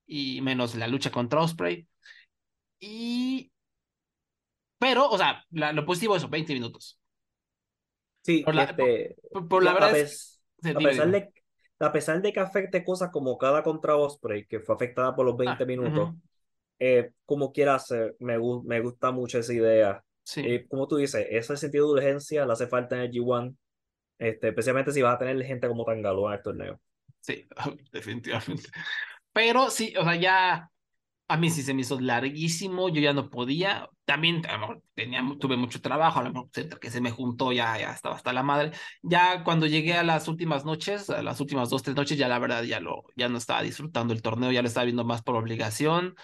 y menos la lucha contra Osprey, y... Pero, o sea, la- lo positivo es eso, 20 minutos. Sí, Por la- este, Por, por la a verdad pes- es... A pesar, de, a pesar de que afecte cosas como cada contra Osprey, que fue afectada por los 20 Ah, minutos, ujú, eh, como quiera hacer, me, me gusta mucho esa idea. Sí. Eh, como tú dices, ese sentido de urgencia le hace falta en el G1, este, especialmente si vas a tener gente como Tangaloa en el torneo. Sí, definitivamente. Pero sí, o sea, ya a mí sí se me hizo larguísimo, yo ya no podía. También tenía, tuve mucho trabajo, a lo mejor que se me juntó ya, ya estaba hasta la madre. Ya cuando llegué a las últimas noches, a las últimas dos, tres noches, ya la verdad ya, lo, ya no estaba disfrutando el torneo, ya lo estaba viendo más por obligación.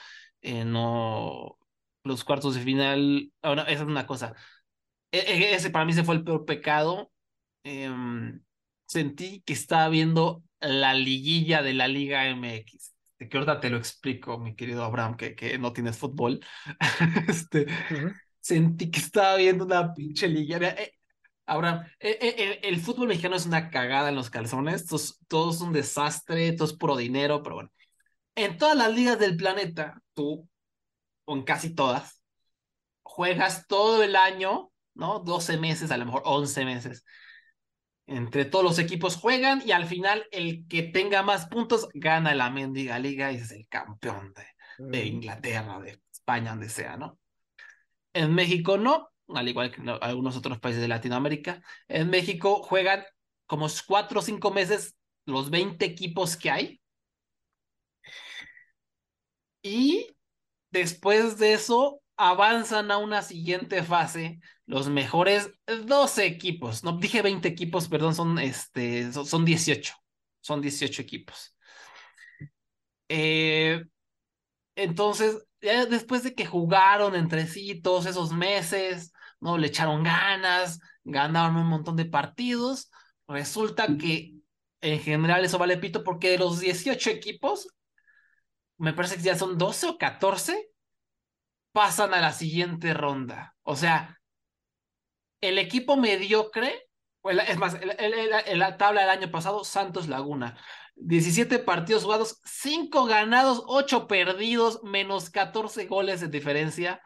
Eh, no, los cuartos de final, ahora, esa es una cosa. E- e- ese para mí se fue el peor pecado. Em, sentí que estaba viendo la liguilla de la Liga MX. De que ahorita te lo explico, mi querido Abraham, que, que no tienes fútbol. este, sentí que estaba viendo una pinche liguilla. Eh, Abraham, eh, eh, el, el fútbol mexicano es una cagada en los calzones. Todo todo es un desastre, todo es puro dinero, pero bueno. En todas las ligas del planeta, tú, o en casi todas, juegas todo el año, ¿no? 12 meses, a lo mejor 11 meses. Entre todos los equipos juegan y al final el que tenga más puntos gana la mendiga liga y es el campeón de, de Inglaterra, de España, donde sea, ¿no? En México no, al igual que en algunos otros países de Latinoamérica. En México juegan como cuatro o cinco meses los 20 equipos que hay. Y después de eso avanzan a una siguiente fase los mejores 12 equipos. No dije 20 equipos, perdón, son, este, son, son 18. Son 18 equipos. Eh, entonces, ya después de que jugaron entre sí todos esos meses, ¿no? Le echaron ganas, ganaron un montón de partidos. Resulta que en general eso vale pito porque de los 18 equipos, me parece que ya son 12 o 14, pasan a la siguiente ronda. O sea, el equipo mediocre, es más, en la tabla del año pasado, Santos Laguna, 17 partidos jugados, 5 ganados, 8 perdidos, menos 14 goles de diferencia.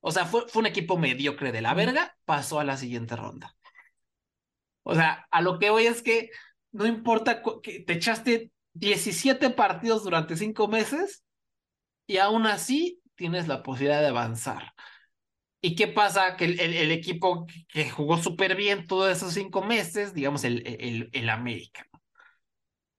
O sea, fue, fue un equipo mediocre de la verga, pasó a la siguiente ronda. O sea, a lo que voy es que no importa que te echaste 17 partidos durante 5 meses y aún así tienes la posibilidad de avanzar. ¿Y qué pasa? Que el, equipo que jugó súper bien todos esos cinco meses, digamos el, el, el América,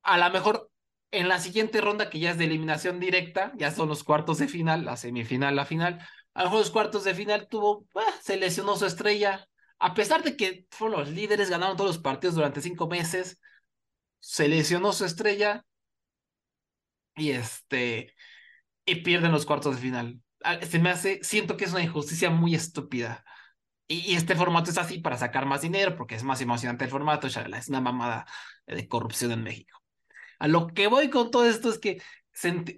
a lo mejor en la siguiente ronda, que ya es de eliminación directa, ya son los cuartos de final, la semifinal, la final, a lo mejor los cuartos de final tuvo, ah, se lesionó su estrella, a pesar de que fueron los líderes, ganaron todos los partidos durante cinco meses, se lesionó su estrella y este y pierden los cuartos de final. Ah, Se me hace, siento que es una injusticia muy estúpida. Y, y este formato es así para sacar más dinero, porque es más emocionante el formato, es una mamada de corrupción en México. A lo que voy con todo esto es que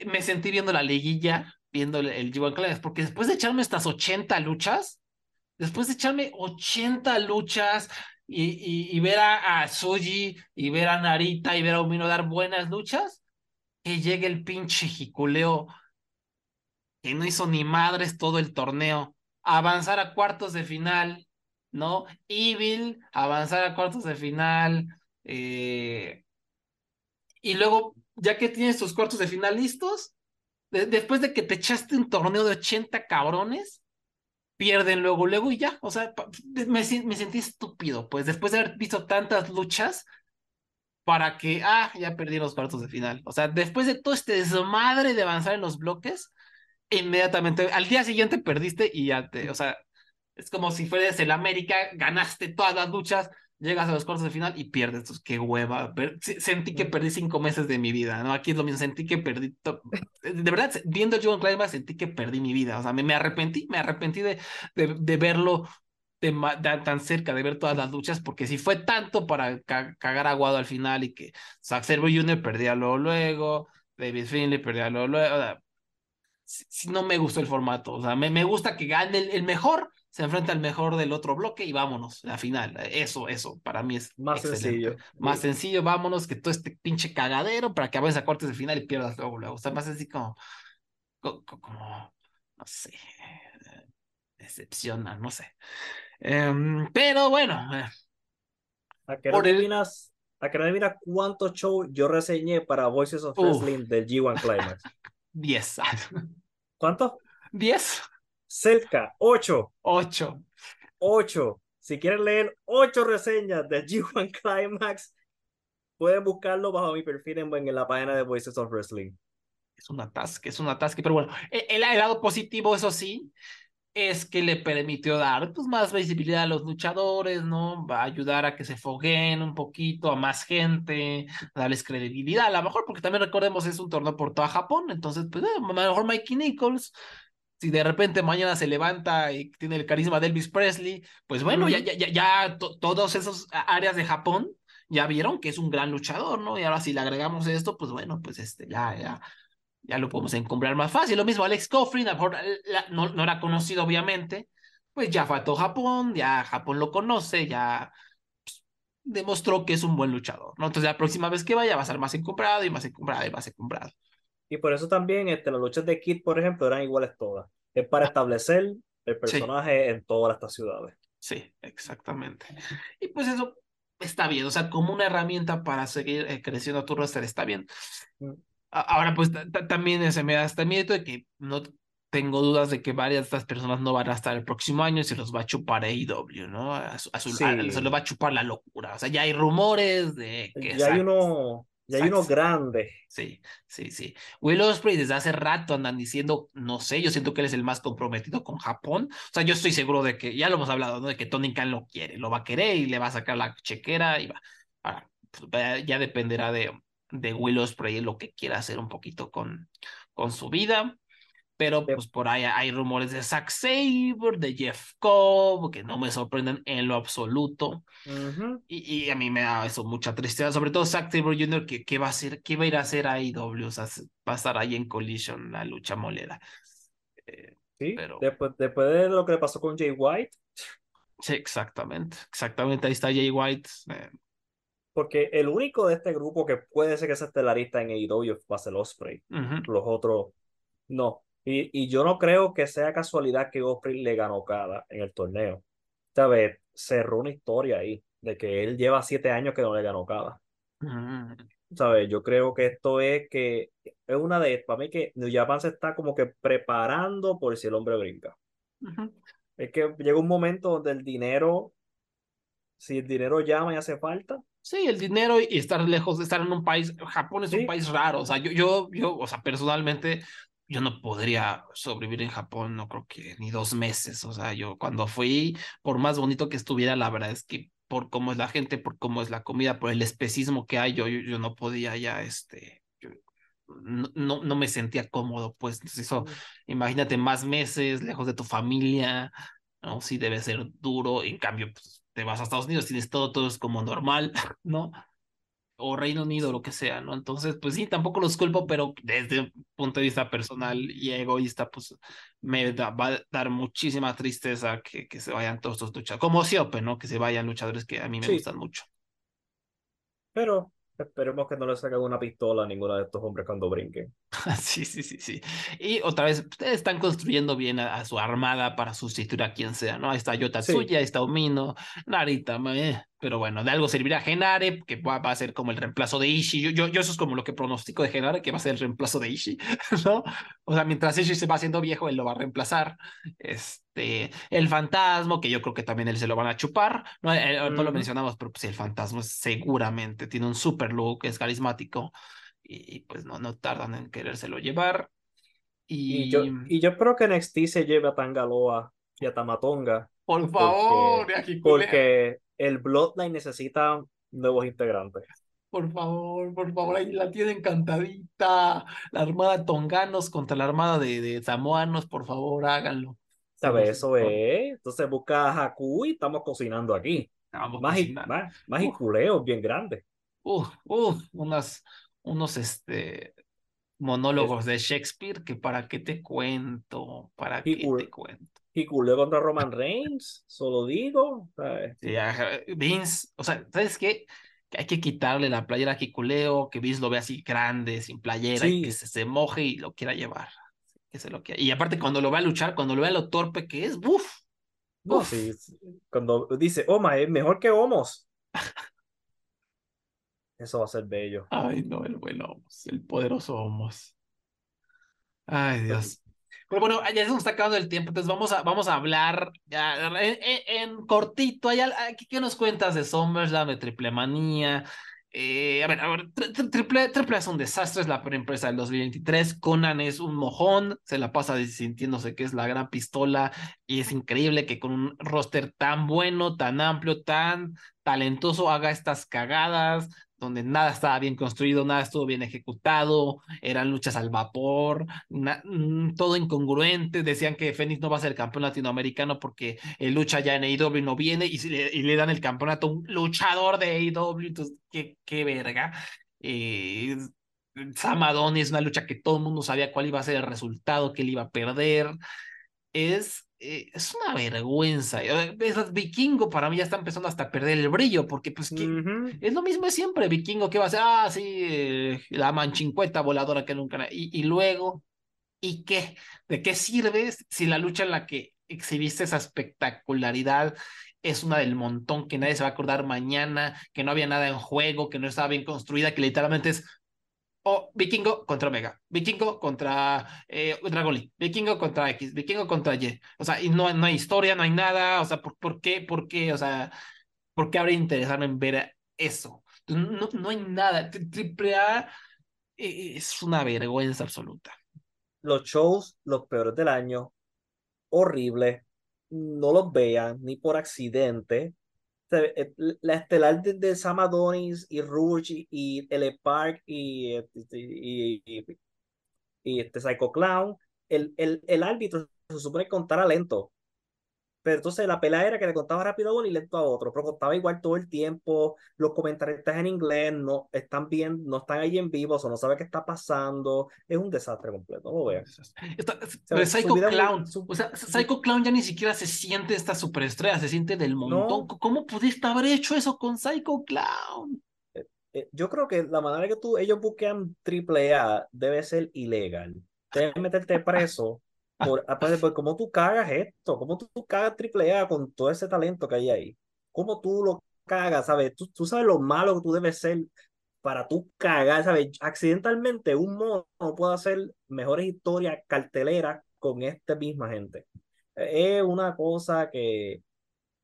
me sentí viendo la liguilla, viendo el, G1 Climax, porque después de echarme estas 80 luchas, después de echarme 80 luchas y, y, ver a, a y ver a Narita y ver a Umino dar buenas luchas, que llegue el pinche jiculeo que no hizo ni madres todo el torneo, avanzar a cuartos de final, ¿no? Evil, avanzar a cuartos de final, eh, y luego, ya que tienes tus cuartos de final listos, de- después de que te echaste un torneo de 80 cabrones, pierden luego, luego y ya, o sea, me, me sentí estúpido, pues después de haber visto tantas luchas, para que, ah, ya perdí los cuartos de final. O sea, después de todo este desmadre de avanzar en los bloques, inmediatamente, al día siguiente perdiste y ya te, o sea, es como si fueras el América, ganaste todas las luchas, llegas a los cuartos de final y pierdes. Entonces, qué hueva. Sentí que perdí cinco meses de mi vida, ¿no? Aquí es lo mismo, sentí que perdí. De verdad, viendo John Climax, sentí que perdí mi vida. O sea, me, me arrepentí, me arrepentí de, de, de verlo de tan cerca, de ver todas las luchas, porque si fue tanto para ca- cagar aguado al final y que Zack Sabre Jr. perdía luego, luego, David Finley perdía luego, luego. o sea, si, si no me gustó el formato. O sea, me, me gusta que gane el, el mejor, se enfrenta al mejor del otro bloque y vámonos, la final. Eso, eso, para mí es Más excelente. sencillo. Más sencillo, vámonos, que todo este pinche cagadero para que avances a cuartos de final y pierdas luego, luego. O sea, más así como, co- co- como, no sé, decepciona, no sé. Em, pero bueno, eh, ¿A qué Por no el- adivinas, a qué no adivinas cuántos shows yo reseñé para Voices of. Wrestling del G1 Climax? 10. ¿Cuántos? 10, Cerca, 8. 8. 8. Si quieren leer 8 reseñas del G1 Climax, pueden buscarlo bajo mi perfil en, en la página de Voices of Wrestling. Es un atasque, es un atasque, pero bueno, e- el, el lado positivo, eso sí, es que le permitió dar pues, más visibilidad a los luchadores, ¿no? Va a ayudar a que se fogueen un poquito a más gente, darles credibilidad, a lo mejor, porque también recordemos es un torneo por toda Japón, entonces, pues, eh, a lo mejor Mikey Nichols, si de repente mañana se levanta y tiene el carisma de Elvis Presley, pues bueno, ya, ya, ya, ya to- todos esos áreas de Japón ya vieron que es un gran luchador, ¿no? Y ahora si le agregamos esto, pues bueno, pues este, ya, ya ya lo podemos encumbrar más fácil. Lo mismo Alex a lo mejor la- no, no era conocido obviamente, pues ya fue a todo Japón, ya Japón lo conoce, ya pues, demostró que es un buen luchador, ¿no? Entonces la próxima vez que vaya va a ser más encumbrado y más encumbrado y más encumbrado. Y por eso también este, las luchas de Kid, por ejemplo, eran iguales todas. Es para establecer el personaje en todas estas ciudades. Sí, exactamente. Y pues eso está bien, o sea, como una herramienta para seguir eh, creciendo tu roster está bien. Mm. Ahora, pues ta- ta- también se me da este miedo de que no tengo dudas de que varias de estas personas no van a estar el próximo año y se los va a chupar AEW, ¿no? A su- a su- Sí. a- se los va a chupar la locura. O sea, ya hay rumores de que Ya hay uno, ya hay uno grande. Sí, sí, sí. Will Ospreay desde hace rato andan diciendo, no sé, yo siento que él es el más comprometido con Japón. O sea, yo estoy seguro de que, ya lo hemos hablado, ¿no? De que Tony Khan lo quiere, lo va a querer y le va a sacar la chequera y va. Ahora, pues, ya dependerá de, de Will Ospreay lo que quiera hacer un poquito con, con su vida. Pero pues por ahí hay rumores de Zack Sabre, de Jeff Cobb, que no me sorprenden en lo absoluto. Ujú. Y, y a mí me da eso mucha tristeza, sobre todo Zack Sabre Jr., que, que va a hacer, que va a ir a hacer a AEW, o sea, se- va a estar ahí en Collision, la lucha molera. Eh, Sí, Pero- después, después de lo que le pasó con Jay White, sí, exactamente, exactamente, ahí está Jay White. eh, porque el único de este grupo que puede ser que sea estelarista en AEW va a ser Osprey. ujú, Los otros, no. Y, y yo no creo que sea casualidad que Osprey le ganó cada en el torneo. Esta vez cerró una historia ahí de que él lleva siete años que no le ganó cada. ujú, ¿Sabes? Yo creo que esto es que es una de, para mí que New Japan se está como que preparando por si el hombre brinca. ujú. Es que llega un momento donde el dinero, si el dinero llama y hace falta, Sí, el dinero y estar lejos de estar en un país, Japón es un Sí. país raro, o sea, yo, yo, yo, o sea, personalmente, yo no podría sobrevivir en Japón, no creo que ni dos meses, o sea, yo cuando fui, por más bonito que estuviera, la verdad es que por cómo es la gente, por cómo es la comida, por el especismo que hay, yo, yo, yo no podía ya, este, yo no, no, no me sentía cómodo, pues, entonces eso, imagínate más meses lejos de tu familia, ¿no? Sí debe ser duro, en cambio, pues, te vas a Estados Unidos, tienes todo, todo es como normal, ¿no? o Reino Unido, lo que sea, ¿no? Entonces, pues sí, tampoco los culpo, pero desde un punto de vista personal y egoísta, pues me da, va a dar muchísima tristeza que, que se vayan todos estos luchadores, como Siope, ¿no? Que se vayan luchadores que a mí me Sí. gustan mucho. Pero esperemos que no le saquen una pistola a ninguno de estos hombres cuando brinquen. Sí, sí, sí, sí. Y otra vez, ustedes están construyendo bien a, a su armada para sustituir a quien sea, ¿no? Ahí está Yotatsuya, ahí está Omino, Narita, eh, pero bueno, de algo servirá Genare, que va, va a ser como el reemplazo de Ishii. Yo, yo, yo eso es como lo que pronostico de Genare, que va a ser el reemplazo de Ishii, ¿no? O sea, mientras Ishii se va haciendo viejo, él lo va a reemplazar. Este, el fantasma, que yo creo que también él se lo van a chupar, ¿no? Eh, no lo Ujú. mencionamos, pero pues el fantasma seguramente tiene un super look, es carismático y, y, pues no, no tardan en querérselo llevar. Y, Y yo, y yo espero que NXT se lleve a Tangaloa y a Tamatonga, por favor, Yajiculea, porque el Bloodline necesita nuevos integrantes. por favor, por favor, ahí la tienen encantadita. La armada tonganos contra la armada de, de samoanos, por favor, háganlo. ¿Sabes? Eso es. Entonces busca a Haku y estamos cocinando aquí. Vamos Más, cocinando. bien grandes. Uf, unas, unos este, monólogos de Shakespeare que para qué te cuento, para Y qué te cuento. Jiculeo contra Roman Reigns, solo digo. ¿sabes? Sí, Vince, o sea, ¿sabes qué? Que hay que quitarle la playera a Kikuleo, que Vince lo ve así grande, sin playera, y que se, se moje y lo quiera llevar. Que se lo quiera. Y aparte, cuando lo vea luchar, cuando lo vea lo torpe que es, ¡buf! No, sí, sí. Cuando dice, Oma es mejor que Homos. Eso va a ser bello. Ay, no, el buen Homos, el poderoso Homos. Ay, Dios. Pero bueno, ya se nos está acabando el tiempo, entonces vamos a, vamos a hablar ya, en, cortito. ¿Qué nos cuentas de SummerSlam, de Triple Manía? Eh, a ver, a ver, tri- tri- triple, triple es un desastre, es la empresa del 2023. Conan es un mojón, se la pasa sintiéndose que es la gran pistola y es increíble que con un roster tan bueno, tan amplio, tan talentoso haga estas cagadas donde nada estaba bien construido, nada estuvo bien ejecutado, eran luchas al vapor, mm, todo incongruente, decían que Fénix no va a ser campeón latinoamericano porque el lucha ya en AEW no viene y, le, dan el campeonato a un luchador de AEW, entonces qué, qué verga. Eh, Sam Adonis, una lucha que todo el mundo sabía cuál iba a ser el resultado, que él iba a perder. Es, eh, es una vergüenza. Eh, esas Vikingo para mí ya está empezando hasta a perder el brillo, porque pues ¿qué- Ujú. es lo mismo de siempre, Vikingo, que va a ser? Ah, sí, eh, la manchincueta voladora que nunca... Y, y luego, ¿y qué? ¿De qué sirve si la lucha en la que exhibiste esa espectacularidad es una del montón que nadie se va a acordar mañana, que no había nada en juego, que no estaba bien construida, que literalmente es o Vikingo contra Omega, Vikingo contra eh, Dragon Vikingo contra X, Vikingo contra Y. O sea, y no, no hay historia, no hay nada. O sea, ¿por, por qué? ¿Por qué? O sea, ¿por qué habría interesarme en ver eso? No, no hay nada. Tri- Triple A eh, es una vergüenza absoluta. Los shows, los peores del año, horribles. No los vean ni por accidente. Eh, La estelar de, de y Rouge y, L. Park y, y- y este Psycho Clown, el, el, el árbitro se supone que contara lento. Pero entonces la pelea era que le contaba rápido a uno y lento a otro, pero contaba igual todo el tiempo. Los comentaristas en inglés no están bien, no están ahí en vivo, o no sabe qué está pasando. Es un desastre completo, no lo vean. Pero Psycho vida muy- Clown, su- o sea, Psycho Clown ya ni siquiera se siente esta superestrella, se siente del montón. No. ¿Cómo pudiste haber hecho eso con Psycho Clown? Eh, yo creo que la manera que tú, ellos buscan triple A debe ser ilegal. Debes meterte preso por, aparte, por cómo tú cagas esto, cómo tú, tú cagas triple A con todo ese talento que hay ahí. Cómo tú lo cagas, ¿sabes? Tú, tú sabes lo malo que tú debes ser para tú cagar, ¿sabes? Accidentalmente un mono no puede hacer mejores historias carteleras con esta misma gente. Es una cosa que...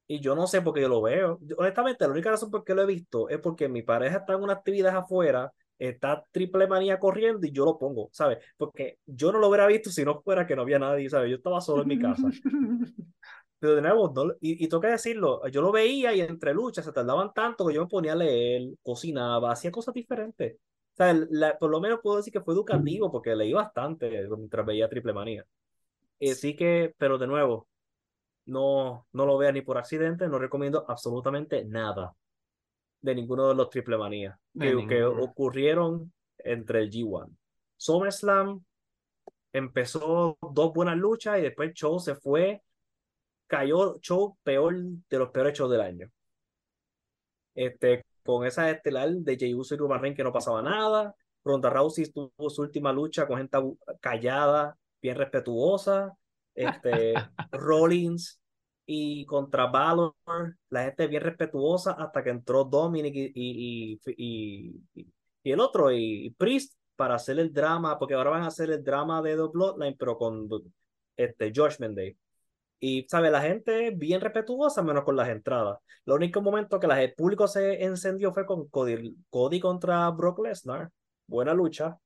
Y yo no sé por qué yo lo veo. Honestamente, la única razón por qué lo he visto es porque mi pareja está en una actividad afuera, está triple manía corriendo y yo lo pongo, ¿sabes? Porque yo no lo hubiera visto si no fuera que no había nadie, ¿sabes? Yo estaba solo en mi casa. Pero de nuevo, no- y, y que decirlo, yo lo veía y entre luchas se tardaban tanto que yo me ponía a leer, cocinaba, hacía cosas diferentes. O sea, la- por lo menos puedo decir que fue educativo porque leí bastante mientras veía Triple Manía. Así que, pero de nuevo, no, no lo vea ni por accidente, no recomiendo absolutamente nada de ninguno de los Triple Manía De que, que ocurrieron entre el G1. SummerSlam empezó dos buenas luchas y después el show se fue, cayó show peor de los peores shows del año. Este, con esa estelar de Jey Uso y Roman Reigns que no pasaba nada. Ronda Rousey tuvo su última lucha con gente callada, bien respetuosa. Este, Rollins y contra Balor, la gente bien respetuosa hasta que entró Dominic y, y, y, y- y el otro, y, Priest, para hacer el drama, porque ahora van a hacer el drama de The Bloodline, pero con este, Judgment Day. Y, ¿sabes? La gente bien respetuosa, menos con las entradas. Lo único momento que el público se encendió fue con Cody, Cody contra Brock Lesnar. Buena lucha.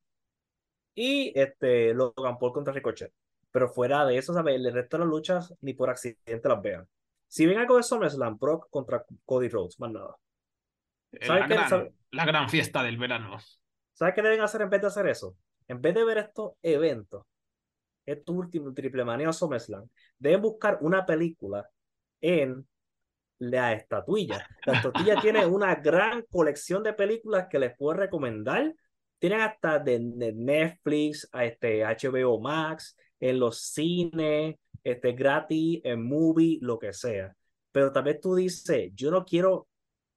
Y este, Logan Paul contra Ricochet. Pero fuera de eso, ¿sabes? El resto de las luchas ni por accidente las vean. Si ven algo de SummerSlam, Brock contra Cody Rhodes, más nada. La ¿Sabes qué? gran, ¿Sabe- la gran fiesta del verano. ¿Sabes qué deben hacer en vez de hacer eso? En vez de ver estos eventos, estos últimos Triple Manía o SummerSlam, deben buscar una película en la estatuilla. La estatuilla tiene una gran colección de películas que les puedo recomendar. Tienen hasta de, de Netflix, a este HBO Max, en los cines, este gratis, en movie, lo que sea. Pero tal vez tú dices, yo no quiero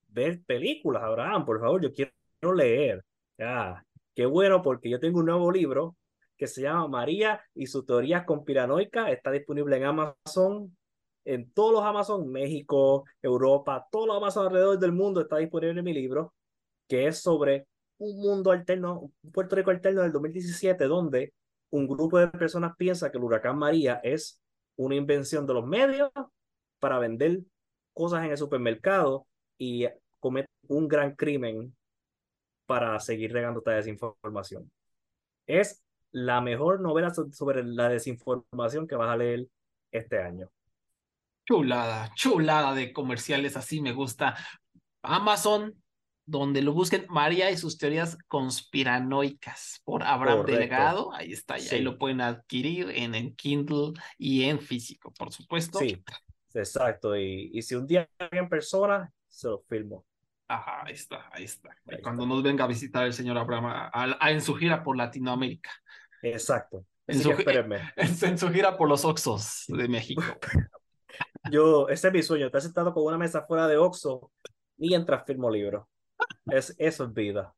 ver películas, Abraham, por favor, yo quiero leer. Ya, qué bueno, porque yo tengo un nuevo libro que se llama María y sus teorías conspiranoicas. Está disponible en Amazon, en todos los Amazon, México, Europa, todos los Amazon alrededor del mundo está disponible mi libro, que es sobre un mundo alterno, un Puerto Rico alterno del 2017, donde un grupo de personas piensa que el huracán María es una invención de los medios para vender cosas en el supermercado y comete un gran crimen para seguir regando esta desinformación. Es la mejor novela so- sobre la desinformación que vas a leer este año. Chulada, chulada de comerciales, así me gusta. Amazon, donde lo busquen, María y sus teorías conspiranoicas por Abraham Correcto. Delgado. Ahí está, y ahí lo pueden adquirir en, en Kindle y en físico, por supuesto. Sí, exacto. Y, y si un día en persona, se lo filmo. Ajá, ahí está, ahí está. Ahí cuando está. nos venga a visitar el señor Abraham a- a- a- en su gira por Latinoamérica, Exacto. En su espérenme. en, en su gira por los Oxos de México. Yo, ese es mi sueño, estar sentado con una mesa fuera de Oxxo mientras firmo libros. Es, eso es vida.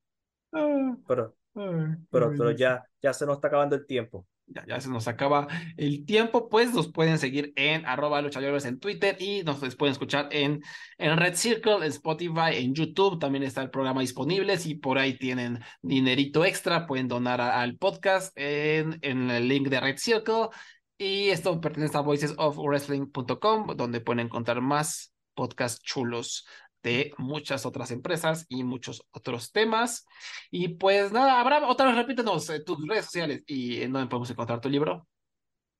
Ah, Pero, ah, pero, pero ya, ya se nos está acabando el tiempo. Ya, ya se nos acaba el tiempo, pues nos pueden seguir en arroba luchadores en Twitter y nos pueden escuchar en, en Red Circle, en Spotify, en YouTube, también está el programa disponible, si por ahí tienen dinerito extra, pueden donar a- al podcast en, en el link de Red Circle y esto pertenece a voicesofwrestling.com, donde pueden encontrar más podcasts chulos de muchas otras empresas y muchos otros temas. Y pues nada, Abraham, otra vez repítenos eh, tus redes sociales y en dónde podemos encontrar tu libro.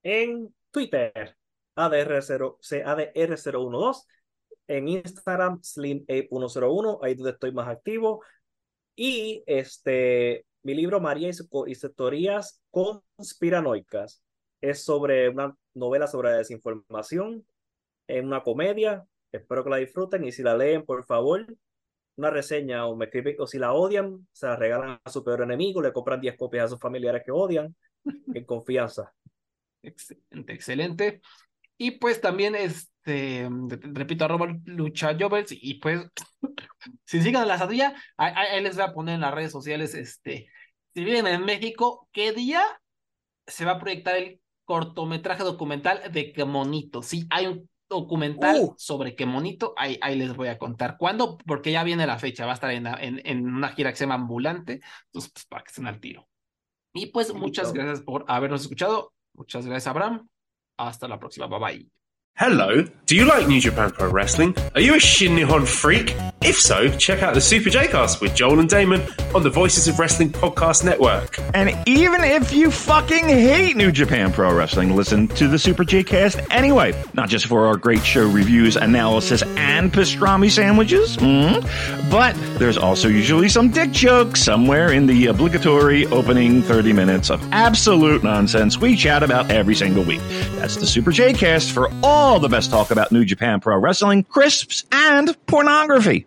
En Twitter, ADR0, ADR012. En Instagram, SlimApe101, ahí donde estoy más activo. Y este, mi libro María y, su- y sus conspiranoicas es sobre una novela sobre desinformación, es una comedia. Espero que la disfruten y si la leen, por favor, una reseña o me escriben, o si la odian, se la regalan a su peor enemigo, le compran 10 copias a sus familiares que odian, en confianza. Excelente, excelente. Y pues también, este, repito, arroba lucha Jovers, y pues, si sigan la sadilla, ahí, ahí- les voy a poner en las redes sociales, este, si viven en México, ¿qué día se va a proyectar el cortometraje documental de Quemonito? Sí, hay un documental Uh. sobre Quemonito, ahí, ahí les voy a contar cuándo, porque ya viene la fecha, va a estar en, en, en una gira que se llama Ambulante, entonces, pues, para que estén al tiro. Y pues, muchas gracias por habernos escuchado, muchas gracias, Abraham. Hasta la próxima. Bye bye. Hello, do you like New Japan Pro Wrestling? Are you a Shin Nihon freak? If so, check out the Super J-Cast with Joel and Damon on the Voices of Wrestling podcast network. And even if you fucking hate New Japan Pro Wrestling, listen to the Super J-Cast anyway. Not just for our great show reviews, analysis, and pastrami sandwiches, mm, but there's also usually some dick jokes somewhere in the obligatory opening 30 minutes of absolute nonsense we chat about every single week. That's the Super J-Cast for all the best talk about New Japan Pro Wrestling, crisps, and pornography.